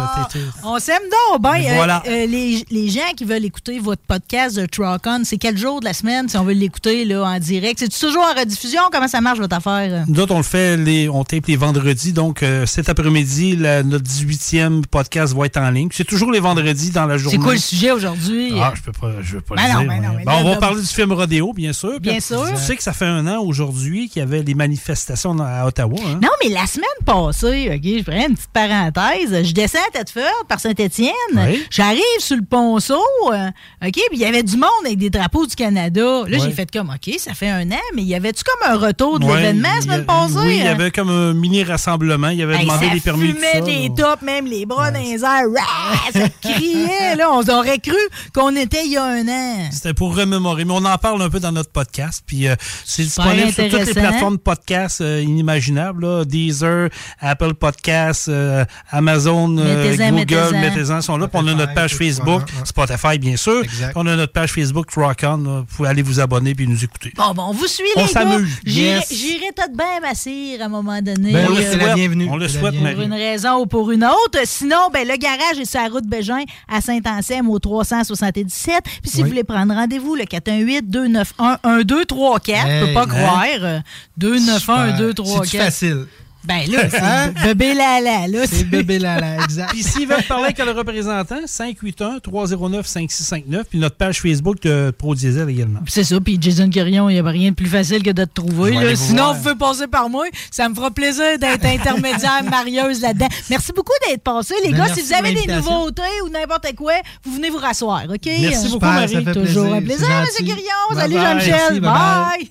On s'aime donc. Ben, euh, Voilà. euh, les, les gens qui veulent écouter votre podcast de Truck On, c'est quel jour de la semaine si on veut l'écouter en direct? C'est toujours en rediffusion? Comment ça marche votre affaire? Nous autres, on le fait, les, on tape les vendredis. Donc, euh, cet après-midi, notre 18e podcast va être en ligne. C'est toujours les vendredis dans la journée. C'est quoi le sujet aujourd'hui? Ah, je peux pas, je veux pas Ben le non, dire. ben non, là, on va là, parler du film Rodéo, bien sûr. Bien Puis, sûr. Tu sais que ça fait un an aujourd'hui qu'il y avait les manifestations à Ottawa. hein? Non, mais la semaine passée, OK, je ferai une petite parenthèse. Je descends à Thetford par Saint-Étienne. Oui. J'arrive sur le ponceau. euh, OK, puis il y avait du monde avec des drapeaux du Canada. Là, j'ai fait comme, OK, ça fait un an, mais y avait-tu comme un retour de l'événement la semaine passée? Oui, il y avait comme un un rassemblement. Il avait Hey, demandé ça des permis de fumait ça. des tops, même les bras dans les airs. Rah! Ça criait, là. On aurait cru qu'on était il y a un an. C'était pour remémorer. Mais on en parle un peu dans notre podcast. Puis euh, c'est disponible sur toutes les plateformes de podcast euh, inimaginables. Là. Deezer, Apple Podcasts, euh, Amazon, euh, Mettez-en, Google, mettez-en. sont là. Puis on a notre page Facebook, Spotify bien sûr. Exact. On a notre page Facebook Rock On. là. Vous pouvez aller vous abonner puis nous écouter. Bon, bon, on vous suit, On les gars. s'amuse. J'irai Yes. de bien m'assire à un moment donné. Ben oui, Euh, c'est la bienvenue. On le souhaite, pour une raison ou pour une autre. Sinon, ben, le garage est sur la route Bégin à Saint-Anselme au 377. Puis si Oui. vous voulez prendre rendez-vous, le 418-291-1234. Je peux pas Hey, croire. euh, 291-1234. C'est facile. Ben là, c'est Hein? bébé lala, là. C'est bébé lala, exact. Puis s'ils veulent parler avec le représentant, 581-309-5659. Puis notre page Facebook de Pro Diesel également. C'est ça, puis Jason Quirion, il n'y a rien de plus facile que de te trouver. Là. vous Sinon, voir. vous pouvez passer par moi. Ça me fera plaisir d'être intermédiaire marieuse là-dedans. Merci beaucoup d'être passé, les Ben, gars. Si vous avez des nouveautés ou n'importe quoi, vous venez vous rasseoir, OK? Merci beaucoup, Super, Marie. ça fait Toujours plaisir, un plaisir, M. Bye Salut. Jean-Michel. Bye Bye.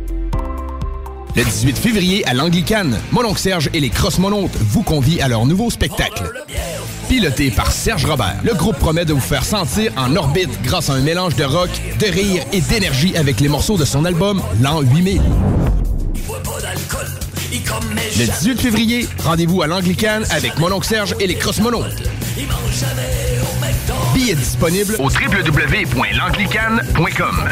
Le 18 février à l'Anglicane, Mononcle Serge et les Cross-Monontes vous convient à leur nouveau spectacle. Piloté par Serge Robert, le groupe promet de vous faire sentir en orbite grâce à un mélange de rock, de rire et d'énergie avec les morceaux de son album L'An 8000. Le 18 février, rendez-vous à l'Anglicane avec Mononcle Serge et les Cross-Monontes. Billets disponibles au www.l'anglicane.com.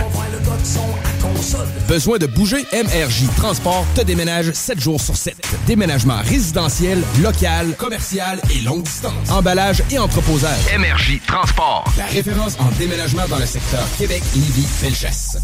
Besoin de bouger? MRJ Transport te déménage 7 jours sur 7. Déménagement résidentiel, local, commercial et longue distance. Emballage et entreposage. MRJ Transport. La référence en déménagement dans le secteur Québec, Lévis, Felchasse.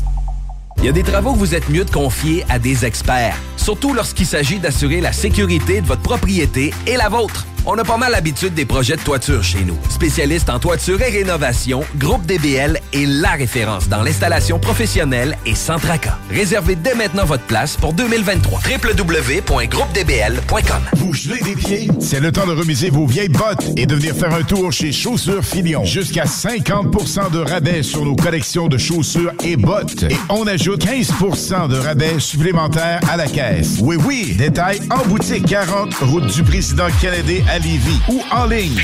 Il y a des travaux que vous êtes mieux de confier à des experts, surtout lorsqu'il s'agit d'assurer la sécurité de votre propriété et la vôtre. On a pas mal l'habitude des projets de toiture chez nous. Spécialiste en toiture et rénovation, Groupe DBL est la référence dans l'installation professionnelle et sans tracas. Réservez dès maintenant votre place pour 2023. www.groupedbl.com Vous gelez des pieds? C'est le temps de remiser vos vieilles bottes et de venir faire un tour chez Chaussures Filion. Jusqu'à 50% de rabais sur nos collections de chaussures et bottes. Et on ajoute 15% de rabais supplémentaires à la caisse. Oui, oui, détail en boutique 40, route du président Kennedy à Lévis ou en ligne.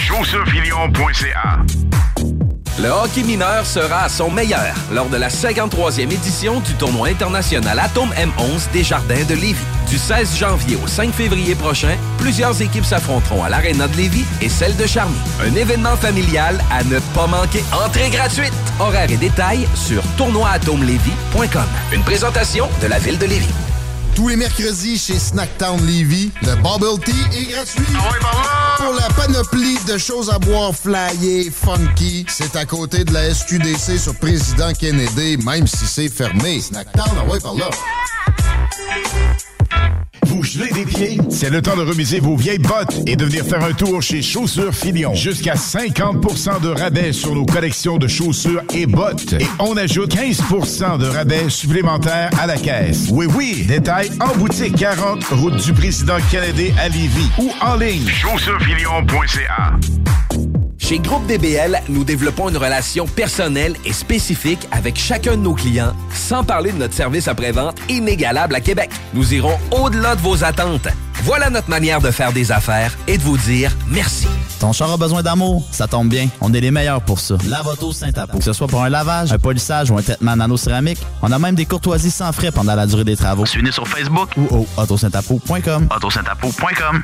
Le hockey mineur sera à son meilleur lors de la 53e édition du tournoi international Atome M11 des Jardins de Lévis. Du 16 janvier au 5 février prochain, plusieurs équipes s'affronteront à l'Arena de Lévis et celle de Charny. Un événement familial à ne pas manquer. Entrée gratuite. Horaires et détails sur tournoi-atome-lévis.com. Une présentation de la ville de Lévis. Tous les mercredis chez Snacktown Levy, le Bubble Tea est gratuit. Pour la panoplie de choses à boire flyées, funky, c'est à côté de la SQDC sur Président Kennedy, même si c'est fermé. Snacktown, ah ouais, par là. Vous des pieds? C'est le temps de remiser vos vieilles bottes et de venir faire un tour chez Chaussures Filion. Jusqu'à 50% de rabais sur nos collections de chaussures et bottes. Et on ajoute 15% de rabais supplémentaires à la caisse. Oui, oui, détail en boutique 40, route du président Kennedy à Lévis ou en ligne. Chaussurefilion.ca Chez Groupe DBL, nous développons une relation personnelle et spécifique avec chacun de nos clients, sans parler de notre service après-vente inégalable à Québec. Nous irons au-delà de vos attentes. Voilà notre manière de faire des affaires et de vous dire merci. Ton char a besoin d'amour? Ça tombe bien. On est les meilleurs pour ça. Lavoto Saint-Apo. Que ce soit pour un lavage, un polissage ou un traitement nano-céramique, on a même des courtoisies sans frais pendant la durée des travaux. Suivez-nous sur Facebook ou au autosaintapo.com. Autosaintapo.com.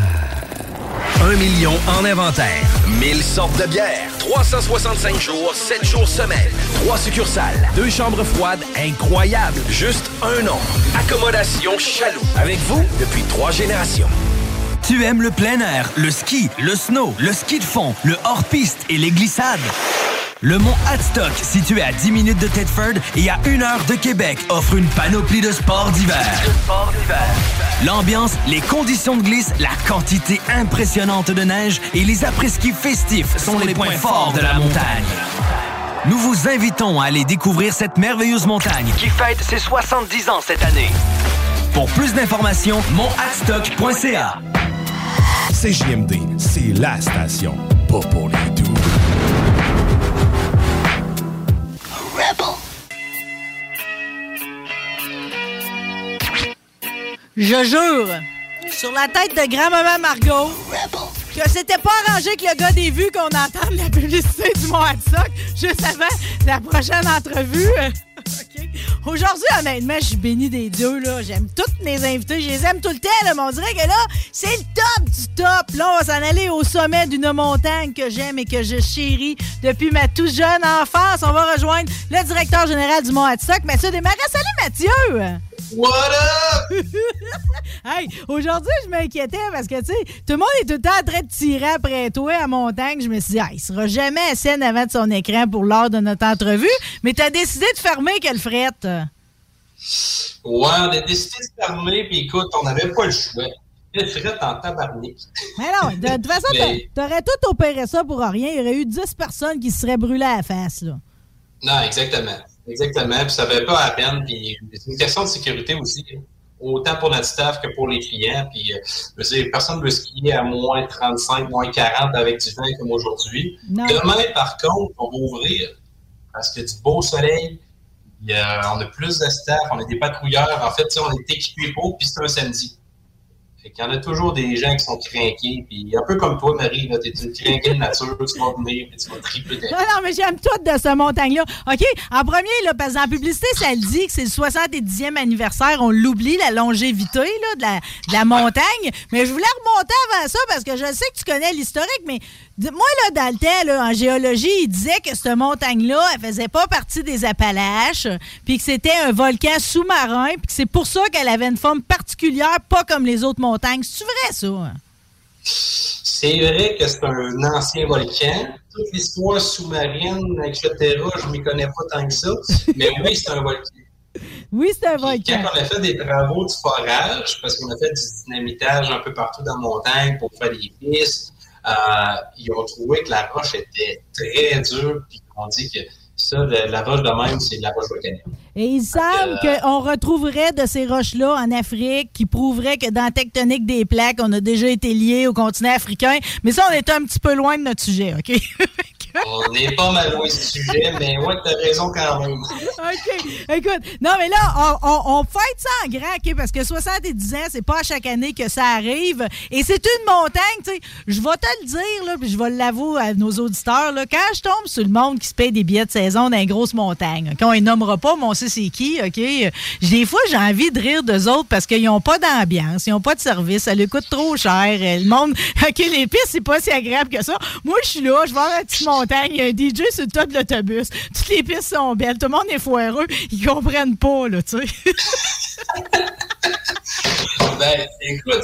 Un million en inventaire. 1000 sortes de bières. 365 jours, 7 jours semaine. 3 succursales. Deux chambres froides incroyables. Juste un nom. Accommodation Chaloux. Avec vous depuis trois générations. Tu aimes le plein air, le ski, le snow, le ski de fond, le hors-piste et les glissades? Le mont Hadstock, situé à 10 minutes de Tedford et à 1 heure de Québec, offre une panoplie de sports d'hiver. L'ambiance, les conditions de glisse, la quantité impressionnante de neige et les après-ski festifs sont les points forts de la montagne. Nous vous invitons à aller découvrir cette merveilleuse montagne qui fête ses 70 ans cette année. Pour plus d'informations, monadstock.ca. CJMD, c'est la station. Pas pour les doux. Je jure, sur la tête de grand-maman Margot, que c'était pas arrangé que le gars des vues qu'on entende la publicité du Mont Hadsock juste avant la prochaine entrevue. OK. Aujourd'hui, honnêtement, je suis béni des dieux. là. J'aime tous mes invités. Je les aime tout le temps. Là, mais on dirait que là, c'est le top du top. Là, on va s'en aller au sommet d'une montagne que j'aime et que je chéris depuis ma toute jeune enfance. On va rejoindre le directeur général du Mont Hadsock, Mathieu Desmarais. Salut, Mathieu! What up? hey, aujourd'hui, je m'inquiétais parce que, tu sais, tout le monde est tout le temps en train de tirer après toi à montagne. Je me suis dit, ah, il sera jamais à scène avant de son écran pour l'heure de notre entrevue. Mais tu as décidé de fermer quelle frette? Ouais, on a décidé de fermer, puis écoute, on n'avait pas le choix. Le fret en tabarnak. Mais non, de, toute façon, Mais- t'a- t'aurais tout opéré ça pour rien. Il y aurait eu 10 personnes qui se seraient brûlées à la face, là. Non, exactement. Exactement. Puis ça fait pas à peine. Puis c'est une question de sécurité aussi. Autant pour notre staff que pour les clients. Puis, euh, je veux dire, personne ne veut skier à moins 35, moins 40 avec du vent comme aujourd'hui. Demain, par contre, on va ouvrir parce qu'il y a du beau soleil. Il y a- on a plus de staff, on a des patrouilleurs. En fait, on est équipés pour, puis c'est un samedi. Fait qu'il y en a toujours des gens qui sont craqués. Puis un peu comme toi, Marie, là, t'es une craquée de nature, tu vas venir, puis tu vas triper Non, non, mais j'aime tout de cette montagne-là. OK, en premier, là, parce que publicité, ça le dit que c'est le 70e anniversaire. On l'oublie, la longévité là, de, la, montagne. Mais je voulais remonter avant ça parce que je sais que tu connais l'historique, mais moi, là, dans le temps, là, en géologie, il disait que cette montagne-là, elle faisait pas partie des Appalaches, puis que c'était un volcan sous-marin, puis que c'est pour ça qu'elle avait une forme particulière, pas comme les autres montagnes. C'est vrai, ça? C'est vrai que c'est un ancien volcan. Toute l'histoire sous-marine, etc., je ne m'y connais pas tant que ça. Mais oui, c'est un volcan. Oui, c'est un Quand volcan. on a fait des travaux de forage, parce qu'on a fait du dynamitage un peu partout dans la montagne pour faire des pistes, ils ont trouvé que la roche était très dure, puis on dit que ça, la, roche de même, c'est de la roche volcanique. Et il semble Euh, qu'on retrouverait de ces roches-là en Afrique qui prouveraient que dans la tectonique des plaques, on a déjà été liés au continent africain. Mais ça, on est un petit peu loin de notre sujet, OK? On n'est pas mal loin du sujet, mais ouais, t'as raison quand même. OK. Écoute, non, mais là, on, on, on fête ça en grand, OK? Parce que 70 ans, c'est pas à chaque année que ça arrive. Et c'est une montagne, tu sais. Je vais te le dire, là, puis je vais l'avouer à nos auditeurs, là. Quand je tombe sur le monde qui se paye des billets de saison dans une grosse montagne, OK? On les nommera pas, mais on sait c'est qui, OK? Des fois, j'ai envie de rire d'eux autres parce qu'ils n'ont pas d'ambiance, ils n'ont pas de service, ça leur coûte trop cher. Euh, Le monde, OK, les pistes, c'est pas si agréable que ça. Moi, je suis là, je vais à la petite montagne, il y a un DJ sur le top de l'autobus. Toutes les pistes sont belles, tout le monde est foireux. Ils comprennent pas, là. Ben, écoute,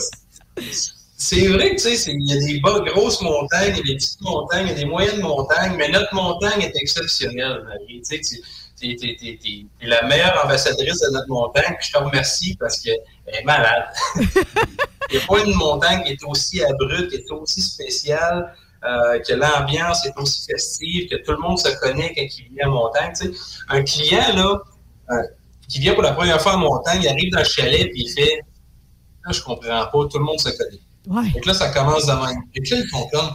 c'est vrai que, tu sais, il y a des grosses montagnes, il y a des petites montagnes, il y a des moyennes montagnes, mais notre montagne est exceptionnelle, Marie. Tu sais, t'es la meilleure ambassadrice de notre montagne, je te remercie parce qu'elle est malade. il n'y a pas une montagne qui est aussi abrupte, qui est aussi spéciale, euh, que l'ambiance est aussi festive, que tout le monde se connaît quand il vient en montagne. Tu sais, un client, là, euh, qui vient pour la première fois en montagne, il arrive dans le chalet, puis il fait Là, je comprends pas, tout le monde se connaît. Ouais. Donc là, ça commence de même. Et puis là, ils font comme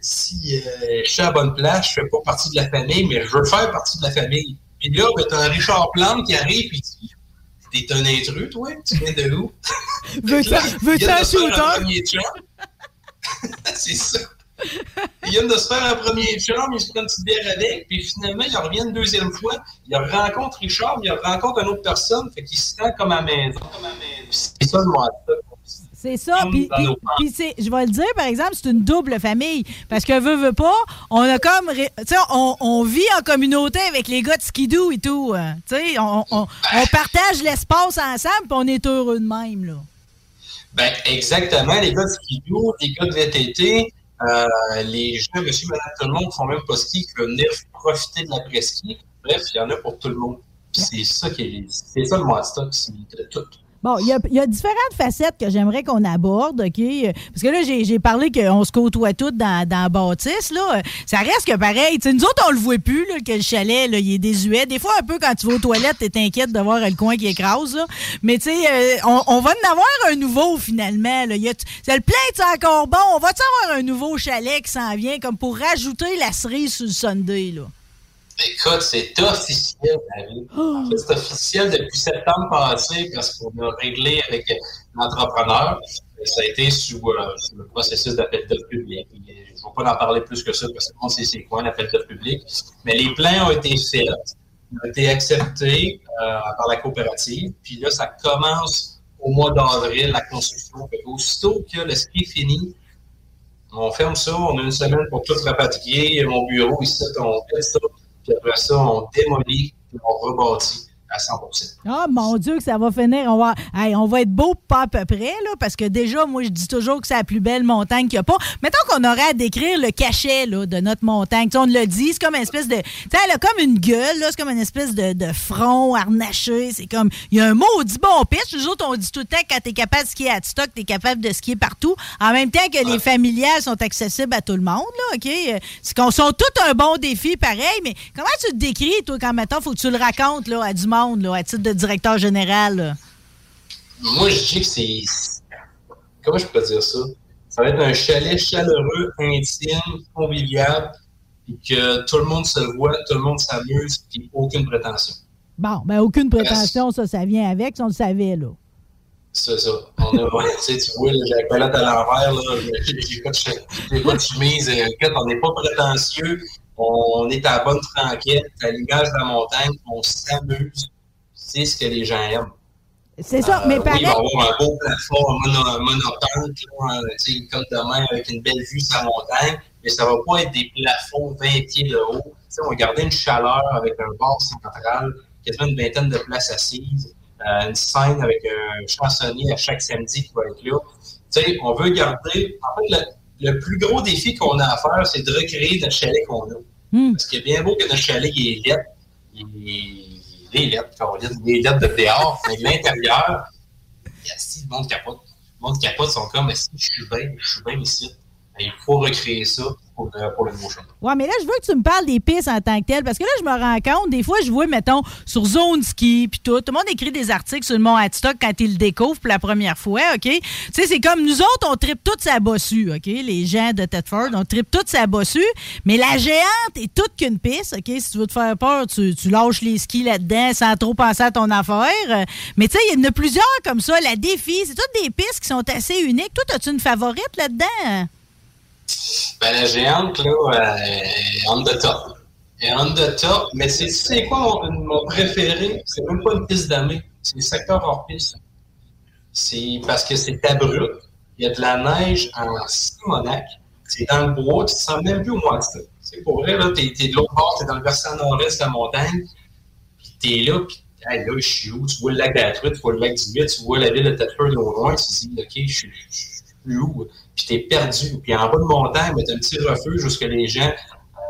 si euh, je suis à la bonne place, je fais pas partie de la famille, mais je veux faire partie de la famille. Puis là, ben, t'as un Richard Plante qui arrive, puis il dit t'es un intrus, toi? Tu viens de où? Veux-tu un shooter? C'est ça. Ils viennent de se faire un premier chum, ils se prennent une petite bière avec, puis finalement, ils reviennent une deuxième fois, ils rencontrent Richard, ils rencontrent une autre personne, fait qu'ils se sentent comme à maison. C'est ça le moi. C'est ça. Puis, je vais le dire, par exemple, c'est une double famille. Parce que veut, veut pas, on a comme. Tu sais, on, on vit en communauté avec les gars de skidoo et tout. hein. Tu sais, on, on- on partage l'espace ensemble, puis on est heureux de même, là. Ben, exactement. Les gars de skidoo, les gars de VTT, euh, les gens, monsieur, madame, tout le monde, font même pas ski, qui veulent venir profiter de l'après-ski. Bref, il y en a pour tout le monde. C'est ça qui est, c'est ça le Monstock, c'est de tout. Bon, il y a, y a différentes facettes que j'aimerais qu'on aborde, OK? Parce que là, j'ai parlé qu'on se côtoie toutes dans, dans bâtisse, là. Ça reste que pareil. Tu sais, nous autres, on le voit plus, là, que le chalet, là, il est désuet. Des fois, un peu, quand tu vas aux toilettes, t'es inquiète de voir le coin qui écrase, là. Mais, tu sais, euh, on, on va en avoir un nouveau, finalement, là. Y le plein, c'est encore bon. On va-tu avoir un nouveau chalet qui s'en vient, comme pour rajouter la cerise sur le Sunday, là? Écoute, c'est officiel, David. En fait, c'est officiel depuis septembre passé parce qu'on a réglé avec l'entrepreneur. Ça a été sous, euh, sous le processus d'appel d'offres public. Je ne vais pas en parler plus que ça parce que tout le monde sait c'est quoi un appel d'offres public. Mais les plans ont été faits, ont été acceptés euh, par la coopérative. Puis là, ça commence au mois d'avril, la construction. Aussitôt que le ski est fini, on ferme ça, on a une semaine pour tout rapatrier. Mon bureau ici, on fait ça. Puis après ça, on démolit, puis on rebâtit à 100 Ah, mon Dieu, que ça va finir. On va, hey, on va être beau pas à peu près, là, parce que déjà, moi, je dis toujours que c'est la plus belle montagne qu'il n'y a pas. Mettons qu'on aurait à décrire le cachet là, de notre montagne. On le dit, c'est comme une espèce de. Elle a comme une gueule, c'est comme une espèce de, de front harnaché. C'est comme. Il y a un maudit bon pitch. Nous autres, on dit tout le temps que quand tu es capable de skier à stock, tu es capable de skier partout. En même temps que les familiales sont accessibles à tout le monde, là, OK? C'est qu'on sont tout un bon défi, pareil, mais comment tu te décris, toi, quand mettons, faut que tu le racontes là, à du monde, là, à titre de directeur général? là? Moi, je dis que c'est. Comment je peux dire ça? Ça va être un chalet chaleureux, intime, convivial, puis que tout le monde se voit, tout le monde s'amuse, puis aucune prétention. Bon, ben aucune prétention, ça, ça vient avec, ça, on le savait, là. C'est ça. On a, tu vois, la pelote à l'envers, là, j'ai pas de pas chemise, euh, écoute, on n'est pas prétentieux, on est à la bonne franquette, à l'image de la montagne, on s'amuse, c'est ce que les gens aiment. C'est ça, Euh, mais oui, pareil. il va y avoir un beau plafond mono, monopente, là, sais, comme demain, avec une belle vue sur la montagne, mais ça va pas être des plafonds 20 pieds de haut. On va garder une chaleur avec un bar central, quasiment une vingtaine de places assises, euh, une scène avec un chansonnier à chaque samedi qui va être là. On veut garder. En fait, le, le plus gros défi qu'on a à faire, c'est de recréer notre chalet qu'on a. Parce qu'il est bien beau que notre chalet il est lettre, il est il est lettre, Caroline, il est lettre de dehors, mais de l'intérieur, il y a si le monde capote. Le monde capote, ils sont comme, si je suis bien, je suis bien ici. Il faut recréer ça pour. Ouais, mais là, je veux que tu me parles des pistes en tant que telles, parce que là, je me rends compte, des fois, je vois, mettons, sur Zone Ski, puis tout, tout le monde écrit des articles sur le Mont Hadstock quand ils le découvrent pour la première fois, OK? Tu sais, c'est comme nous autres, on tripe toute sa bossue, OK? Les gens de Thetford, on tripe toute sa bossue, mais la géante est toute qu'une piste, OK? Si tu veux te faire peur, tu, tu lâches les skis là-dedans sans trop penser à ton affaire. Mais tu sais, il y en a plusieurs comme ça. La défi, c'est toutes des pistes qui sont assez uniques. Toi, as-tu une favorite là-dedans? Ben, la géante, là, euh, top. Elle est on the top, mais c'est, quoi mon, mon préféré? C'est même pas une piste d'année, c'est le secteur hors piste. C'est parce que c'est abrupt. Il y a de la neige en Simonac. C'est dans le bois, tu te sens même plus au septembre. C'est pour vrai, là, t'es, t'es de l'autre bord, t'es dans le versant nord-est de la montagne, puis t'es là, puis là, je suis où? Tu vois le lac de la Truite, tu vois le lac du Huit, tu vois la ville de Thetford au loin, tu te dis, OK, je suis où? Puis t'es perdu. Puis en bas de montagne, ben, t'as un petit refuge où que les gens,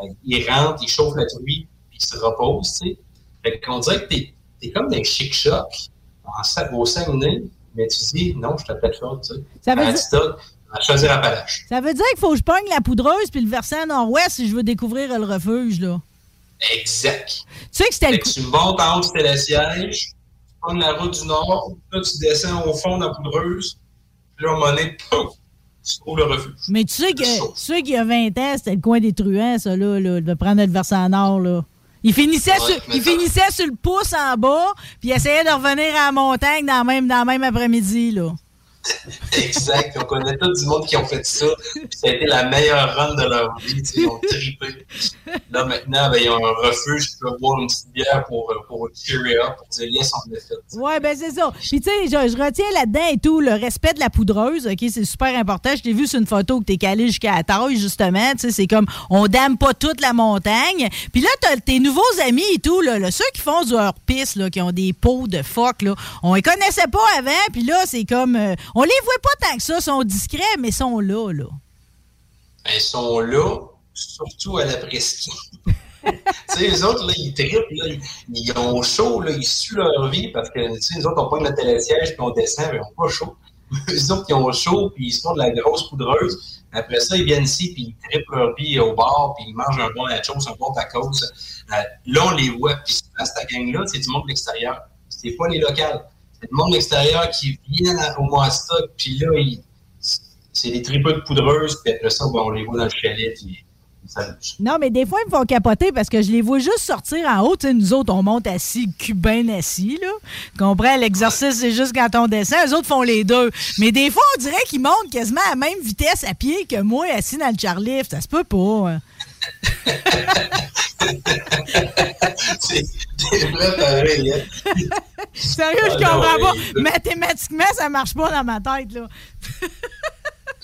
euh, ils rentrent, ils chauffent la truie, puis ils se reposent, tu sais. Fait qu'on dirait que t'es, t'es comme des chic-chocs en Sa- au Saguenay, mais tu dis, non, je t'appelle fort, tu sais. Ça veut dire- à choisir Appalaches. Ça veut dire qu'il faut que je pogne la poudreuse puis le versant nord-ouest si je veux découvrir le refuge, là. Exact. Tu sais que c'était le Fait que tu montes en haut du télésiège, tu prends la route du Nord, là, tu descends au fond de la poudreuse, puis là, un moment donné, pouf, tu trouves le refuge. Mais tu sais que tu sais qu'il y a 20 ans, c'était le coin des truands, ça, là, là, de prendre le versant nord, là. Il finissait, Ouais, sur, il ça- finissait sur le pouce en bas, puis il essayait de revenir à la montagne dans le même, dans le même après-midi, là. Exact. On connaît tous du monde qui ont fait ça. Ça a été la meilleure run de leur vie. Ils ont trippé. Là, maintenant, ben, ils ont un refuge. Tu peux boire une petite bière pour, pour cheer up, pour dire yes, on l'a fait. Ouais, ben c'est ça. Puis tu sais, je, retiens là-dedans et tout le respect de la poudreuse, OK, c'est super important. Je t'ai vu sur une photo que t'es calé jusqu'à la taille, justement, tu sais, c'est comme on dame pas toute la montagne. Puis là, t'as tes nouveaux amis et tout, là, ceux qui font du hors-piste, qui ont des pots de phoque, là, on les connaissait pas avant, puis là, c'est comme, euh, on les voit pas tant que ça, sont discrets, mais sont là, là. Ben, ils sont là, surtout à l'après-ski. tu sais, les autres, là, ils trippent, là, ils, ils ont chaud, là, ils suent leur vie parce que, tu sais, les autres, on prend le télésiège puis on descend, mais ils n'ont pas chaud. les autres, ils ont chaud puis ils se font de la grosse poudreuse. Après ça, ils viennent ici puis ils trippent leur vie au bar puis ils mangent un bon nachos, un bon tacos. Euh, là, on les voit. Puis cette gang-là, c'est du monde de l'extérieur. C'est pas les locales. C'est du monde de l'extérieur qui vient au Moastock puis là, c'est des tripeux de poudreuse puis après ça, ben, on les voit dans le chalet puis. Non, mais des fois, ils me font capoter parce que je les vois juste sortir en haut. Tu sais, nous autres, on monte assis, cubain assis, là. Comprends? L'exercice, c'est juste quand on descend. Eux autres font les deux. Mais des fois, on dirait qu'ils montent quasiment à la même vitesse à pied que moi, assis dans le chairlift. Ça se peut pas. hein. C'est vrai pareil. Hein? Sérieux, je Ah, non, comprends pas. Mathématiquement, ça marche pas dans ma tête, là.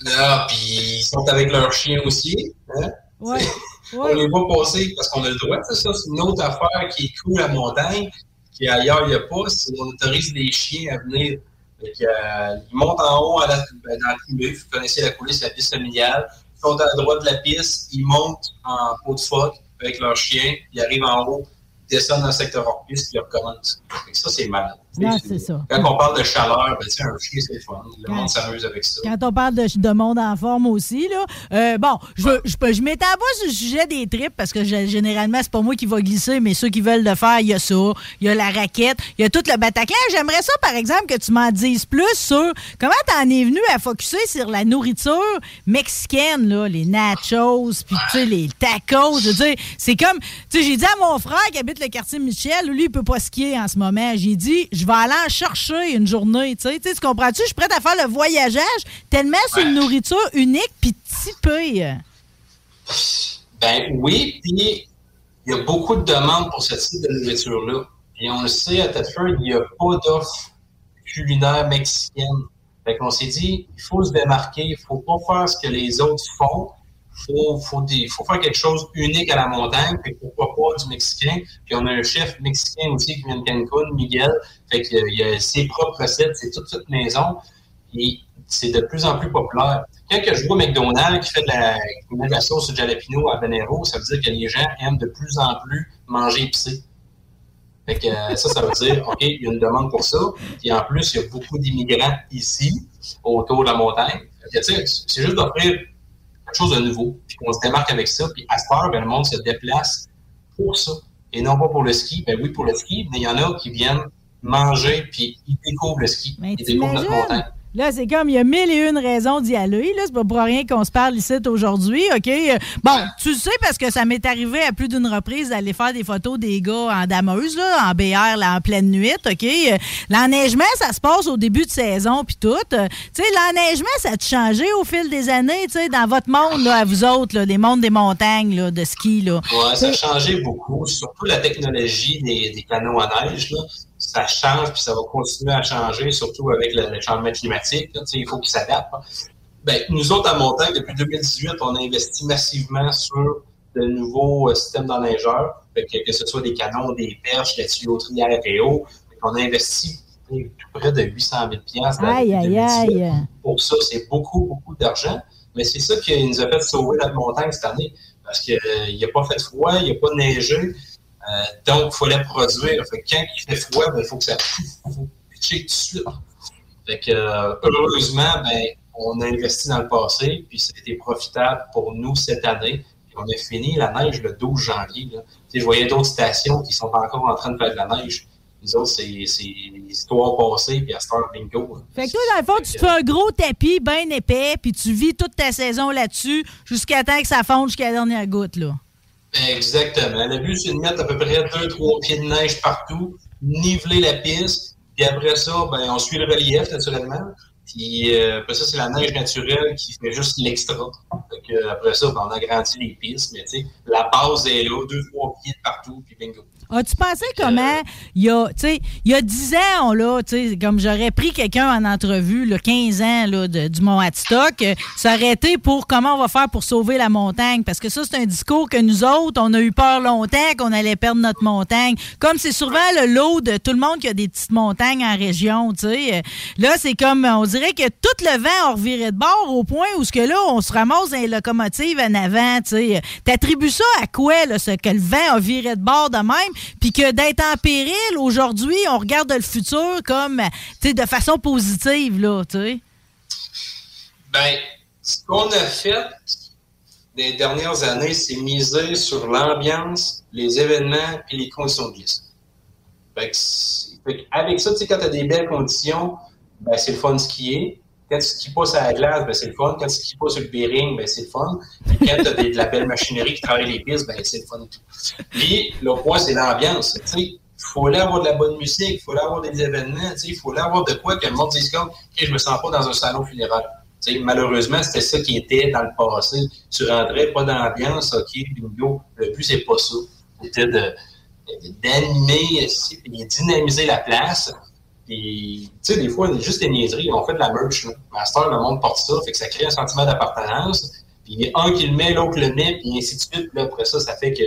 Là, puis ils sont avec leurs chiens aussi. Hein? Ouais. On les voit passer parce qu'on a le droit. C'est ça, c'est une autre affaire qui est cool à montagne, qui ailleurs il n'y a pas. C'est qu'on autorise les chiens à venir. Euh, ils montent en haut à la, ben, dans la coulée. Vous connaissez la coulée, c'est la piste familiale. Sont à droite de la piste, ils montent en pot de phoque avec leurs chiens, ils arrivent en haut, descendent dans le secteur hors piste, puis ils recommencent. Ça, c'est malade. Non, c'est ça. Quand on parle de chaleur, ben, un chien, c'est le fun. Le Quand- monde s'amuse avec ça. Quand on parle de, de monde en forme aussi, là. euh, bon, je, je, je m'étends pas sur le sujet des tripes parce que je- généralement, c'est pas moi qui va glisser, mais ceux qui veulent le faire, il y a ça. Il y a la raquette, il y a tout le Bataclan. J'aimerais ça, par exemple, que tu m'en dises plus sur comment t'en es venu à focuser sur la nourriture mexicaine, là, les nachos, puis tu sais, les tacos. Je veux dire, c'est comme, tu sais, j'ai dit à mon frère qui habite le quartier Michel, lui, il peut pas skier en ce moment. J'ai dit, je vais aller en chercher une journée, tu sais. Tu comprends-tu? Je suis prête à faire le voyageage tellement c'est une nourriture unique puis typée. Ben oui, puis il y a beaucoup de demandes pour ce type de nourriture-là. Et on le sait, à Thetford, il n'y a pas d'offre culinaire mexicaine. Fait qu'on s'est dit, il faut se démarquer, il faut pas faire ce que les autres font. Faut, faut, faire quelque chose unique à la montagne, fait pourquoi pas du mexicain. Puis on a un chef mexicain aussi qui vient de Cancun, Miguel. Fait qu'il a ses propres recettes, c'est toute toute maison. Et c'est de plus en plus populaire. Quand je vois McDonald's qui fait de la, qui met de la sauce au jalapeno à habanero, ça veut dire que les gens aiment de plus en plus manger épicé. Fait que euh, ça, ça veut dire, OK, il y a une demande pour ça. Puis en plus, il y a beaucoup d'immigrants ici, autour de la montagne. C'est juste d'offrir quelque chose de nouveau, puis qu'on se démarque avec ça. Puis à cette heure, ben, le monde se déplace pour ça. Et non pas pour le ski. Ben oui, pour le ski, mais il y en a qui viennent manger, puis ils découvrent le ski. ils découvrent notre montagne. Là, c'est comme, il y a mille et une raisons d'y aller. Là, c'est pas pour rien qu'on se parle ici aujourd'hui, OK? Bon, tu le sais parce que ça m'est arrivé à plus d'une reprise d'aller faire des photos des gars en dameuse, là, en BR, là, en pleine nuit, OK? L'enneigement, ça se passe au début de saison, puis tout. Tu sais, l'enneigement, ça a changé au fil des années, tu sais, dans votre monde, là, à vous autres, là, des mondes des montagnes, là, de ski, là. Ouais, ça a changé beaucoup, surtout la technologie des, des canaux à neige. Là. Ça change, puis ça va continuer à changer, surtout avec le, le changement climatique. là. Il faut qu'il s'adapte. hein. Ben, nous autres, à Montagne, depuis 2018, on a investi massivement sur de nouveaux euh, systèmes d'enneigeurs, que, que ce soit des canons, des perches, la tuyauterie RPO. On a investi tout près de 800 000 piastres dans- Aïe, aïe, 2018. aïe. Pour ça, c'est beaucoup, beaucoup d'argent. Mais c'est ça qui nous a fait sauver notre montagne cette année. Parce qu'il n'y a pas fait froid, il n'y a pas neigé. Euh, donc, il fallait produire. Fait que quand il fait froid, ben, il faut que ça faut pitcher tout de suite. Fait que, euh, heureusement, ben, on a investi dans le passé, puis c'était profitable pour nous cette année. On a fini la neige le 12 janvier. Je voyais d'autres stations qui sont encore en train de faire de la neige. Les autres, c'est l'histoire passée, puis à cette heure, bingo. Fait que toi, dans le fond, tu fais un gros tapis bien épais, puis tu vis toute ta saison là-dessus jusqu'à temps que ça fonde jusqu'à la dernière goutte, là. Exactement. Le but, c'est de mettre à peu près 2-3 pieds de neige partout, niveler la piste, puis après ça, ben, on suit le relief, naturellement. Puis euh, après ça, c'est la neige naturelle qui fait juste l'extra. Après ça, ben, on agrandit les pistes, mais tu sais, la base est là, 2-3 pieds partout, puis bingo. As-tu pensé comment, il y a, tu sais, il y a 10 ans, là, tu sais, comme j'aurais pris quelqu'un en entrevue, là, 15 ans, là, de- du Mont Hadstock, euh, été pour comment on va faire pour sauver la montagne? Parce que ça, c'est un discours que nous autres, on a eu peur longtemps qu'on allait perdre notre montagne. Comme c'est souvent le lot de tout le monde qui a des petites montagnes en région, tu sais. Euh, Là, c'est comme, on dirait que tout le vent a reviré de bord au point où ce que là, on se ramasse dans les locomotives en avant, tu sais. T'attribues ça à quoi, là, ce que le vent a viré de bord de même, puis que d'être en péril, aujourd'hui, on regarde le futur comme, de façon positive, là. Ben, ce qu'on a fait des dernières années, c'est miser sur l'ambiance, les événements et les conditions de glisse. Fait avec ça, quand tu as des belles conditions, ben, c'est le fun de skier. Quand tu skis pas sur la glace, ben, c'est le fun. Quand tu skis pas sur le bearing, ben, c'est le fun. Puis quand tu as de la belle machinerie qui travaille les pistes, ben, c'est le fun et tout. Puis, le point, c'est l'ambiance. Il faut là avoir de la bonne musique, il faut là avoir des événements, il faut là avoir de quoi que le monde dise comme, OK, je me sens pas dans un salon funéraire. Malheureusement, c'était ça qui était dans le passé. Tu rentrais pas dans l'ambiance, OK, bingo. Le but, c'est pas ça. C'était d'animer, de dynamiser la place. Puis, tu sais, des fois, juste des niaiseries. On fait de la merch. Là. Master, le monde porte ça. Fait que ça crée un sentiment d'appartenance. Puis, il y a un qui le met, l'autre le met, puis ainsi de suite. Puis là, après ça, ça fait que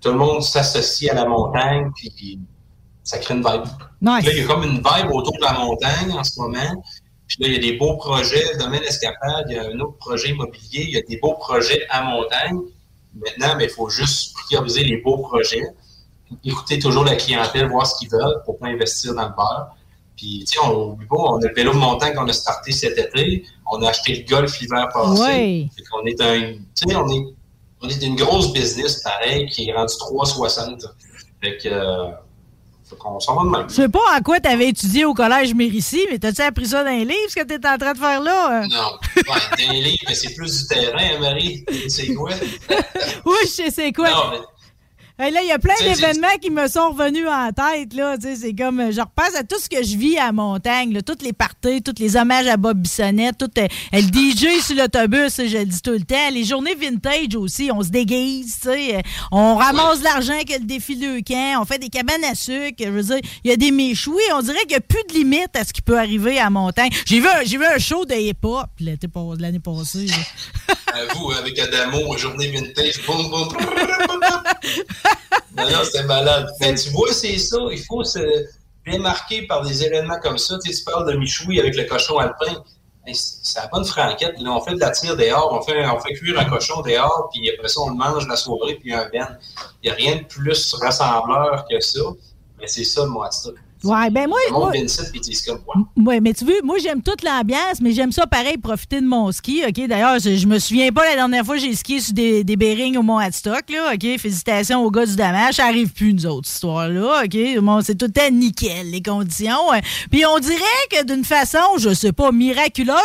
tout le monde s'associe à la montagne, puis ça crée une vibe. Nice. Là, il y a comme une vibe autour de la montagne en ce moment. Puis là, il y a des beaux projets, le domaine escapade, il y a un autre projet immobilier, il y a des beaux projets à montagne. Maintenant, ben, il faut juste prioriser les beaux projets, écouter toujours la clientèle, voir ce qu'ils veulent pour pas investir dans le beurre. Puis, tu sais, on oublie pas, on a le vélo de montagne qu'on a starté cet été, on a acheté le golf l'hiver passé. Ouais. Fait qu'on est un, tu sais, on est, on est une grosse business, pareil, qui est rendu 3,60. Fait que, euh, fait qu'on s'en va de même. Je sais pas en quoi t'avais étudié au collège Mérici, mais t'as-tu appris ça dans les livres, ce que t'es en train de faire là? Non, ouais, dans les livres, mais c'est plus du terrain, hein, Marie. C'est quoi? oui, je sais c'est quoi. Non, mais Hey, là, il y a plein d'événements qui me sont revenus en tête. Là, Tu sais, c'est comme, euh, je repasse à tout ce que je vis à la montagne, là, toutes les parties, tous les hommages à Bob Bissonnette, tout euh, le DJ sur l'autobus, je le dis tout le temps. Les journées vintage aussi, on se déguise, tu sais, euh, on ramasse l'argent que le défi de camp, on fait des cabanes à sucre, je veux dire, il y a des méchouis, on dirait qu'il n'y a plus de limite à ce qui peut arriver à la montagne. J'ai vu, vu un show de hip-hop l'année passée. à vous, avec Adamo, journée vintage, boum, boum. non, non, c'était malade. Mais tu vois, c'est ça. Il faut se démarquer par des événements comme ça. Tu, sais, tu parles de Michoui avec le cochon alpin. C'est la bonne franquette. Là, on fait de la tire dehors, on fait, on fait cuire un cochon dehors, puis après ça, on le mange la soirée, puis un ben. Il n'y a rien de plus rassembleur que ça. Mais c'est ça, le Moistic. Ouais, ben moi, moi-. Oui, mais tu veux, moi, j'aime toute l'ambiance, mais j'aime ça pareil, profiter de mon ski. OK, d'ailleurs, je, je me souviens pas la dernière fois que j'ai skié sur des, des bearings au Mont Hadstock, là. OK, félicitations aux gars du Damage. Ça arrive plus, nous autres, cette histoire-là. OK, bon, c'est tout le temps nickel, les conditions. hein. Puis on dirait que d'une façon, je sais pas, miraculeuse,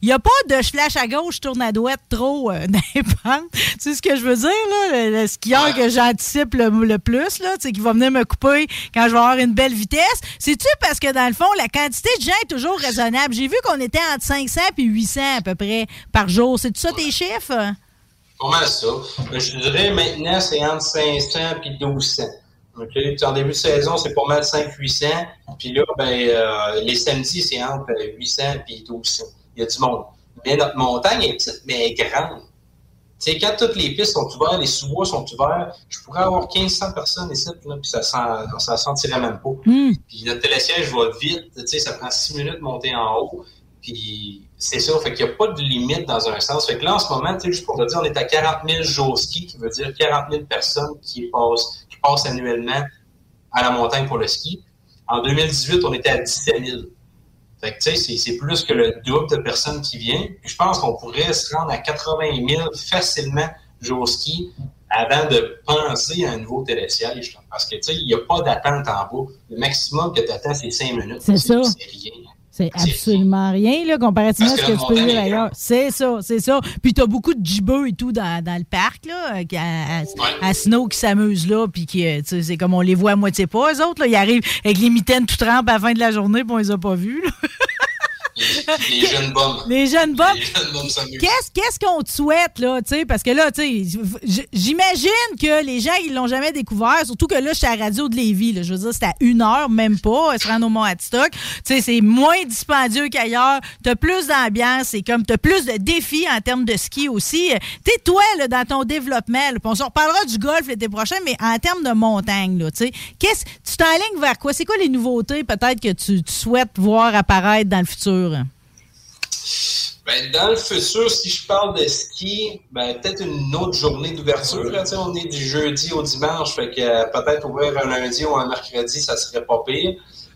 il n'y a pas de flash à gauche, tourne à droite trop euh, les pentes. Tu sais ce que je veux dire, là? Le, le skieur que j'anticipe le, le plus, là, tu sais, qui va venir me couper quand je vais avoir une belle vitesse. C'est-tu parce que, dans le fond, la quantité de gens est toujours raisonnable? J'ai vu qu'on était entre 500 et 800 à peu près par jour. C'est-tu ça tes chiffres? Mal ça? Mais Je dirais maintenant, c'est entre 500 et 1200. OK? Puis En début de saison, c'est pas mal 500-800. Puis là, ben, euh, les samedis, c'est entre 800 et 1200. Il y a du monde. Mais notre montagne est petite, mais elle est grande. Sais, quand toutes les pistes sont ouvertes, les sous-bois sont ouverts, je pourrais avoir 1500 personnes ici, là, puis ça sent, ça sentirait même pas. Puis notre télésiège va vite, tu sais, ça prend six minutes de monter en haut. Puis c'est ça, fait qu'il n'y a pas de limite dans un sens. Fait que là, en ce moment, tu sais, juste pour te dire, on est à 40 000 jours ski, qui veut dire 40 000 personnes qui passent, qui passent annuellement à la montagne pour le ski. En 2018, on était à 17 000. Fait que, tu sais, c'est- plus que le double de personnes qui viennent. Puis je pense qu'on pourrait se rendre à 80 000 facilement jours ski avant de penser à un nouveau télésiège. Parce que, tu sais, il n'y a pas d'attente en bas. Le maximum que tu attends, c'est 5 minutes. C'est ça. C'est rien. C'est absolument rien, là, comparativement à ce que tu peux vivre ailleurs. C'est ça, c'est ça. Puis t'as beaucoup de gibbeux et tout dans, dans le parc, là, euh, à, à- à Snow qui s'amusent là, puis qui, euh, tu sais, c'est comme on les voit à moitié pas, eux autres, là. Ils arrivent avec les mitaines tout trempes à la fin de la journée, puis on les a pas vus, là. Les jeunes bombes. Les jeunes bombes. Les jeunes bombes s'amusent. Qu'est-ce qu'est-ce qu'on te souhaite, là, tu sais, parce que là, tu sais, j'imagine que les gens, ils l'ont jamais découvert, surtout que là, je suis à la radio de Lévis, là, je veux dire, c'est à une heure, même pas, se rendre au Mont Hadstock. Tu sais, c'est moins dispendieux qu'ailleurs, t'as plus d'ambiance, c'est comme, t'as plus de défis en termes de ski aussi. Tu sais, toi, là, dans ton développement, là, on se reparlera du golf l'été prochain, mais en termes de montagne, là, tu sais, qu'est-ce, tu t'enlignes vers quoi? C'est quoi les nouveautés, peut-être, que tu, tu souhaites voir apparaître dans le futur? Ben, dans le futur, si je parle de ski, ben, peut-être une autre journée d'ouverture. On est du jeudi au dimanche, fait que euh, peut-être ouvrir un lundi ou un mercredi, ça serait pas pire.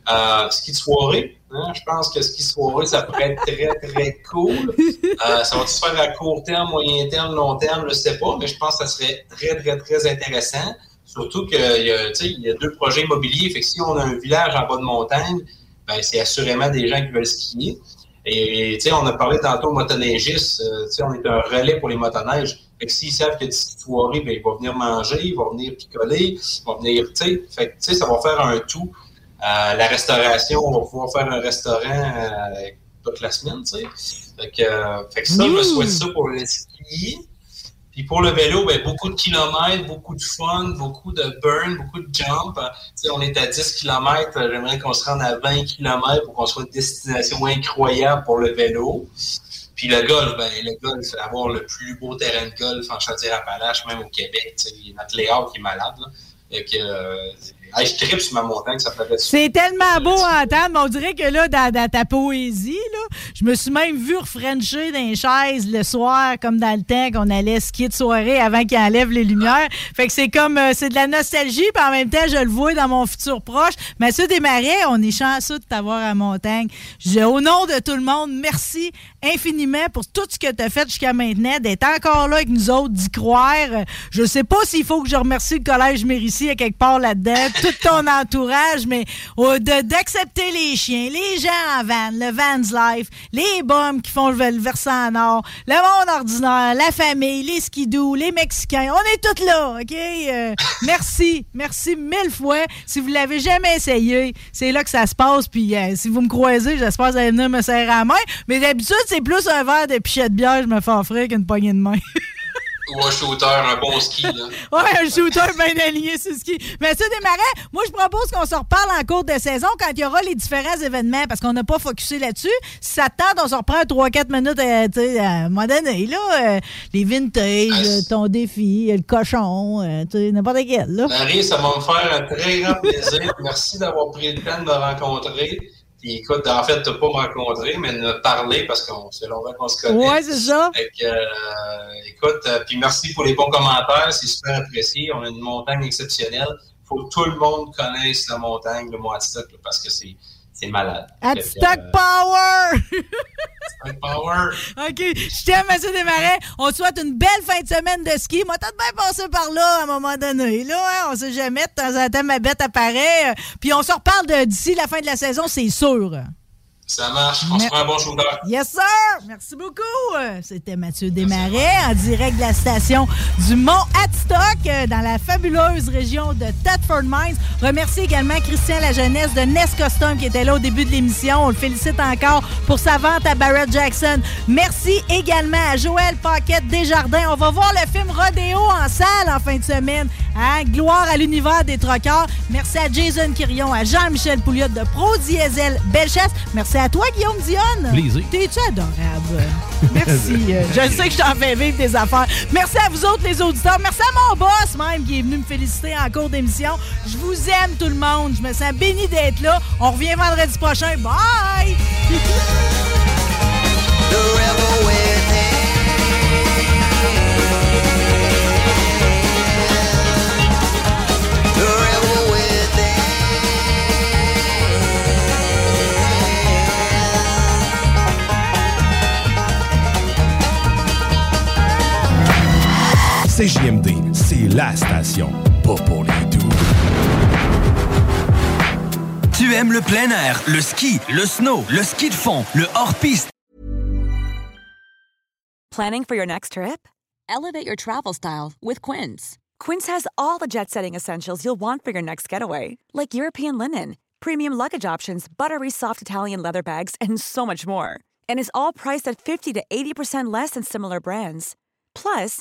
Euh, ski de soirée, hein, je pense que ski de soirée, ça pourrait être très, très cool. Euh, ça va se faire à court terme, moyen terme, long terme, je sais pas, mais je pense que ça serait très, très, très intéressant. Surtout qu'il y, a, y a deux projets immobiliers, fait que si on a un village en bas de montagne, ben, c'est assurément des gens qui veulent skier. Et tu sais, on a parlé tantôt motoneigistes, euh, tu sais, on est un relais pour les motoneiges. Fait que s'ils savent a des soirées, ben, ils vont venir manger, ils vont venir picoler, ils vont venir, tu sais, fait que, tu sais, ça va faire un tout. Euh, la restauration, on va pouvoir faire un restaurant euh, toute la semaine, tu sais. Fait que, fait que ça, je me souhaite ça pour le ski. Puis pour le vélo, ben, beaucoup de kilomètres, beaucoup de fun, beaucoup de burn, beaucoup de jump. Euh, tu sais, on est à 10 km, j'aimerais qu'on se rende à 20 km pour qu'on soit une destination incroyable pour le vélo. Puis le golf, ben, le golf, avoir le plus beau terrain de golf en Chaudière-Appalaches, même au Québec. Il y a notre layout qui est malade. Là. Hey, je tripe sur ma montagne, ça fait C'est tellement beau à entendre, mais on dirait que là, dans, dans ta poésie, là, je me suis même vu refrencher dans les chaises le soir, comme dans le temps qu'on allait skier de soirée avant qu'il enlève les lumières. Fait que c'est comme, euh, c'est de la nostalgie, puis en même temps, je le vois dans mon futur proche. Mathieu Desmarais, on est chanceux de t'avoir à montagne. Je- au nom de tout le monde, merci infiniment pour tout ce que tu as fait jusqu'à maintenant, d'être encore là avec nous autres, d'y croire. Je sais pas s'il faut que je remercie le Collège Mérissi à quelque part là-dedans, tout ton entourage, mais oh, d'accepter les chiens, les gens en van, le van's life, les bums qui font le, versant nord, le monde ordinaire, la famille, les skidoo, les Mexicains, on est tous là, OK? Euh, merci, merci mille fois. Si vous l'avez jamais essayé, c'est là que ça se passe, puis euh, si vous me croisez, j'espère que vous allez venir me serrer la main, mais d'habitude, c'est plus un verre de pichet de bière, je me fais offrir qu'une poignée de main. Ou un shooter, un bon ski. Là. Ouais, un shooter bien aligné sur ce ski. Mais ça, Desmarais, moi, je propose qu'on se reparle en cours de saison quand il y aura les différents événements, parce qu'on n'a pas focusé là-dessus. Si ça te tente, on se reprend 3-4 minutes euh, tu sais, à un moment donné, là. euh, les vintage, euh, ton défi, le cochon, euh, tu sais, n'importe quel, là. Marie, ça va me faire un très grand plaisir. Merci d'avoir pris le temps de me rencontrer. Puis écoute, en fait, tu pas me rencontrer, mais de me parler parce qu'on c'est longtemps qu'on se connaît. Ouais, c'est ça. Fait que, euh, écoute, euh, puis merci pour les bons commentaires, c'est super apprécié. On a une montagne exceptionnelle. Il faut que tout le monde connaisse la montagne, Hadstock, là, parce que c'est c'est malade. Que, Hadstock euh, Power! Hadstock Power! OK. Je t'aime, M. Desmarais. On te souhaite une belle fin de semaine de ski. Moi, peut-être bien passer par là à un moment donné. Là, hein, on sait jamais. De temps en temps, ma bête apparaît. Euh, Puis on se reparle de- d'ici la fin de la saison, c'est sûr. Ça marche. Un bon shooter. Yes, sir! Merci beaucoup! C'était Mathieu Desmarais en direct de la station du Mont Hadstock euh, dans la fabuleuse région de Thetford Mines. Remercie également Christian La Jeunesse de Nest Custom qui était là au début de l'émission. On le félicite encore pour sa vente à Barrett Jackson. Merci également à Joël Paquette Desjardins. On va voir le film Rodéo en salle en fin de semaine. Hein? Gloire à l'univers des trocards. Merci à Jason Quirion, à Jean-Michel Pouliot de Pro Diesel Bellechasse. Merci à toi, Guillaume Dionne. Plaisir. T'es-tu adorable? Merci. Euh, je sais que je t'en fais vivre des affaires. Merci à vous autres, les auditeurs. Merci à mon boss, même, qui est venu me féliciter en cours d'émission. Je vous aime, tout le monde. Je me sens béni d'être là. On revient vendredi prochain. Bye! CJMD, c'est la station, pas pour les doux. Tu Tu aimes le plein air, le ski, le snow, le ski de fond, le hors-piste. Planning for your next trip? Elevate your travel style with Quince. Quince has all the jet setting essentials you'll want for your next getaway, like European linen, premium luggage options, buttery soft Italian leather bags, and so much more. And is all priced at 50 to 80% less than similar brands. Plus,